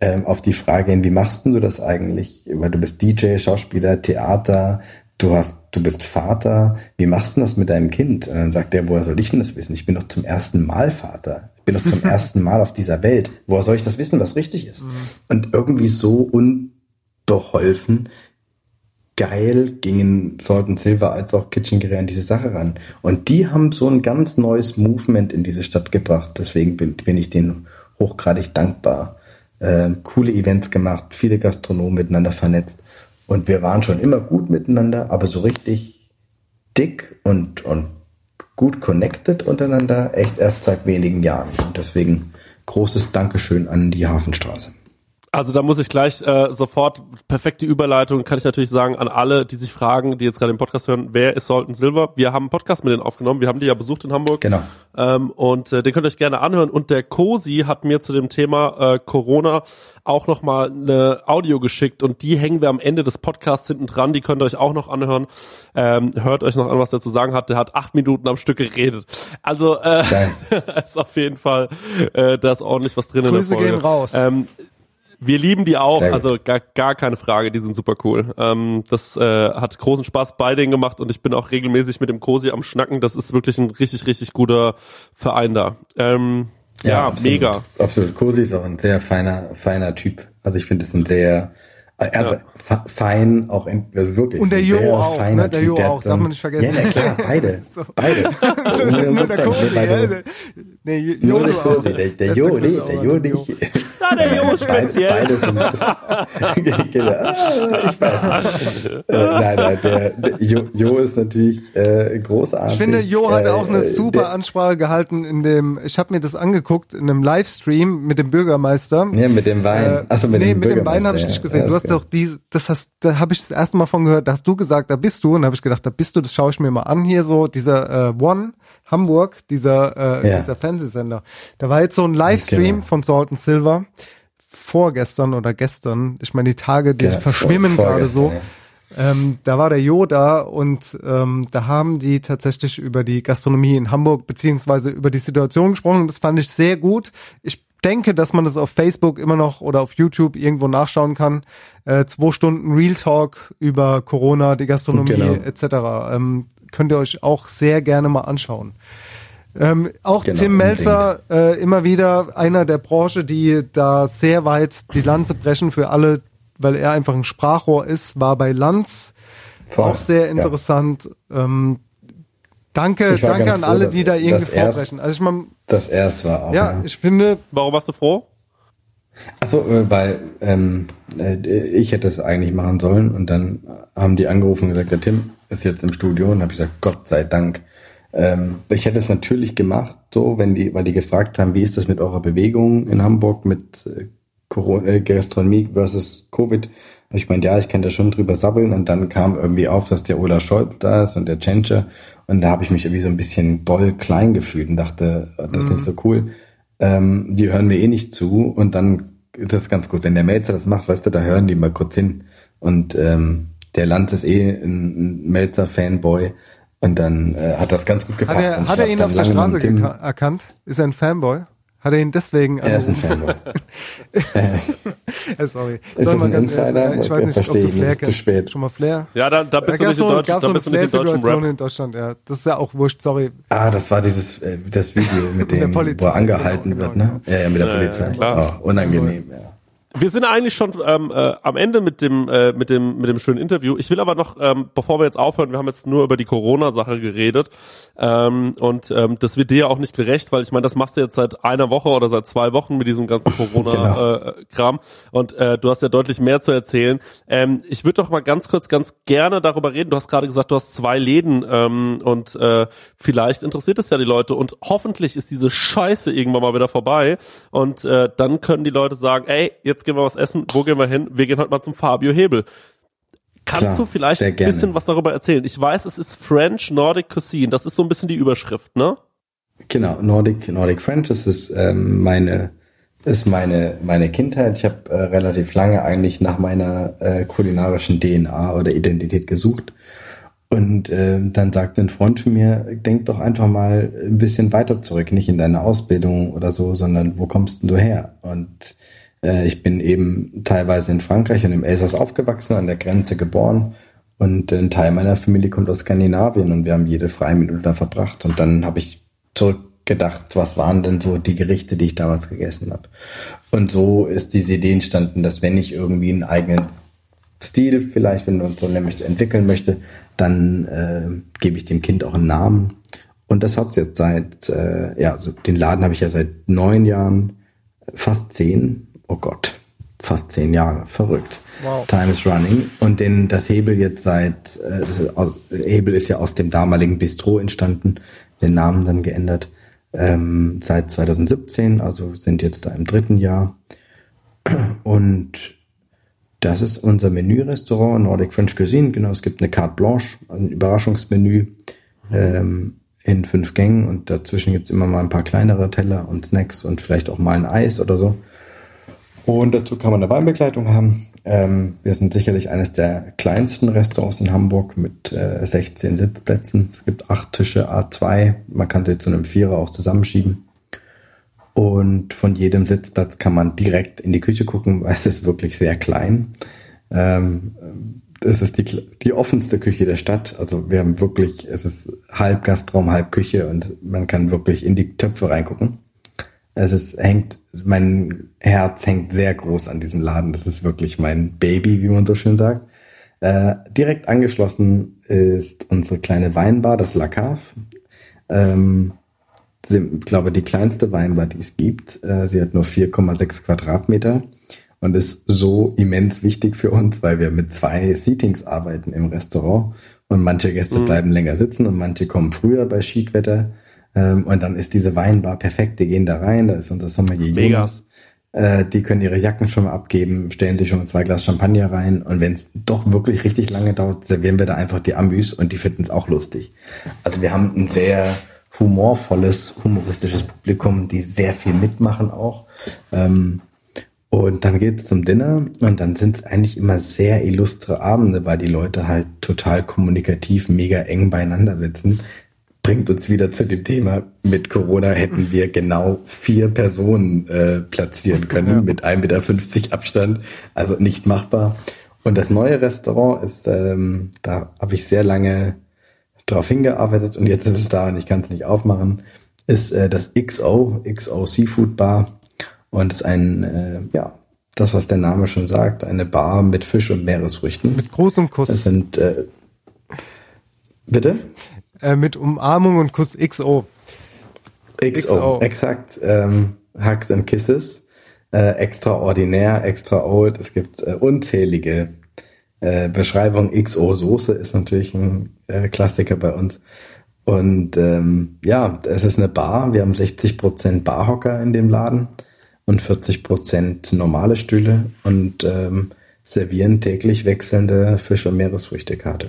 ähm, auf die Frage hin, wie machst denn du das eigentlich? Weil du bist DJ, Schauspieler, Theater, du hast, du bist Vater, wie machst du das mit deinem Kind? Und dann sagt er, woher soll ich denn das wissen? Ich bin doch zum ersten Mal Vater. Ich bin doch zum ersten Mal auf dieser Welt. Woher soll ich das wissen, was richtig ist? Und irgendwie so unbeholfen, geil gingen Salt and Silver als auch Kitchen Guerilla an diese Sache ran. Und die haben so ein ganz neues Movement in diese Stadt gebracht. Deswegen bin, bin ich denen hochgradig dankbar. Ähm, coole Events gemacht, viele Gastronomen miteinander vernetzt. Und wir waren schon immer gut miteinander, aber so richtig dick und, und gut connected untereinander echt erst seit wenigen Jahren. Und deswegen großes Dankeschön an die Hafenstraße. Also da muss ich gleich äh, sofort perfekte Überleitung kann ich natürlich sagen an alle, die sich fragen, die jetzt gerade den Podcast hören, wer ist Salt and Silver? Wir haben einen Podcast mit denen aufgenommen, wir haben die ja besucht in Hamburg. Genau. Ähm, und äh, den könnt ihr euch gerne anhören. Und der Cosi hat mir zu dem Thema äh, Corona auch nochmal eine Audio geschickt und die hängen wir am Ende des Podcasts hinten dran. Die könnt ihr euch auch noch anhören. Ähm, hört euch noch an, was der zu sagen hat. Der hat acht Minuten am Stück geredet. Also äh, ist auf jeden Fall, äh, da ist ordentlich was drin Grüße in der Folge. gehen raus. Ähm, wir lieben die auch, also gar, gar keine Frage, die sind super cool. Ähm, das äh, hat großen Spaß bei denen gemacht und ich bin auch regelmäßig mit dem Cosi am Schnacken. Das ist wirklich ein richtig, richtig guter Verein da. Ähm, ja, absolut. mega. Absolut. Cosi ist auch ein sehr feiner, feiner Typ. Also ich finde es ein sehr, also Ja. fe- fein, auch in, also wirklich. Und der Jo auch, ne? Der Jo auch, so darf man nicht vergessen. Ja, na klar, beide. So. Beide. Nur der Cosi, beide. Nee, Jo Nur der du auch. Cosi, der, der Jo, nee, der Jo nicht. Na, der Jo ist speziell. beide sind. genau. Ich weiß nicht. Äh, nein, nein, der, der jo, jo ist natürlich äh, großartig. Ich finde, Jo hat Äh, auch eine äh, super der- Ansprache gehalten in dem, ich habe mir das angeguckt, in einem Livestream mit dem Bürgermeister. Ja, mit dem Wein. Achso, mit nee, dem mit dem Wein habe ich nicht gesehen. Ja, du hast doch die, das hast, da habe ich das erste Mal von gehört, da hast du gesagt, da bist du. Und da habe ich gedacht, da bist du, das schaue ich mir mal an hier so, dieser äh, One Hamburg, dieser, äh, Ja. dieser Fernsehsender. Da war jetzt so ein Livestream Genau. von Salt and Silver vorgestern oder gestern. Ich meine, die Tage, die Genau, verschwimmen vor- gerade so. Ähm, da war der Jo da und ähm, da haben die tatsächlich über die Gastronomie in Hamburg beziehungsweise über die Situation gesprochen. Das fand ich sehr gut. Ich denke, dass man das auf Facebook immer noch oder auf YouTube irgendwo nachschauen kann. Äh, zwei Stunden Real Talk über Corona, die Gastronomie Genau. etc. Ähm, könnt ihr euch auch sehr gerne mal anschauen. Ähm, auch Genau, Tim Melzer, äh, immer wieder einer der Branche, die da sehr weit die Lanze brechen für alle, weil er einfach ein Sprachrohr ist, war bei Lanz Voll, auch sehr ja. interessant. Ähm, danke, danke an froh, alle, dass- die da irgendwie dass vorbrechen. Also ich meine, Das erst war auch. ja, ich finde, Warum warst du froh? Achso, äh, weil ähm, äh, ich hätte es eigentlich machen sollen und dann haben die angerufen und gesagt, der Tim ist jetzt im Studio und habe ich gesagt, Gott sei Dank. Ähm, ich hätte es natürlich gemacht, so, wenn die, weil die gefragt haben, wie ist das mit eurer Bewegung in Hamburg mit äh, Corona, äh, Gastronomie versus Covid. Und ich meinte, ja, ich kann da schon drüber sabbeln und dann kam irgendwie auf, dass der Olaf Scholz da ist und der Tschentscher und da habe ich mich irgendwie so ein bisschen doll klein gefühlt und dachte, das ist nicht so cool. Ähm, die hören mir eh nicht zu und dann ist das ganz gut. Wenn der Melzer das macht, weißt du, da hören die mal kurz hin. Und ähm, der Land ist eh ein, Melzer-Fanboy und dann äh, hat das ganz gut hat gepasst. er, Und hat er ihn auf der Straße erkannt? Ist er ein Fanboy? Hat er ihn deswegen Er ist ein? Fanboy. Äh, Sorry. Ist Soll das man ein ganz ehrlich, Insider? äh, Ich weiß nicht, ob Verstehe du ich nicht, Flair ist zu kennst. spät. Schon mal Flair? Ja, da, da bist du nicht in so, Deutsch, gab's da so bist du nicht in Rap. in Deutschland, ja. Das ist ja auch wurscht, sorry. Ah, das war dieses äh, das Video mit der dem, Polizei, wo er angehalten genau, wird, ne? Ja, ja, mit der Polizei. klar. Oh, unangenehm, ja. Wir sind eigentlich schon ähm, äh, am Ende mit dem äh, mit dem mit dem schönen Interview. Ich will aber noch, ähm, bevor wir jetzt aufhören, wir haben jetzt nur über die Corona-Sache geredet ähm, und ähm, das wird dir ja auch nicht gerecht, weil ich meine, das machst du jetzt seit einer Woche oder seit zwei Wochen mit diesem ganzen Corona-Kram und äh, du hast ja deutlich mehr zu erzählen. Ähm, ich würde doch mal ganz kurz, ganz gerne darüber reden. Du hast gerade gesagt, du hast zwei Läden ähm, und äh, vielleicht interessiert es ja die Leute und hoffentlich ist diese Scheiße irgendwann mal wieder vorbei und äh, dann können die Leute sagen, ey, jetzt gehen wir was essen, wo gehen wir hin? Wir gehen heute mal zum Fabio Hebel. Kannst Klar, du vielleicht ein bisschen was darüber erzählen? Ich weiß, es ist French Nordic Cuisine, das ist so ein bisschen die Überschrift, ne? Genau, Nordic, Nordic French, das ist ähm, meine, ist meine, meine Kindheit. Ich habe äh, relativ lange eigentlich nach meiner äh, kulinarischen DNA oder Identität gesucht. Und äh, dann sagte ein Freund von mir, denk doch einfach mal ein bisschen weiter zurück, nicht in deine Ausbildung oder so, sondern wo kommst denn du her? Und ich bin eben teilweise in Frankreich und im Elsass aufgewachsen, an der Grenze geboren. Und ein Teil meiner Familie kommt aus Skandinavien und wir haben jede freie Minute da verbracht. Und dann habe ich zurückgedacht, was waren denn so die Gerichte, die ich damals gegessen habe. Und so ist diese Idee entstanden, dass wenn ich irgendwie einen eigenen Stil vielleicht, wenn man so nämlich entwickeln möchte, dann äh, gebe ich dem Kind auch einen Namen. Und das hat's jetzt seit, äh, ja, also den Laden habe ich ja seit neun Jahren, fast zehn, oh Gott, fast zehn Jahre, verrückt. Wow. Time is running. Und den, das Hebel jetzt seit, äh, das ist, aus, Hebel ist ja aus dem damaligen Bistro entstanden, den Namen dann geändert, ähm, seit 2017, also sind jetzt da im dritten Jahr. Und das ist unser Menü-Restaurant, Nordic French Cuisine. Genau, es gibt eine Carte Blanche, ein Überraschungsmenü ähm, in fünf Gängen und dazwischen gibt's immer mal ein paar kleinere Teller und Snacks und vielleicht auch mal ein Eis oder so. Und dazu kann man eine Weinbegleitung haben. Ähm, wir sind sicherlich eines der kleinsten Restaurants in Hamburg mit äh, 16 Sitzplätzen. Es gibt acht Tische A2. Man kann sie zu einem Vierer auch zusammenschieben. Und von jedem Sitzplatz kann man direkt in die Küche gucken, weil es ist wirklich sehr klein. Ähm, es ist die, die offenste Küche der Stadt. Also wir haben wirklich, es ist halb Gastraum, halb Küche und man kann wirklich in die Töpfe reingucken. Es ist, hängt, mein Herz hängt sehr groß an diesem Laden. Das ist wirklich mein Baby, wie man so schön sagt. Äh, direkt angeschlossen ist unsere kleine Weinbar, das La Cave. Ähm, ich glaube, die kleinste Weinbar, die es gibt. Äh, sie hat nur 4,6 Quadratmeter und ist so immens wichtig für uns, weil wir mit zwei Seatings arbeiten im Restaurant und manche Gäste mhm. bleiben länger sitzen und manche kommen früher bei Schiedwetter. Ähm, und dann ist diese Weinbar perfekt. Die gehen da rein, da ist unser Sommelier Mega. Jonas. Äh, die können ihre Jacken schon mal abgeben, stellen sich schon mal zwei Glas Champagner rein und wenn es doch wirklich richtig lange dauert, servieren wir da einfach die Ambus und die finden es auch lustig. Also wir haben ein sehr humorvolles, humoristisches Publikum, die sehr viel mitmachen auch. Ähm, und dann geht's zum Dinner und dann sind es eigentlich immer sehr illustre Abende, weil die Leute halt total kommunikativ, mega eng beieinander sitzen. Bringt uns wieder zu dem Thema, mit Corona hätten wir genau vier Personen äh, platzieren können ja. mit 1,50 Meter Abstand. Also nicht machbar. Und das neue Restaurant ist, ähm, da habe ich sehr lange drauf hingearbeitet und jetzt ist es da und ich kann es nicht aufmachen, ist äh, das XO, XO Seafood Bar und ist ein, äh, ja, das, was der Name schon sagt, eine Bar mit Fisch und Meeresfrüchten. Mit großem Kuss. Das sind, äh, bitte? Äh, mit Umarmung und Kuss XO. XO, XO. exakt. Ähm, Hugs and Kisses. Äh, extraordinär, extra old. Es gibt äh, unzählige äh, Beschreibungen. XO Soße ist natürlich ein äh, Klassiker bei uns. Und ähm, ja, es ist eine Bar. Wir haben 60% Barhocker in dem Laden und 40 Prozent normale Stühle und ähm, servieren täglich wechselnde Fisch- und Meeresfrüchtekarte.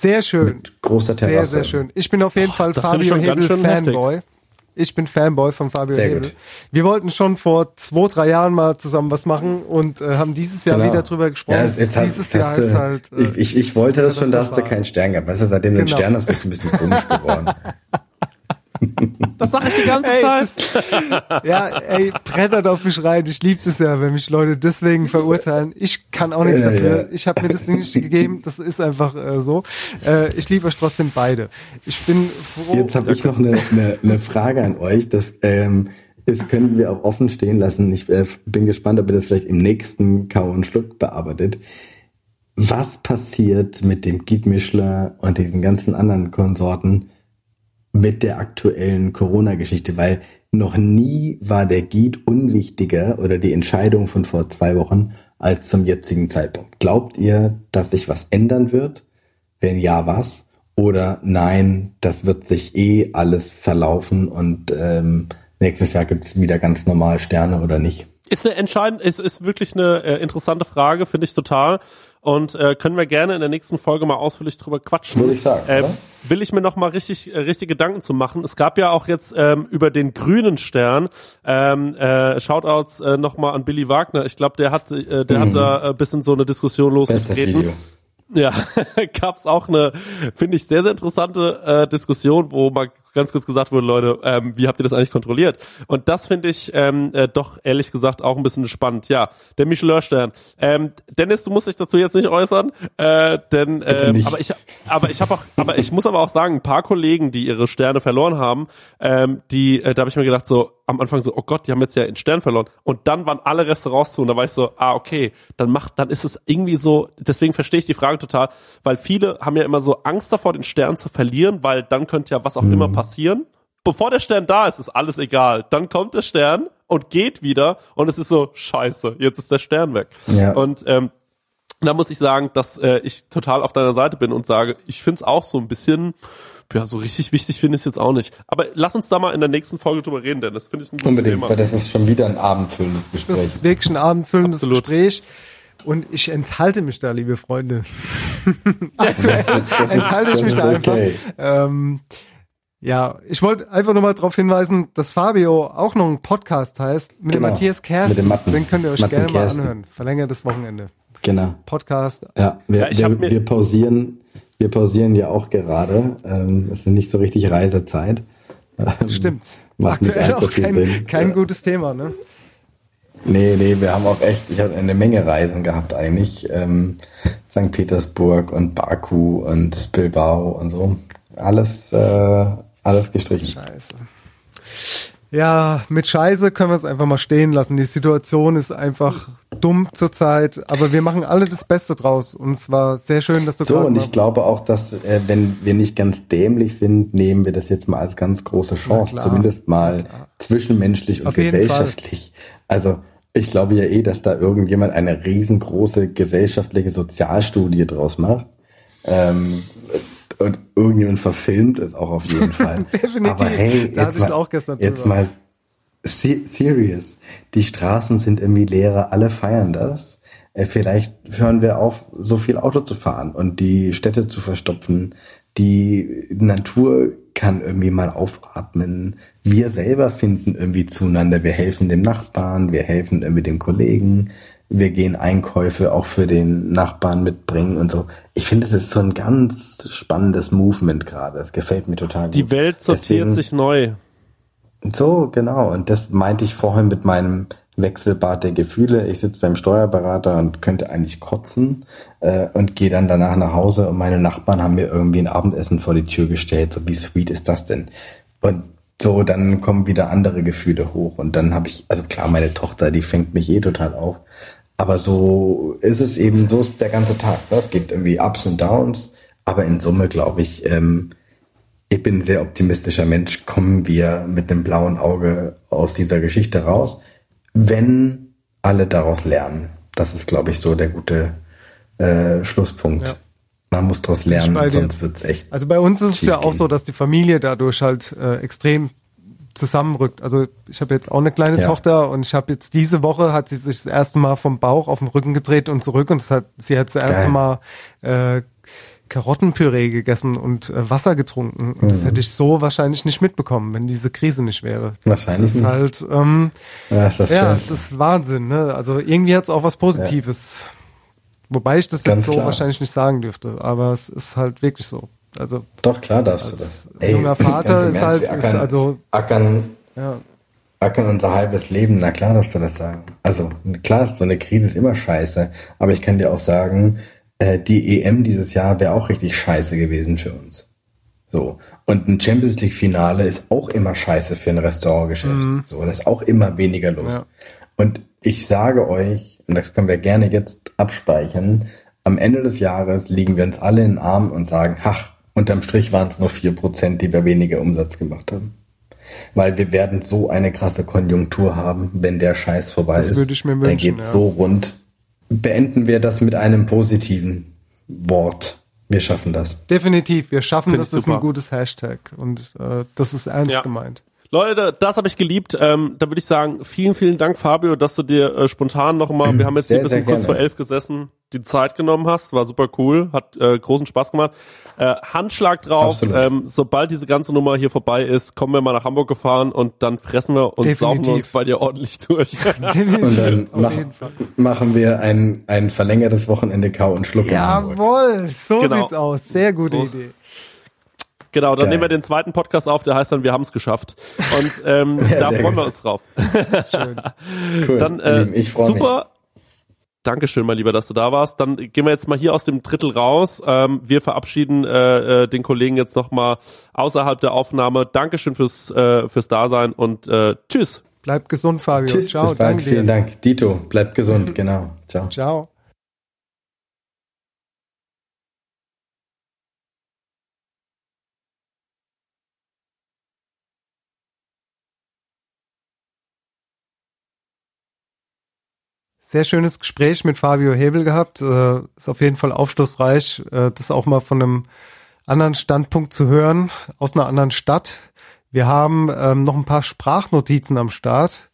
Sehr schön. Mit großer Terrasse. Sehr, sehr schön. Ich bin auf jeden Fall das Fabio Hebel Fanboy. Heftig. Ich bin Fanboy von Fabio Sehr Hebel. Gut. Wir wollten schon vor zwei, drei Jahren mal zusammen was machen und äh, haben dieses Jahr genau. wieder drüber gesprochen. Ja, jetzt hat, dieses Jahr du, ist halt. Äh, ich, ich, ich wollte das schon, da hast du keinen Stern gehabt. Weißt du, seitdem du genau. einen Stern hast, bist du ein bisschen komisch geworden. Das sage ich die ganze ey, Zeit. Das, ja, ey, brettert auf mich rein. Ich liebe das ja, wenn mich Leute deswegen verurteilen. Ich kann auch nichts ja, dafür. Ja. Ich habe mir das nicht gegeben. Das ist einfach äh, so. Äh, ich liebe euch trotzdem beide. Ich bin froh. Jetzt habe ich noch eine, eine, eine Frage an euch. Das ähm, ist, können wir auch offen stehen lassen. Ich äh, bin gespannt, ob ihr das vielleicht im nächsten Kau und Schluck bearbeitet. Was passiert mit dem Guide Mischler und diesen ganzen anderen Konsorten, mit der aktuellen Corona-Geschichte, weil noch nie war der Guide unwichtiger oder die Entscheidung von vor zwei Wochen als zum jetzigen Zeitpunkt. Glaubt ihr, dass sich was ändern wird? Wenn ja, was? Oder nein, das wird sich eh alles verlaufen und ähm, nächstes Jahr gibt's wieder ganz normal Sterne oder nicht? Ist eine entscheidend, ist, ist wirklich eine äh, interessante Frage, finde ich total und äh, können wir gerne in der nächsten Folge mal ausführlich drüber quatschen. Würde ich sagen. Ähm, will ich mir noch mal richtig äh, richtig Gedanken zu machen. Es gab ja auch jetzt ähm, über den grünen Stern ähm, äh, Shoutouts äh, noch mal an Billy Wagner. Ich glaube, der hat äh, der mhm. hat da äh, bisschen so eine Diskussion losgetreten. Ja, gab's auch eine, finde ich, sehr, sehr interessante äh, Diskussion, wo mal ganz kurz gesagt wurde, Leute, ähm, wie habt ihr das eigentlich kontrolliert? Und das finde ich ähm, äh, doch ehrlich gesagt auch ein bisschen spannend. Ja, der Michelin-Stern. Ähm, Dennis, du musst dich dazu jetzt nicht äußern, äh, denn äh, aber ich, aber ich habe auch, aber ich muss aber auch sagen, ein paar Kollegen, die ihre Sterne verloren haben, ähm, die, äh, da habe ich mir gedacht so am Anfang so, oh Gott, die haben jetzt ja einen Stern verloren. Und dann waren alle Restaurants zu und da war ich so, ah okay, dann macht, dann ist es irgendwie so. Deswegen verstehe ich die Frage total, weil viele haben ja immer so Angst davor, den Stern zu verlieren, weil dann könnte ja was auch mhm. immer passieren passieren. Bevor der Stern da ist, ist alles egal. Dann kommt der Stern und geht wieder und es ist so, scheiße, jetzt ist der Stern weg. Ja. Und ähm, da muss ich sagen, dass äh, ich total auf deiner Seite bin und sage, ich finde es auch so ein bisschen, ja, so richtig wichtig finde ich es jetzt auch nicht. Aber lass uns da mal in der nächsten Folge drüber reden, denn das finde ich ein gutes Unbedingt, Thema. weil das ist schon wieder ein abendfüllendes Gespräch. Das ist wirklich ein abendfüllendes Absolut. Gespräch. Und ich enthalte mich da, liebe Freunde. Aktuell enthalte ich mich da einfach. Okay. Ähm, ja, ich wollte einfach nur mal darauf hinweisen, dass Fabio auch noch ein Podcast heißt mit genau, dem Matthias Kersten. Mit dem Matten, Den könnt ihr euch Matten gerne Kersten. mal anhören. Verlängertes Wochenende. Genau. Podcast. Ja, wir, ja, wir, wir, pausieren, wir pausieren ja auch gerade. Ähm, es ist nicht so richtig Reisezeit. Ähm, Stimmt. Macht Aktuell nicht auch kein, Sinn. kein ja. gutes Thema, ne? Nee, nee, wir haben auch echt, ich habe eine Menge Reisen gehabt eigentlich. Ähm, St. Petersburg und Baku und Bilbao und so. Alles äh, alles gestrichen. Scheiße. Ja, mit Scheiße können wir es einfach mal stehen lassen. Die Situation ist einfach dumm zurzeit, aber wir machen alle das Beste draus und es war sehr schön, dass du So, und ich glaube auch, dass äh, wenn wir nicht ganz dämlich sind, nehmen wir das jetzt mal als ganz große Chance, klar, zumindest mal zwischenmenschlich und Auf gesellschaftlich. Also ich glaube ja eh, dass da irgendjemand eine riesengroße gesellschaftliche Sozialstudie draus macht. Ähm, und irgendjemand verfilmt es auch auf jeden Fall. Definitiv. Aber hey, Da jetzt mal, auch gestern jetzt drüber. mal se- serious. Die Straßen sind irgendwie leerer, alle feiern das. Äh, Vielleicht hören wir auf, so viel Auto zu fahren und die Städte zu verstopfen. Die Natur kann irgendwie mal aufatmen. Wir selber finden irgendwie zueinander. Wir helfen dem Nachbarn, wir helfen irgendwie dem Kollegen. Wir gehen Einkäufe auch für den Nachbarn mitbringen und so. Ich finde, es ist so ein ganz spannendes Movement gerade. Es gefällt mir total gut. Die Welt sortiert Deswegen- sich neu. so, genau. Und das meinte ich vorhin mit meinem Wechselbad der Gefühle. Ich sitze beim Steuerberater und könnte eigentlich kotzen äh, und gehe dann danach nach Hause und meine Nachbarn haben mir irgendwie ein Abendessen vor die Tür gestellt. So, wie sweet ist das denn? Und so, dann kommen wieder andere Gefühle hoch. Und dann habe ich, also klar, meine Tochter, die fängt mich eh total auf. Aber so ist es eben, so ist der ganze Tag. ne? Es gibt irgendwie Ups und Downs. Aber in Summe, glaube ich, ähm, ich bin ein sehr optimistischer Mensch, kommen wir mit einem blauen Auge aus dieser Geschichte raus, wenn alle daraus lernen. Das ist, glaube ich, so der gute äh, Schlusspunkt. Ja. Man muss daraus lernen, sonst wird's echt. Also bei uns ist es ja auch so, dass die Familie dadurch halt äh, extrem zusammenrückt. Also ich habe jetzt auch eine kleine Ja. Tochter und ich habe jetzt diese Woche hat sie sich das erste Mal vom Bauch auf den Rücken gedreht und zurück und hat sie hat das erste Geil. Mal äh, Karottenpüree gegessen und äh, Wasser getrunken. Und das hätte ich so wahrscheinlich nicht mitbekommen, wenn diese Krise nicht wäre. Wahrscheinlich das ist nicht. halt ähm, Ja, ist das ja, es ist Wahnsinn. Ne? Also irgendwie hat es auch was Positives. Wobei ich das Ganz jetzt so klar. wahrscheinlich nicht sagen dürfte, aber es ist halt wirklich so. Also Doch, klar darfst du das. junger Vater ist Ernst, halt- ist ackern, also- ackern, ja, ackern unser halbes Leben. Na klar darfst du das sagen. Also klar, ist so eine Krise ist immer scheiße. Aber ich kann dir auch sagen, äh, die EM dieses Jahr wäre auch richtig scheiße gewesen für uns. So. Und ein Champions League Finale ist auch immer scheiße für ein Restaurantgeschäft. So, da ist auch immer weniger los. Ja. Und ich sage euch, und das können wir gerne jetzt abspeichern, am Ende des Jahres liegen wir uns alle in den Armen und sagen, ach, unterm Strich waren es nur vier Prozent, die wir weniger Umsatz gemacht haben. Weil wir werden so eine krasse Konjunktur haben, wenn der Scheiß vorbei Das ist. würde ich mir Dann wünschen, geht's ja. so rund. Beenden wir das mit einem positiven Wort. Wir schaffen das. definitiv. Wir schaffen, Find das ist ein gutes Hashtag und äh, das ist ernst Ja. gemeint. Leute, das habe ich geliebt. Ähm, da würde ich sagen, vielen, vielen Dank, Fabio, dass du dir äh, spontan nochmal, wir haben jetzt hier Sehr, ein bisschen kurz vor elf gesessen, die Zeit genommen hast. War super cool, hat äh, großen Spaß gemacht. Äh, Handschlag drauf, Absolut. ähm, sobald diese ganze Nummer hier vorbei ist, kommen wir mal nach Hamburg gefahren und dann fressen wir und saufen wir Definitiv. uns bei dir ordentlich durch. Und dann mach, machen wir ein, ein verlängertes Wochenende Kau und Schluck. Jawohl, so Genau. sieht's aus. Sehr gute So- Idee. Genau, dann Geil. nehmen wir den zweiten Podcast auf, der heißt dann Wir haben's geschafft. Und ähm, Ja, da freuen wir gut. uns drauf. Cool. Dann äh, ich freue mich. super. Dankeschön, mein Lieber, dass du da warst. Dann gehen wir jetzt mal hier aus dem Drittel raus. Ähm, wir verabschieden äh, äh, den Kollegen jetzt nochmal außerhalb der Aufnahme. Dankeschön fürs, äh, fürs Dasein und äh, tschüss. Bleib gesund, Fabio. Tschüss, Ciao, bis bald. danke Vielen dir. Dank. Dito, bleibt gesund. Genau. Ciao. Ciao. Sehr schönes Gespräch mit Fabio Hebel gehabt. Äh, ist auf jeden Fall aufschlussreich, äh, das auch mal von einem anderen Standpunkt zu hören, aus einer anderen Stadt. Wir haben ähm, noch ein paar Sprachnotizen am Start.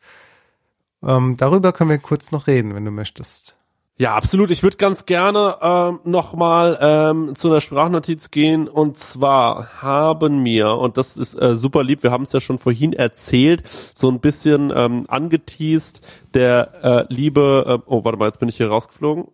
Ähm, darüber können wir kurz noch reden, wenn du möchtest. Ja, absolut. Ich würde ganz gerne ähm, nochmal ähm, zu einer Sprachnotiz gehen. Und zwar haben mir, und das ist äh, super lieb, wir haben es ja schon vorhin erzählt, so ein bisschen ähm, angeteased, der äh, liebe, äh, oh, warte mal, jetzt bin ich hier rausgeflogen.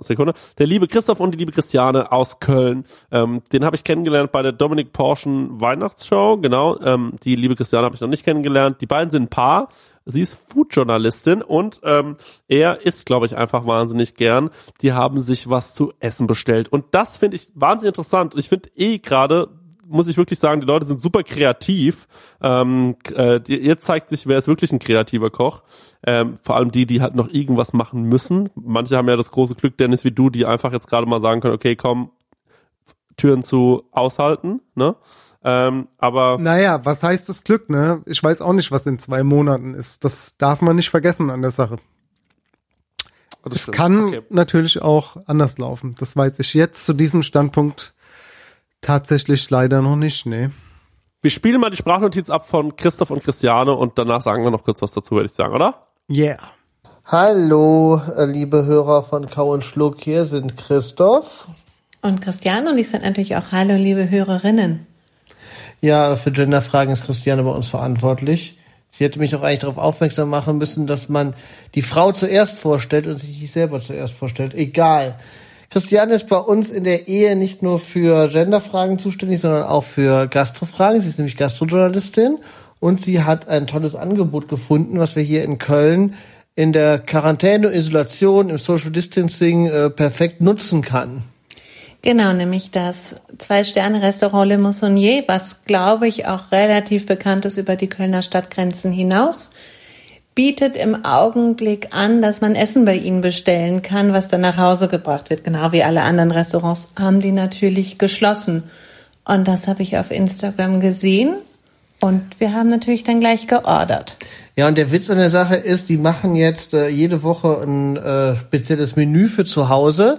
Sekunde. Der liebe Christoph und die liebe Christiane aus Köln. Ähm, den habe ich kennengelernt bei der Dominik Porschen Weihnachtsshow. Genau. Ähm, die liebe Christiane habe ich noch nicht kennengelernt. Die beiden sind ein Paar. Sie ist Foodjournalistin und ähm, er isst, glaube ich, einfach wahnsinnig gern. Die haben sich was zu essen bestellt. Und das finde ich wahnsinnig interessant. Ich finde eh gerade muss ich wirklich sagen, die Leute sind super kreativ. Ähm, äh, jetzt zeigt sich, wer ist wirklich ein kreativer Koch. Ähm, vor allem die, die halt noch irgendwas machen müssen. Manche haben ja das große Glück, Dennis, wie du, die einfach jetzt gerade mal sagen können, okay, komm, Türen zu aushalten, ne? Ähm, aber Naja, was heißt das Glück, ne? Ich weiß auch nicht, was in zwei Monaten ist. Das darf man nicht vergessen an der Sache. das Es stimmt. kann Okay. natürlich auch anders laufen. Das weiß ich jetzt zu diesem Standpunkt tatsächlich leider noch nicht, ne. Wir spielen mal die Sprachnotiz ab von Christoph und Christiane und danach sagen wir noch kurz was dazu, würde ich sagen, oder? Yeah. Hallo, äh, liebe Hörer von Kau und Schluck, hier sind Christoph. Und Christiane und ich sind natürlich auch Hallo, liebe Hörerinnen. Ja, für Genderfragen ist Christiane bei uns verantwortlich. Sie hätte mich auch eigentlich darauf aufmerksam machen müssen, dass man die Frau zuerst vorstellt und sich nicht selber zuerst vorstellt. Egal. Christiane ist bei uns in der Ehe nicht nur für Genderfragen zuständig, sondern auch für Gastrofragen. Sie ist nämlich Gastrojournalistin und sie hat ein tolles Angebot gefunden, was wir hier in Köln in der Quarantäne, Isolation, im Social Distancing äh, perfekt nutzen kann. Genau, nämlich das Zwei-Sterne-Restaurant Le Moissonnier, was, glaube ich, auch relativ bekannt ist über die Kölner Stadtgrenzen hinaus, bietet im Augenblick an, dass man Essen bei ihnen bestellen kann, was dann nach Hause gebracht wird. Genau wie alle anderen Restaurants haben die natürlich geschlossen. Und das habe ich auf Instagram gesehen. Und wir haben natürlich dann gleich geordert. Ja, und der Witz an der Sache ist, die machen jetzt äh, jede Woche ein äh, spezielles Menü für zu Hause.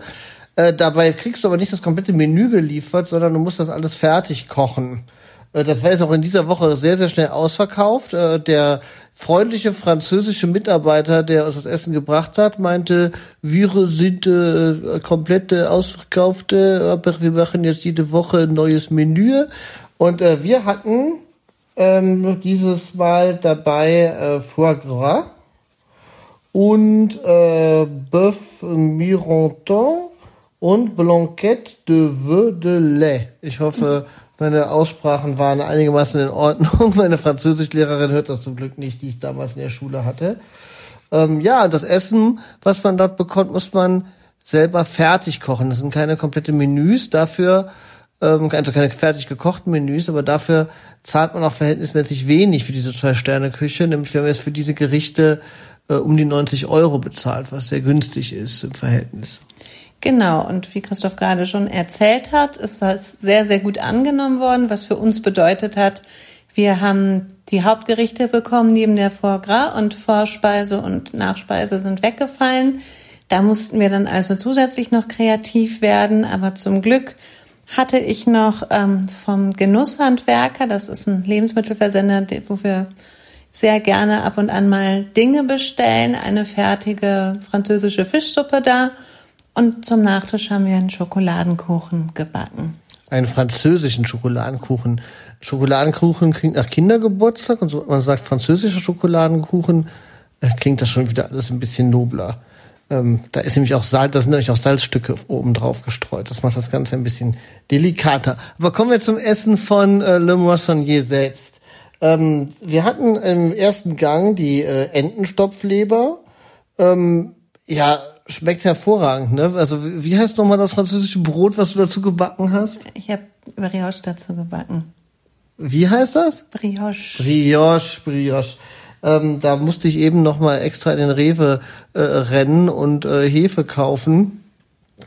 Äh, dabei kriegst du aber nicht das komplette Menü geliefert, sondern du musst das alles fertig kochen. Äh, das war jetzt auch in dieser Woche sehr, sehr schnell ausverkauft. Äh, der freundliche französische Mitarbeiter, der uns das Essen gebracht hat, meinte, wir sind äh, komplett äh, ausverkaufte, aber wir machen jetzt jede Woche ein neues Menü. Und äh, wir hatten ähm, dieses Mal dabei äh, Foie Gras und äh, Bœuf Mironton und Blanquette de Vœux de lait. Ich hoffe, meine Aussprachen waren einigermaßen in Ordnung. Meine Französischlehrerin hört das zum Glück nicht, die ich damals in der Schule hatte. Ähm, ja, das Essen, was man dort bekommt, muss man selber fertig kochen. Das sind keine komplette Menüs. Dafür, ähm, also keine fertig gekochten Menüs, aber dafür zahlt man auch verhältnismäßig wenig für diese Zwei-Sterne-Küche. Nämlich wir haben jetzt für diese Gerichte äh, um die 90 Euro bezahlt, was sehr günstig ist im Verhältnis. Genau, und wie Christoph gerade schon erzählt hat, ist das sehr, sehr gut angenommen worden, was für uns bedeutet hat, wir haben die Hauptgerichte bekommen, neben der Foie Gras und Vorspeise und Nachspeise sind weggefallen. Da mussten wir dann also zusätzlich noch kreativ werden, aber zum Glück hatte ich noch ähm, vom Genusshandwerker, das ist ein Lebensmittelversender, der- wo wir sehr gerne ab und an mal Dinge bestellen, eine fertige französische Fischsuppe da. Und zum Nachtisch haben wir einen Schokoladenkuchen gebacken. Einen französischen Schokoladenkuchen. Schokoladenkuchen klingt nach Kindergeburtstag und so, man sagt französischer Schokoladenkuchen, äh, klingt das schon wieder alles ein bisschen nobler. Ähm, da ist nämlich auch Salz, da sind nämlich auch Salzstücke oben drauf gestreut. Das macht das Ganze ein bisschen delikater. Aber kommen wir zum Essen von äh, Le Moissonnier selbst. Ähm, wir hatten im ersten Gang die äh, Entenstopfleber. Ähm, ja, schmeckt hervorragend, ne? Also wie heißt nochmal das französische Brot, was du dazu gebacken hast? Ich habe Brioche dazu gebacken. Wie heißt das? Brioche. Brioche, Brioche. Ähm, da musste ich eben noch mal extra in den Rewe äh, rennen und äh, Hefe kaufen,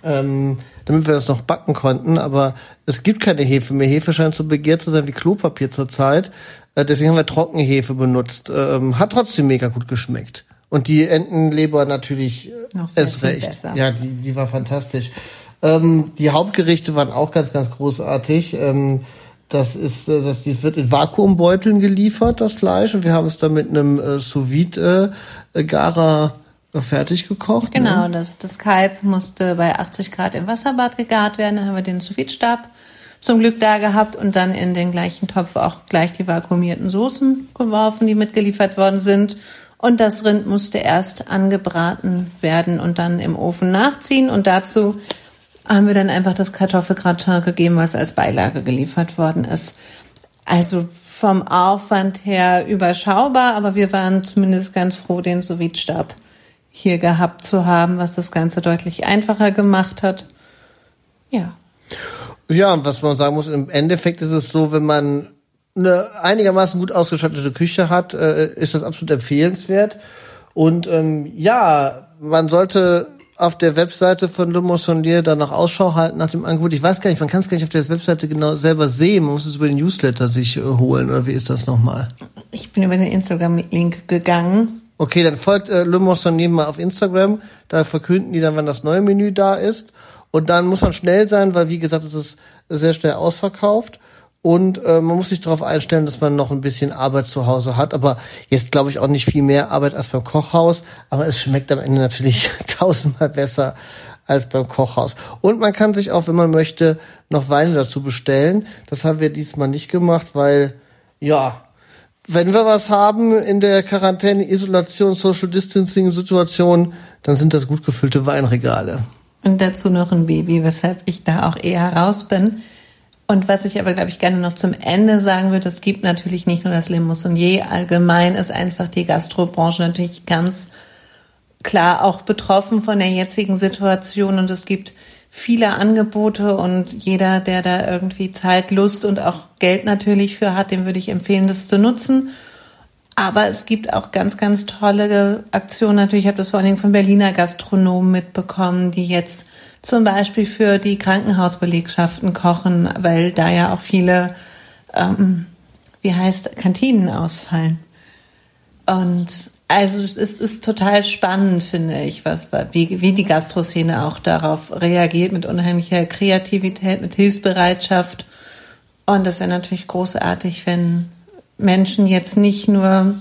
ähm, damit wir das noch backen konnten. Aber es gibt keine Hefe mehr. Hefe scheint so begehrt zu sein wie Klopapier zurzeit. Äh, deswegen haben wir Trockenhefe benutzt. Ähm, hat trotzdem mega gut geschmeckt. Und die Entenleber natürlich äh, Noch viel recht. besser. Ja, die, die war fantastisch. Ähm, die Hauptgerichte waren auch ganz, ganz großartig. Ähm, das ist, äh, das, das wird in Vakuumbeuteln geliefert, das Fleisch, und wir haben es dann mit einem äh, sous vide äh, Garer äh, fertig gekocht. Genau, Ne? das, das Kalb musste bei 80 Grad im Wasserbad gegart werden. Da haben wir den sous stab zum Glück da gehabt und dann in den gleichen Topf auch gleich die vakuumierten Soßen geworfen, die mitgeliefert worden sind. Und das Rind musste erst angebraten werden und dann im Ofen nachziehen. Und dazu haben wir dann einfach das Kartoffelgratin gegeben, was als Beilage geliefert worden ist. Also vom Aufwand her überschaubar, aber wir waren zumindest ganz froh, den sous hier gehabt zu haben, was das Ganze deutlich einfacher gemacht hat. Ja. Ja, und was man sagen muss, im Endeffekt ist es so, wenn man eine einigermaßen gut ausgestattete Küche hat, äh, ist das absolut empfehlenswert. Und ähm, ja, man sollte auf der Webseite von Le Moissonnier dann noch Ausschau halten nach dem Angebot. Ich weiß gar nicht, man kann es gar nicht auf der Webseite genau selber sehen. Man muss es über den Newsletter sich äh, holen. Oder wie ist das nochmal? Ich bin über den Instagram-Link gegangen. Okay, dann folgt äh, Le Moissonnier mal auf Instagram. Da verkünden die dann, wann das neue Menü da ist. Und dann muss man schnell sein, weil wie gesagt, es ist sehr schnell ausverkauft. Und äh, man muss sich darauf einstellen, dass man noch ein bisschen Arbeit zu Hause hat. Aber jetzt glaube ich auch nicht viel mehr Arbeit als beim Kochhaus. Aber es schmeckt am Ende natürlich tausendmal besser als beim Kochhaus. Und man kann sich auch, wenn man möchte, noch Weine dazu bestellen. Das haben wir diesmal nicht gemacht, weil, ja, wenn wir was haben in der Quarantäne, Isolation, Social Distancing Situation, dann sind das gut gefüllte Weinregale. Und dazu noch ein Baby, weshalb ich da auch eher raus bin. Und was ich aber, glaube ich, gerne noch zum Ende sagen würde, es gibt natürlich nicht nur das Le Moissonnier, allgemein ist einfach die Gastrobranche natürlich ganz klar auch betroffen von der jetzigen Situation und es gibt viele Angebote und jeder, der da irgendwie Zeit, Lust und auch Geld natürlich für hat, dem würde ich empfehlen, das zu nutzen. Aber es gibt auch ganz, ganz tolle Aktionen. Natürlich, ich habe das vor allen Dingen von Berliner Gastronomen mitbekommen, die jetzt zum Beispiel für die Krankenhausbelegschaften kochen, weil da ja auch viele, ähm, wie heißt, Kantinen ausfallen. Und also es ist, total spannend, finde ich, was wie, wie die Gastroszene auch darauf reagiert mit unheimlicher Kreativität, mit Hilfsbereitschaft. Und das wäre natürlich großartig, wenn Menschen jetzt nicht nur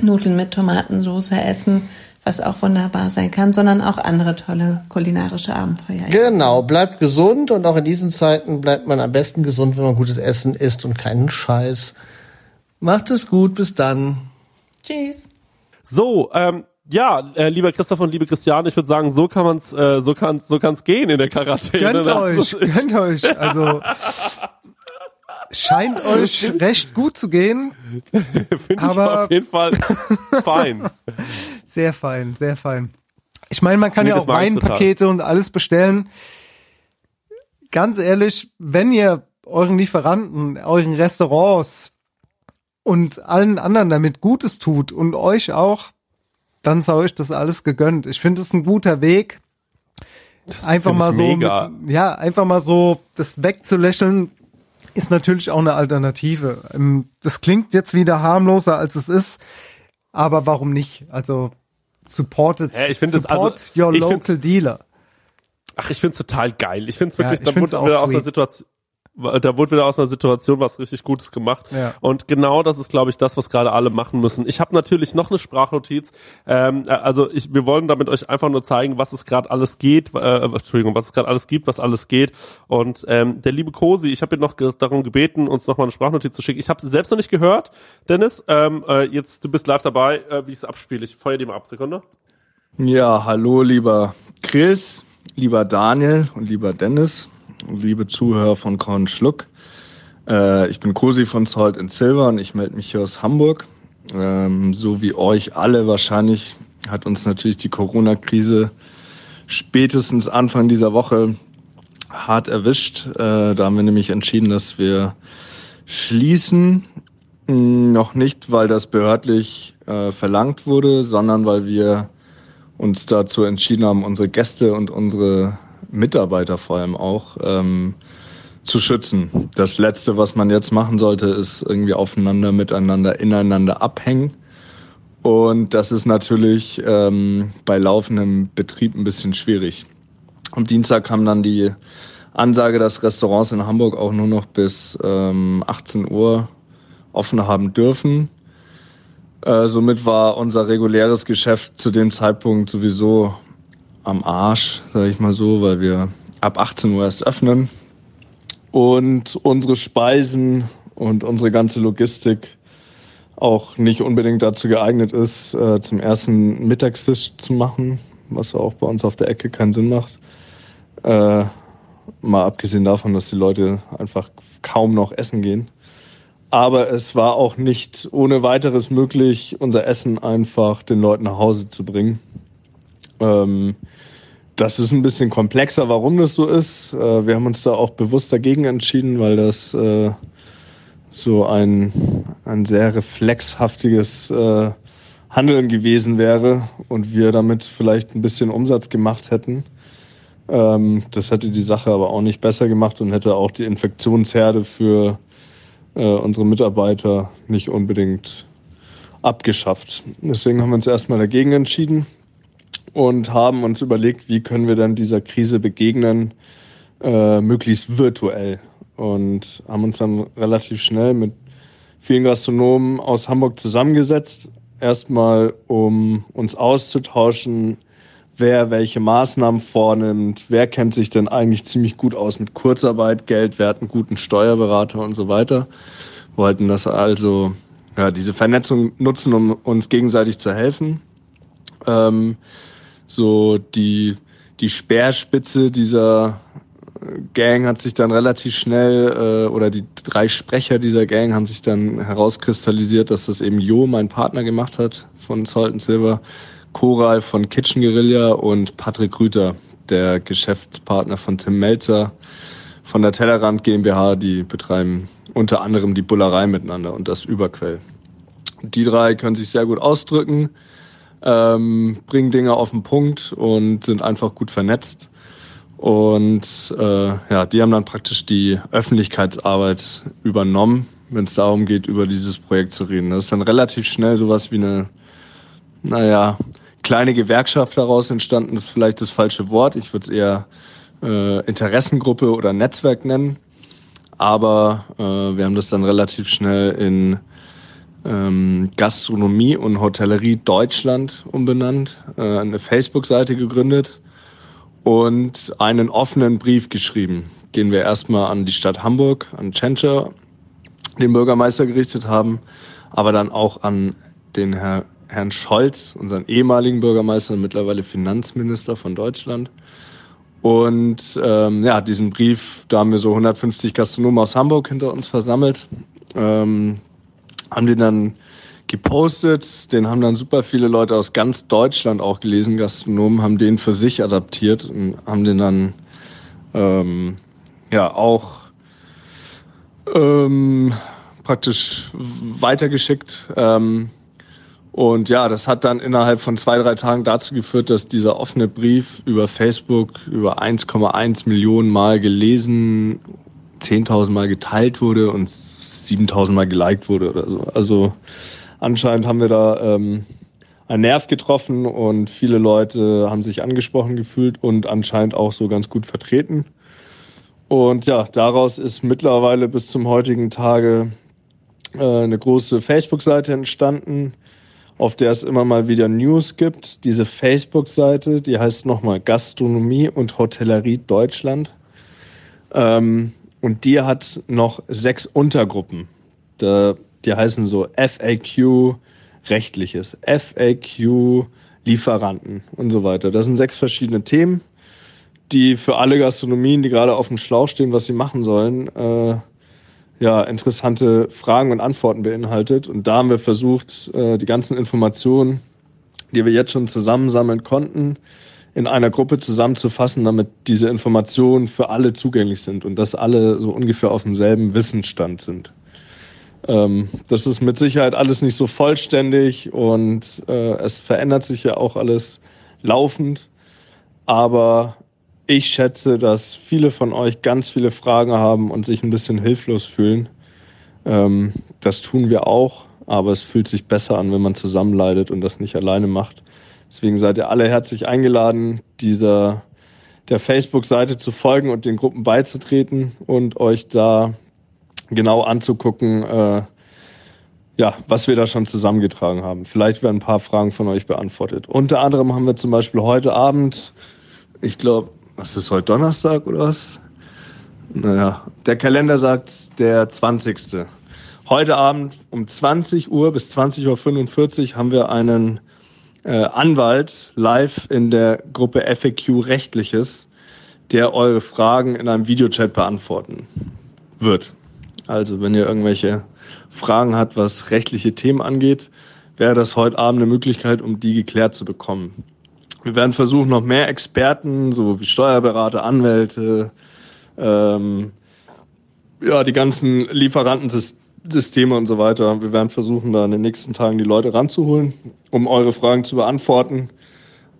Nudeln mit Tomatensauce essen, was auch wunderbar sein kann, sondern auch andere tolle kulinarische Abenteuer. Genau, bleibt gesund und auch in diesen Zeiten bleibt man am besten gesund, wenn man gutes Essen isst und keinen Scheiß. Macht es gut, bis dann. Tschüss. So, ähm, ja, äh, lieber Christoph und liebe Christiane, ich würde sagen, so kann man's, äh, so kann so kann's gehen in der Quarantäne. Gönnt euch, gönnt euch. Also scheint euch recht gut zu gehen. Finde ich aber- auf jeden Fall fein. Sehr fein, sehr fein. Ich meine, man kann Nee, ja das auch. Weinpakete und alles bestellen. Ganz ehrlich, wenn ihr euren Lieferanten, euren Restaurants und allen anderen damit Gutes tut und euch auch, dann sei euch das alles gegönnt. Ich finde es ein guter Weg. Einfach find mal so, mit, ja, einfach mal so das wegzulächeln, ist natürlich auch eine Alternative. Ähm, Das klingt jetzt wieder harmloser als es ist, aber warum nicht? Also supportet, Ja, ich also- support your ich local dealer. Ach, ich find's total geil. Ich find's Ja, wirklich, ich da find's wurde aus sweet. Situation, da wurde wieder aus einer Situation was richtig Gutes gemacht. Ja. Und genau das ist, glaube ich, das, was gerade alle machen müssen. Ich habe natürlich noch eine Sprachnotiz. Ähm, äh, also ich, wir wollen damit euch einfach nur zeigen, was es gerade alles geht. Äh, Entschuldigung, was es gerade alles gibt, was alles geht. Und ähm, der liebe Kosi, ich habe ihn noch ge darum gebeten, uns noch mal eine Sprachnotiz zu schicken. Ich habe sie selbst noch nicht gehört, Dennis. Ähm, äh, jetzt du bist live dabei, äh, wie ich es abspiele. Ich feuer die mal ab, Sekunde. Ja, hallo lieber Chris, lieber Daniel und lieber Dennis liebe Zuhörer von Korn Schluck. Äh, ich bin Cosi von Salt and Silver und ich melde mich hier aus Hamburg. Ähm, so wie euch alle wahrscheinlich hat uns natürlich die Corona-Krise spätestens Anfang dieser Woche hart erwischt. Äh, da haben wir nämlich entschieden, dass wir schließen. Hm, Noch nicht, weil das behördlich äh, verlangt wurde, sondern weil wir uns dazu entschieden haben, unsere Gäste und unsere Mitarbeiter vor allem auch ähm, zu schützen. Das Letzte, was man jetzt machen sollte, ist irgendwie aufeinander, miteinander, ineinander abhängen. Und das ist natürlich ähm, bei laufendem Betrieb ein bisschen schwierig. Am Dienstag kam dann die Ansage, dass Restaurants in Hamburg auch nur noch bis ähm, 18 Uhr offen haben dürfen. Äh, somit war unser reguläres Geschäft zu dem Zeitpunkt sowieso am Arsch, sage ich mal so, weil wir ab 18 Uhr erst öffnen und unsere Speisen und unsere ganze Logistik auch nicht unbedingt dazu geeignet ist, äh, zum ersten Mittagstisch zu machen, was auch bei uns auf der Ecke keinen Sinn macht. Äh, mal abgesehen davon, dass die Leute einfach kaum noch essen gehen. Aber es war auch nicht ohne weiteres möglich, unser Essen einfach den Leuten nach Hause zu bringen. Ähm, das ist ein bisschen komplexer, warum das so ist. Äh, wir haben uns da auch bewusst dagegen entschieden, weil das äh, so ein, ein sehr reflexhaftiges äh, Handeln gewesen wäre und wir damit vielleicht ein bisschen Umsatz gemacht hätten. Ähm, das hätte die Sache aber auch nicht besser gemacht und hätte auch die Infektionsherde für unsere Mitarbeiter nicht unbedingt abgeschafft. Deswegen haben wir uns erstmal dagegen entschieden und haben uns überlegt, wie können wir dann dieser Krise begegnen, äh, möglichst virtuell. Und haben uns dann relativ schnell mit vielen Gastronomen aus Hamburg zusammengesetzt. Erstmal, um uns auszutauschen, wer welche Maßnahmen vornimmt, wer kennt sich denn eigentlich ziemlich gut aus mit Kurzarbeit, Geld, wer hat einen guten Steuerberater und so weiter. Wollten das also, ja, diese Vernetzung nutzen, um uns gegenseitig zu helfen. Ähm, so die, die Speerspitze dieser Gang hat sich dann relativ schnell, äh, oder die drei Sprecher dieser Gang haben sich dann herauskristallisiert, dass das eben Jo, mein Partner, gemacht hat von Salt Silver, Koral von Kitchen Guerilla und Patrick Rüter, der Geschäftspartner von Tim Melzer von der Tellerrand GmbH, die betreiben unter anderem die Bullerei miteinander und das Überquell. Die drei können sich sehr gut ausdrücken, ähm, bringen Dinge auf den Punkt und sind einfach gut vernetzt. Und äh, ja, die haben dann praktisch die Öffentlichkeitsarbeit übernommen, wenn es darum geht, über dieses Projekt zu reden. Das ist dann relativ schnell sowas wie eine, naja, kleine Gewerkschaft daraus entstanden. Das ist vielleicht das falsche Wort. Ich würde es eher äh, Interessengruppe oder Netzwerk nennen. Aber äh, wir haben das dann relativ schnell in ähm, Gastronomie und Hotellerie Deutschland umbenannt, äh, eine Facebook-Seite gegründet und einen offenen Brief geschrieben, den wir erstmal an die Stadt Hamburg, an Tschentscher, den Bürgermeister gerichtet haben, aber dann auch an den Herr, Herrn Scholz, unseren ehemaligen Bürgermeister und mittlerweile Finanzminister von Deutschland. Und ähm, ja, diesen Brief, da haben wir so 150 Gastronomen aus Hamburg hinter uns versammelt, ähm, haben den dann gepostet. Den haben dann super viele Leute aus ganz Deutschland auch gelesen. Gastronomen haben den für sich adaptiert und haben den dann ähm, ja auch ähm, praktisch weitergeschickt. Ähm, und ja, das hat dann innerhalb von zwei, drei Tagen dazu geführt, dass dieser offene Brief über Facebook über 1,1 Millionen Mal gelesen, 10.000 Mal geteilt wurde und 7.000 Mal geliked wurde oder so. Also anscheinend haben wir da ähm, einen Nerv getroffen und viele Leute haben sich angesprochen gefühlt und anscheinend auch so ganz gut vertreten. Und ja, daraus ist mittlerweile bis zum heutigen Tage äh, eine große Facebook-Seite entstanden, auf der es immer mal wieder News gibt. Diese Facebook-Seite, die heißt nochmal Gastronomie und Hotellerie Deutschland. Ähm, und die hat noch sechs Untergruppen. Da die heißen so FAQ rechtliches, FAQ Lieferanten und so weiter. Das sind sechs verschiedene Themen, die für alle Gastronomien, die gerade auf dem Schlauch stehen, was sie machen sollen, äh, ja, interessante Fragen und Antworten beinhaltet. Und da haben wir versucht, äh, die ganzen Informationen, die wir jetzt schon zusammensammeln konnten, in einer Gruppe zusammenzufassen, damit diese Informationen für alle zugänglich sind und dass alle so ungefähr auf demselben Wissensstand sind. Ähm, das ist mit Sicherheit alles nicht so vollständig und äh, es verändert sich ja auch alles laufend. Aber ich schätze, dass viele von euch ganz viele Fragen haben und sich ein bisschen hilflos fühlen. Ähm, das tun wir auch, aber es fühlt sich besser an, wenn man zusammenleidet und das nicht alleine macht. Deswegen seid ihr alle herzlich eingeladen, dieser der Facebook-Seite zu folgen und den Gruppen beizutreten und euch da genau anzugucken, äh, ja, was wir da schon zusammengetragen haben. Vielleicht werden ein paar Fragen von euch beantwortet. Unter anderem haben wir zum Beispiel heute Abend, ich glaube, was ist heute Donnerstag oder was? Naja, der Kalender sagt der 20. Heute Abend um 20 Uhr bis 20.45 Uhr haben wir einen äh, Anwalt live in der Gruppe FAQ Rechtliches, der eure Fragen in einem Videochat beantworten wird. Also wenn ihr irgendwelche Fragen habt, was rechtliche Themen angeht, wäre das heute Abend eine Möglichkeit, um die geklärt zu bekommen. Wir werden versuchen, noch mehr Experten, so wie Steuerberater, Anwälte, ähm, ja, die ganzen Lieferantensysteme und so weiter. Wir werden versuchen, da in den nächsten Tagen die Leute ranzuholen, um eure Fragen zu beantworten.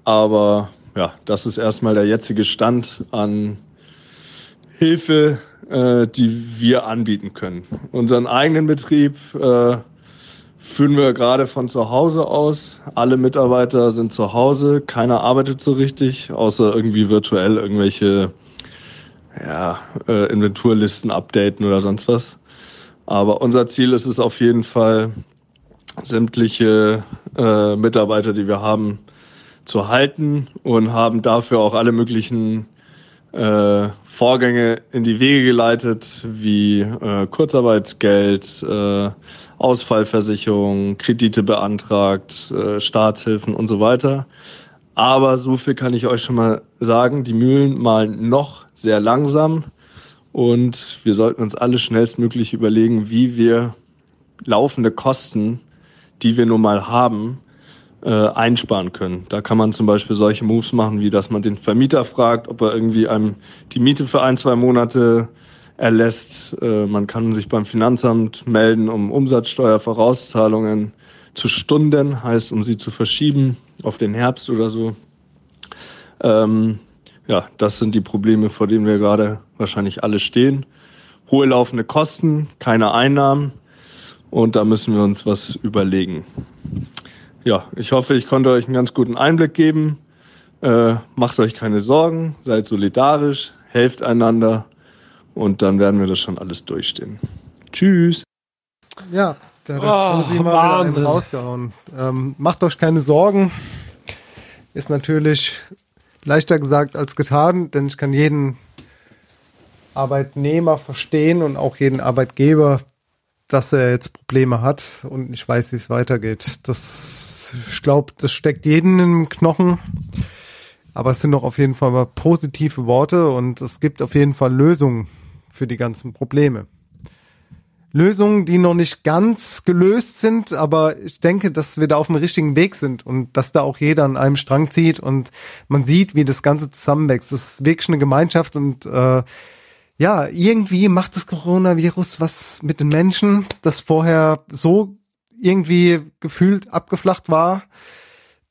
Aber ja, das ist erstmal der jetzige Stand an Hilfe, äh, die wir anbieten können. Unseren eigenen Betrieb äh, führen wir gerade von zu Hause aus. Alle Mitarbeiter sind zu Hause, keiner arbeitet so richtig, außer irgendwie virtuell irgendwelche ja, äh, Inventurlisten updaten oder sonst was. Aber unser Ziel ist es auf jeden Fall, sämtliche äh, Mitarbeiter, die wir haben, zu halten und haben dafür auch alle möglichen äh, Vorgänge in die Wege geleitet, wie äh, Kurzarbeitsgeld, äh, Ausfallversicherung, Kredite beantragt, äh, Staatshilfen und so weiter. Aber so viel kann ich euch schon mal sagen, die Mühlen malen noch sehr langsam und wir sollten uns alle schnellstmöglich überlegen, wie wir laufende Kosten, die wir nun mal haben, äh, einsparen können. Da kann man zum Beispiel solche Moves machen, wie dass man den Vermieter fragt, ob er irgendwie einem die Miete für ein, zwei Monate erlässt. Äh, man kann sich beim Finanzamt melden, um Umsatzsteuervorauszahlungen zu Stunden, heißt, um sie zu verschieben auf den Herbst oder so. Ähm, ja, das sind die Probleme, vor denen wir gerade wahrscheinlich alle stehen. Hohe laufende Kosten, keine Einnahmen und da müssen wir uns was überlegen ja, ich hoffe, ich konnte euch einen ganz guten Einblick geben. Äh, macht euch keine Sorgen, seid solidarisch, helft einander und dann werden wir das schon alles durchstehen. Tschüss. Ja, da hat oh, mal rausgehauen. Ähm, macht euch keine Sorgen. Ist natürlich leichter gesagt als getan, denn ich kann jeden Arbeitnehmer verstehen und auch jeden Arbeitgeber, dass er jetzt Probleme hat und nicht weiß, wie es weitergeht. Das, ich glaube, das steckt jeden im Knochen. Aber es sind doch auf jeden Fall mal positive Worte und es gibt auf jeden Fall Lösungen für die ganzen Probleme. Lösungen, die noch nicht ganz gelöst sind, aber ich denke, dass wir da auf dem richtigen Weg sind und dass da auch jeder an einem Strang zieht und man sieht, wie das Ganze zusammenwächst. Es ist wirklich eine Gemeinschaft und äh, ja, irgendwie macht das Coronavirus was mit den Menschen, das vorher so irgendwie gefühlt abgeflacht war.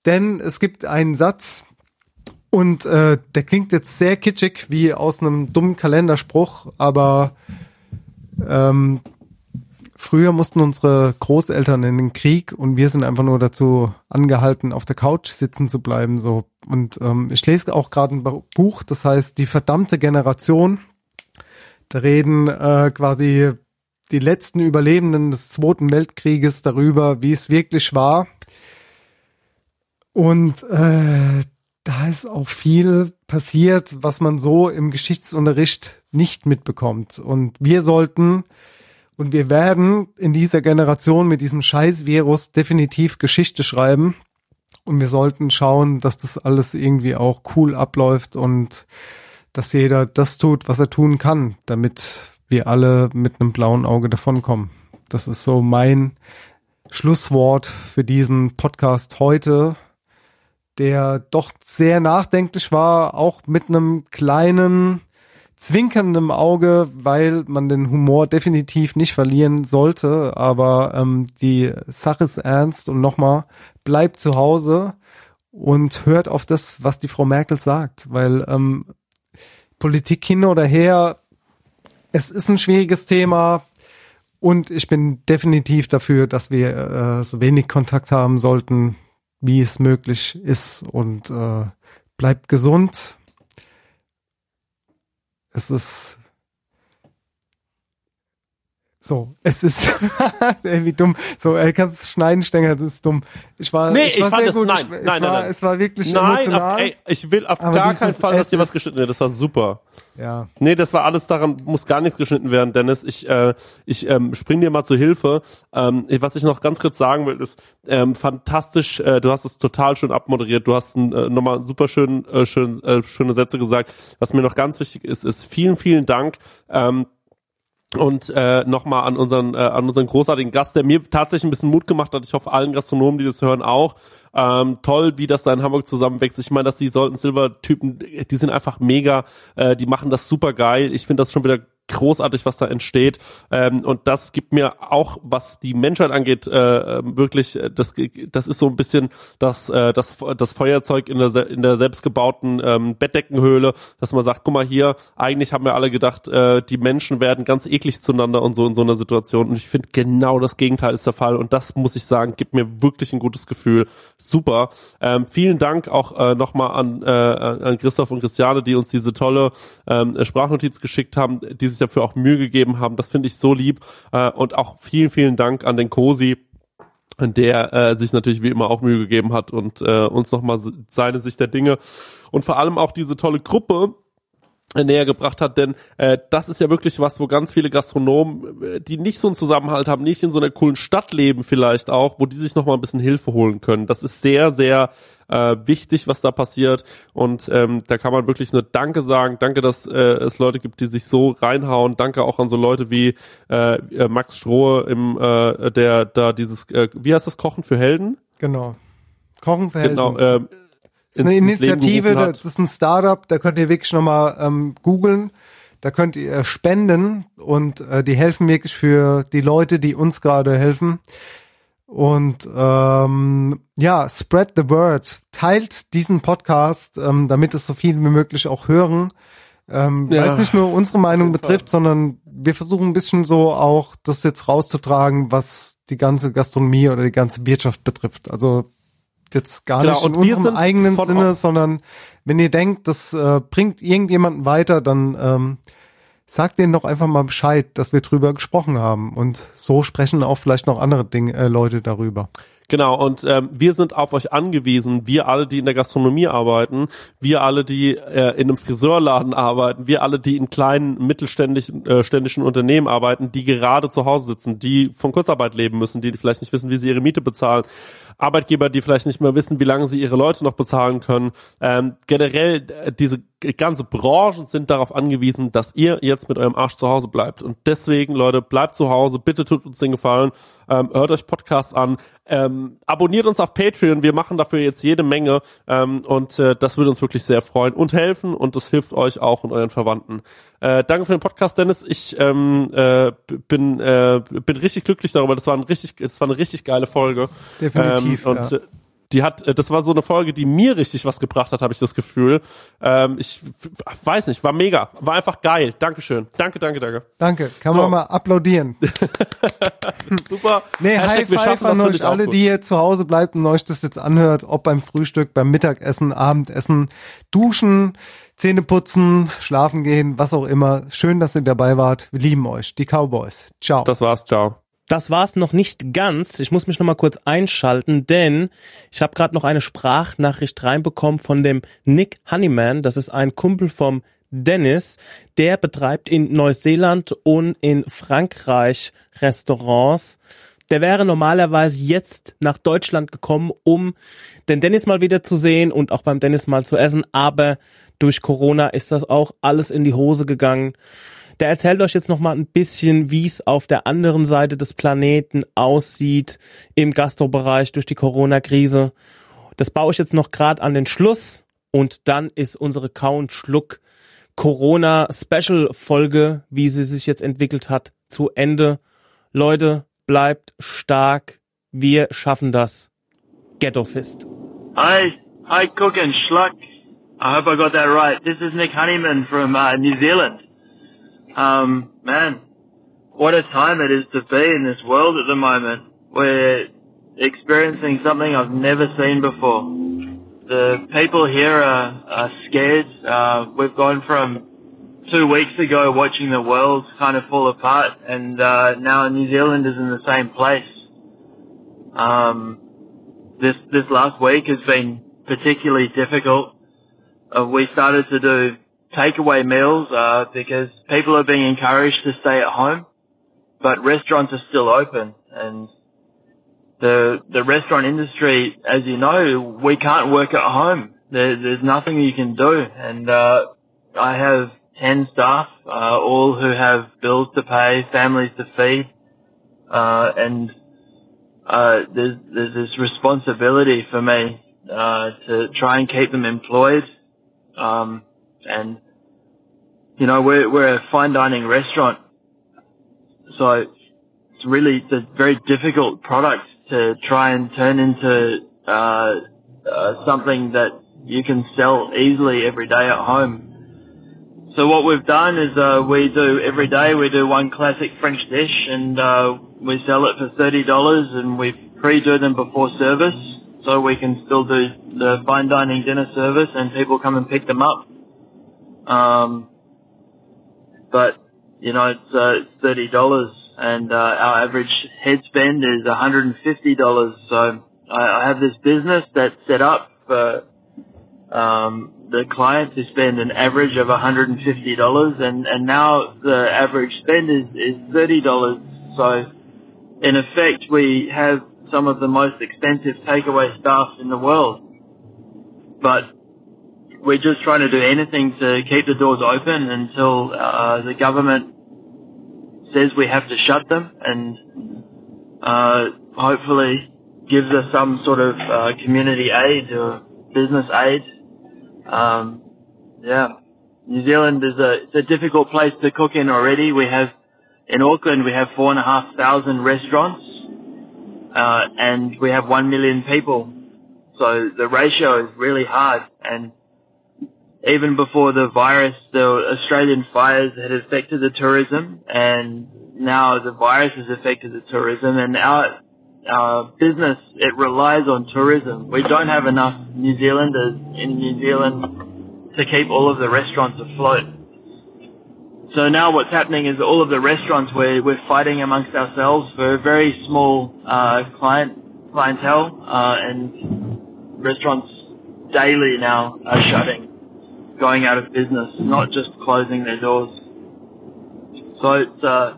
Denn es gibt einen Satz, und äh, der klingt jetzt sehr kitschig wie aus einem dummen Kalenderspruch, aber ähm, früher mussten unsere Großeltern in den Krieg und wir sind einfach nur dazu angehalten, auf der Couch sitzen zu bleiben. So und ähm, ich lese auch gerade ein Buch, das heißt die verdammte Generation da reden äh, quasi die letzten Überlebenden des Zweiten Weltkrieges darüber, wie es wirklich war. Und äh, da ist auch viel passiert, was man so im Geschichtsunterricht nicht mitbekommt. Und wir sollten und wir werden in dieser Generation mit diesem Scheiß-Virus definitiv Geschichte schreiben. Und wir sollten schauen, dass das alles irgendwie auch cool abläuft und dass jeder das tut, was er tun kann, damit wir alle mit einem blauen Auge davonkommen. Das ist so mein Schlusswort für diesen Podcast heute, der doch sehr nachdenklich war, auch mit einem kleinen zwinkernden Auge, weil man den Humor definitiv nicht verlieren sollte. Aber ähm, die Sache ist ernst und nochmal, bleibt zu Hause und hört auf das, was die Frau Merkel sagt, weil ähm, Politik hin oder her, es ist ein schwieriges Thema und ich bin definitiv dafür, dass wir äh, so wenig Kontakt haben sollten, wie es möglich ist und äh, bleibt gesund. Es ist so, es ist irgendwie dumm. So, er kannst es schneiden, Stenger, das ist dumm. Ich war, nee, ich war ich fand sehr das, gut. Nein, ich, nein, es nein, war, nein. Es war wirklich nein, emotional. Auf, ey, ich will auf gar keinen Fall, dass hier was geschnitten wird. Das war super. Ja. Nee, das war alles daran, muss gar nichts geschnitten werden, Dennis. Ich, äh, ich ähm, spring dir mal zur Hilfe. Ähm, was ich noch ganz kurz sagen will, ist ähm, fantastisch, äh, du hast es total schön abmoderiert, du hast äh, nochmal super schön, äh, schön, äh, schöne Sätze gesagt. Was mir noch ganz wichtig ist, ist vielen, vielen Dank. Ähm, Und äh, nochmal an unseren äh, an unseren großartigen Gast, der mir tatsächlich ein bisschen Mut gemacht hat. Ich hoffe allen Gastronomen, die das hören, auch. Ähm, toll, wie das da in Hamburg zusammenwächst. Ich meine, dass die Sollten Silver Typen, die sind einfach mega. Äh, die machen das super geil. Ich finde das schon wieder großartig, was da entsteht. Ähm, und das gibt mir auch, was die Menschheit angeht, äh, wirklich, äh, das, das ist so ein bisschen das, äh, das, das Feuerzeug in der, in der selbstgebauten ähm, Bettdeckenhöhle, dass man sagt, guck mal hier, eigentlich haben wir alle gedacht, äh, die Menschen werden ganz eklig zueinander und so in so einer Situation. Und ich finde genau das Gegenteil ist der Fall. Und das muss ich sagen, gibt mir wirklich ein gutes Gefühl. Super. Ähm, vielen Dank auch äh, nochmal an, äh, an Christoph und Christiane, die uns diese tolle ähm, Sprachnotiz geschickt haben, die sich dafür auch Mühe gegeben haben. Das finde ich so lieb. Äh, und auch vielen, vielen Dank an den Cosi, der äh, sich natürlich wie immer auch Mühe gegeben hat und äh, uns nochmal seine Sicht der Dinge und vor allem auch diese tolle Gruppe, näher gebracht hat, denn äh, das ist ja wirklich was, wo ganz viele Gastronomen, äh, die nicht so einen Zusammenhalt haben, nicht in so einer coolen Stadt leben vielleicht auch, wo die sich noch mal ein bisschen Hilfe holen können. Das ist sehr, sehr äh, wichtig, was da passiert und ähm, da kann man wirklich nur Danke sagen. Danke, dass äh, es Leute gibt, die sich so reinhauen. Danke auch an so Leute wie äh, äh Max Strohe im äh, der da dieses, äh, wie heißt das Kochen für Helden? Genau. Kochen für Helden. Genau. Äh, ist eine Initiative, das ist ein Startup, da könnt ihr wirklich nochmal ähm, googeln. Da könnt ihr spenden und äh, die helfen wirklich für die Leute, die uns gerade helfen. Und ähm, ja, spread the word. Teilt diesen Podcast, ähm, damit es so viel wie möglich auch hören. Ähm, ja. Weil es nicht nur unsere Meinung betrifft, sondern wir versuchen ein bisschen so auch das jetzt rauszutragen, was die ganze Gastronomie oder die ganze Wirtschaft betrifft. Also jetzt gar genau, nicht in unserem eigenen Sinne, sondern wenn ihr denkt, das äh, bringt irgendjemanden weiter, dann ähm, sagt denen doch einfach mal Bescheid, dass wir drüber gesprochen haben. Und so sprechen auch vielleicht noch andere Dinge, äh, Leute darüber. Genau, und ähm, wir sind auf euch angewiesen, wir alle, die in der Gastronomie arbeiten, wir alle, die äh, in einem Friseurladen arbeiten, wir alle, die in kleinen mittelständischen äh, ständischen Unternehmen arbeiten, die gerade zu Hause sitzen, die von Kurzarbeit leben müssen, die vielleicht nicht wissen, wie sie ihre Miete bezahlen, Arbeitgeber, die vielleicht nicht mehr wissen, wie lange sie ihre Leute noch bezahlen können. Ähm, generell diese ganze Branchen sind darauf angewiesen, dass ihr jetzt mit eurem Arsch zu Hause bleibt. Und deswegen, Leute, bleibt zu Hause, bitte tut uns den Gefallen, ähm, hört euch Podcasts an, ähm, abonniert uns auf Patreon, wir machen dafür jetzt jede Menge ähm, und äh, das würde uns wirklich sehr freuen und helfen und das hilft euch auch und euren Verwandten. Äh, danke für den Podcast, Dennis. Ich ähm, äh, bin äh, bin richtig glücklich darüber. Das war ein richtig, das war eine richtig geile Folge. Definitiv. Ähm, und ja. Äh, die hat, äh, das war so eine Folge, die mir richtig was gebracht hat, habe ich das Gefühl. Ähm, ich weiß nicht, war mega, war einfach geil. Dankeschön. Danke, danke, danke. Danke. Kann so. man mal applaudieren. Super. Nee, Hashtag, High Five an euch alle, die hier zu Hause bleibt und euch das jetzt anhört, ob beim Frühstück, beim Mittagessen, Abendessen, Duschen, Zähne putzen, schlafen gehen, was auch immer. Schön, dass ihr dabei wart. Wir lieben euch. Die Cowboys. Ciao. Das war's. Ciao. Das war's noch nicht ganz. Ich muss mich noch mal kurz einschalten, denn ich habe gerade noch eine Sprachnachricht reinbekommen von dem Nick Honeyman. Das ist ein Kumpel vom Dennis. Der betreibt in Neuseeland und in Frankreich Restaurants. Der wäre normalerweise jetzt nach Deutschland gekommen, um den Dennis mal wieder zu sehen und auch beim Dennis mal zu essen. Aber durch Corona ist das auch alles in die Hose gegangen. Der erzählt euch jetzt noch mal ein bisschen, wie es auf der anderen Seite des Planeten aussieht im Gastrobereich durch die Corona-Krise. Das baue ich jetzt noch gerade an den Schluss und dann ist unsere Count Schluck Corona Special Folge, wie sie sich jetzt entwickelt hat, zu Ende. Leute, bleibt stark. Wir schaffen das. Ghetto Fist. Hi, hi Cook and Schluck. I hope I got that right. This is Nick Honeyman from uh, New Zealand. Um, man, what a time it is to be in this world at the moment. We're experiencing something I've never seen before. The people here are, are scared. Uh, we've gone from two weeks ago watching the world kind of fall apart and, uh, now New Zealand is in the same place. Um, this, this last week has been particularly difficult. Uh, we started to do takeaway meals uh, because people are being encouraged to stay at home, but restaurants are still open, and the the restaurant industry, as you know, we can't work at home. There, there's nothing you can do, and uh, I have 10 staff, uh, all who have bills to pay, families to feed, uh, and, uh, there's, there's this responsibility for me, uh, to try and keep them employed, um, and, you know, we're, we're a fine dining restaurant, so it's really, it's a very difficult product to try and turn into, uh, uh, something that you can sell easily every day at home. So what we've done is uh, we do every day we do one classic French dish and uh, we sell it for thirty dollars and we pre-do them before service so we can still do the fine dining dinner service and people come and pick them up. Um, but you know it's, uh, thirty dollars and uh, our average head spend is one hundred and fifty dollars. So I, I have this business that's set up for um, the client to spend an average of $150 and, and now the average spend is, is $30. So in effect, we have some of the most expensive takeaway staff in the world. But we're just trying to do anything to keep the doors open until uh, the government says we have to shut them and uh, hopefully gives us some sort of uh, community aid or business aid um, yeah, New Zealand is a it's a difficult place to cook in already. We have in Auckland we have four and a half thousand restaurants, uh, and we have one million people. So the ratio is really hard. And even before the virus, the Australian fires had affected the tourism, and now the virus has affected the tourism. And our our business, it relies on tourism. We don't have enough New Zealanders in New Zealand to keep all of the restaurants afloat. So now what's happening is all of the restaurants we're, we're fighting amongst ourselves for a very small uh, client clientele, uh, and restaurants daily now are shutting, going out of business, not just closing their doors. So it's uh,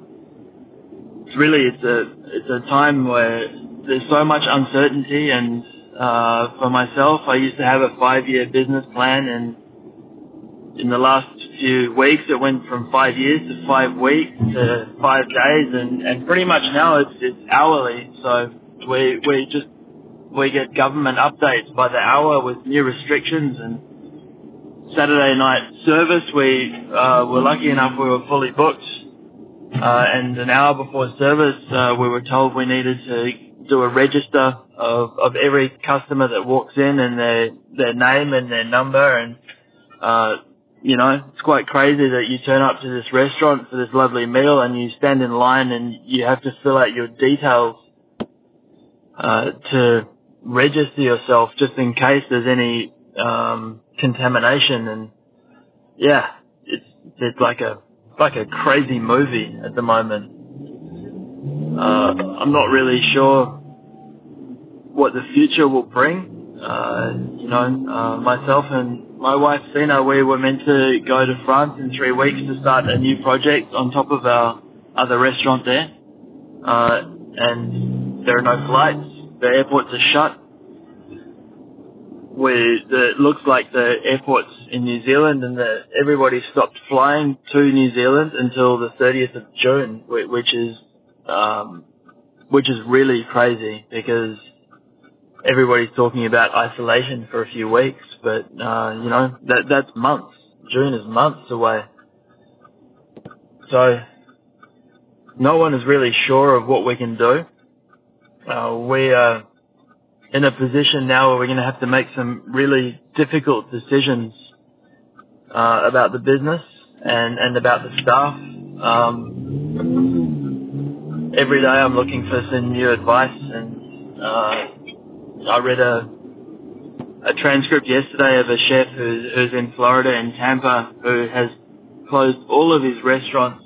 it's really it's a it's a time where there's so much uncertainty and uh, for myself I used to have a five year business plan and in the last few weeks it went from five years to five weeks to five days and, and pretty much now it's it's hourly so we we just we get government updates by the hour with new restrictions and Saturday night service we uh, were lucky enough we were fully booked uh, and an hour before service, uh, we were told we needed to do a register of, of every customer that walks in and their, their name and their number. And, uh, you know, it's quite crazy that you turn up to this restaurant for this lovely meal and you stand in line and you have to fill out your details, uh, to register yourself just in case there's any, um, contamination. And yeah, it's, it's like a, like a crazy movie at the moment. Uh, I'm not really sure what the future will bring. Uh, you know, uh, myself and my wife Sina, we were meant to go to France in three weeks to start a new project on top of our other restaurant there. Uh, and there are no flights. The airports are shut. We, the, it looks like the airports in New Zealand and the, everybody stopped flying to New Zealand until the 30th of June, which is, um, which is really crazy because everybody's talking about isolation for a few weeks, but, uh, you know, that, that's months. June is months away. So, no one is really sure of what we can do. Uh, we are in a position now where we're going to have to make some really difficult decisions uh, about the business and, and about the staff. Um, every day I'm looking for some new advice and uh, I read a a transcript yesterday of a chef who's, who's in Florida in Tampa who has closed all of his restaurants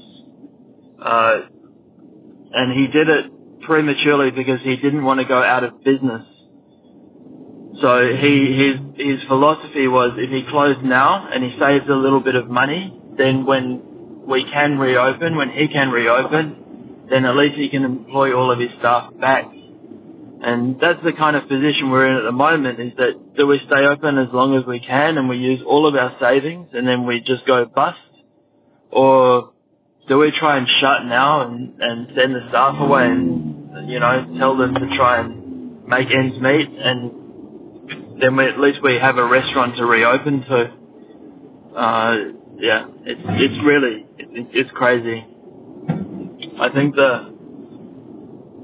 uh, and he did it prematurely because he didn't want to go out of business. So he his his philosophy was if he closed now and he saves a little bit of money, then when we can reopen, when he can reopen, then at least he can employ all of his staff back. And that's the kind of position we're in at the moment is that do we stay open as long as we can and we use all of our savings and then we just go bust? or do we try and shut now and, and send the staff away and, you know, tell them to try and make ends meet and then we, at least we have a restaurant to reopen to. Uh, yeah, it's, it's really, it, it's crazy. I think the,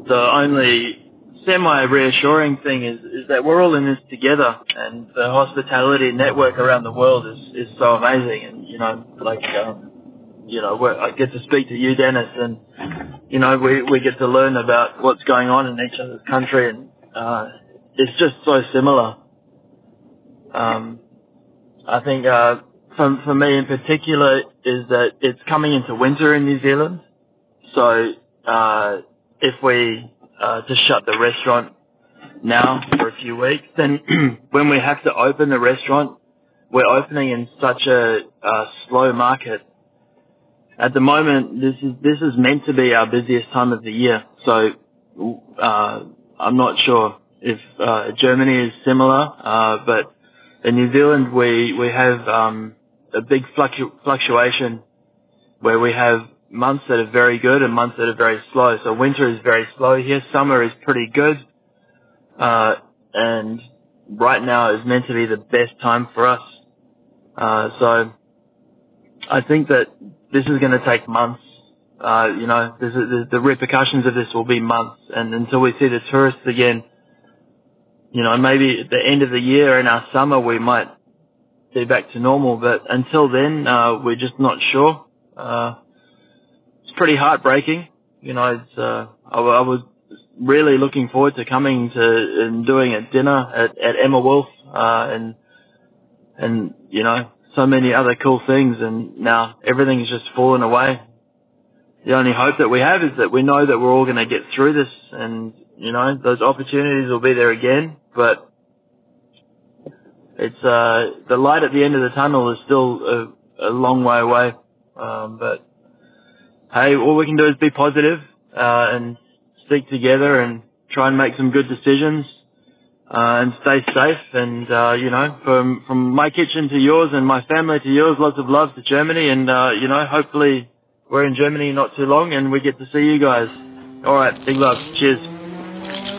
the only semi reassuring thing is, is that we're all in this together and the hospitality network around the world is, is so amazing and, you know, like, um, you know, I get to speak to you, Dennis, and you know, we we get to learn about what's going on in each other's country, and uh, it's just so similar. Um, I think uh, for for me in particular is that it's coming into winter in New Zealand, so uh, if we uh, just shut the restaurant now for a few weeks, then when we have to open the restaurant, we're opening in such a, a slow market at the moment, this is this is meant to be our busiest time of the year. So uh, I'm not sure if uh, Germany is similar, uh, but in New Zealand we we have um, a big fluctu- fluctuation where we have months that are very good and months that are very slow. So winter is very slow here. Summer is pretty good, uh, and right now is meant to be the best time for us. Uh, so I think that this is going to take months. Uh, you know, is, the repercussions of this will be months, and until we see the tourists again, you know, maybe at the end of the year in our summer we might be back to normal, but until then, uh, we're just not sure. It's pretty heartbreaking. You know, it's, uh, I, I, was really looking forward to coming to and doing a dinner at, at Emma Wolf, uh, and, and, you know, so many other cool things and now everything's just fallen away. The only hope that we have is that we know that we're all going to get through this and, you know, those opportunities will be there again, but it's, uh, the light at the end of the tunnel is still a, a long way away. Um, but hey, all we can do is be positive, uh, and stick together and try and make some good decisions uh, and stay safe. And uh, you know, from from my kitchen to yours and my family to yours, lots of love to Germany. And uh, you know, hopefully we're in Germany not too long, and we get to see you guys. All right, big love. Cheers.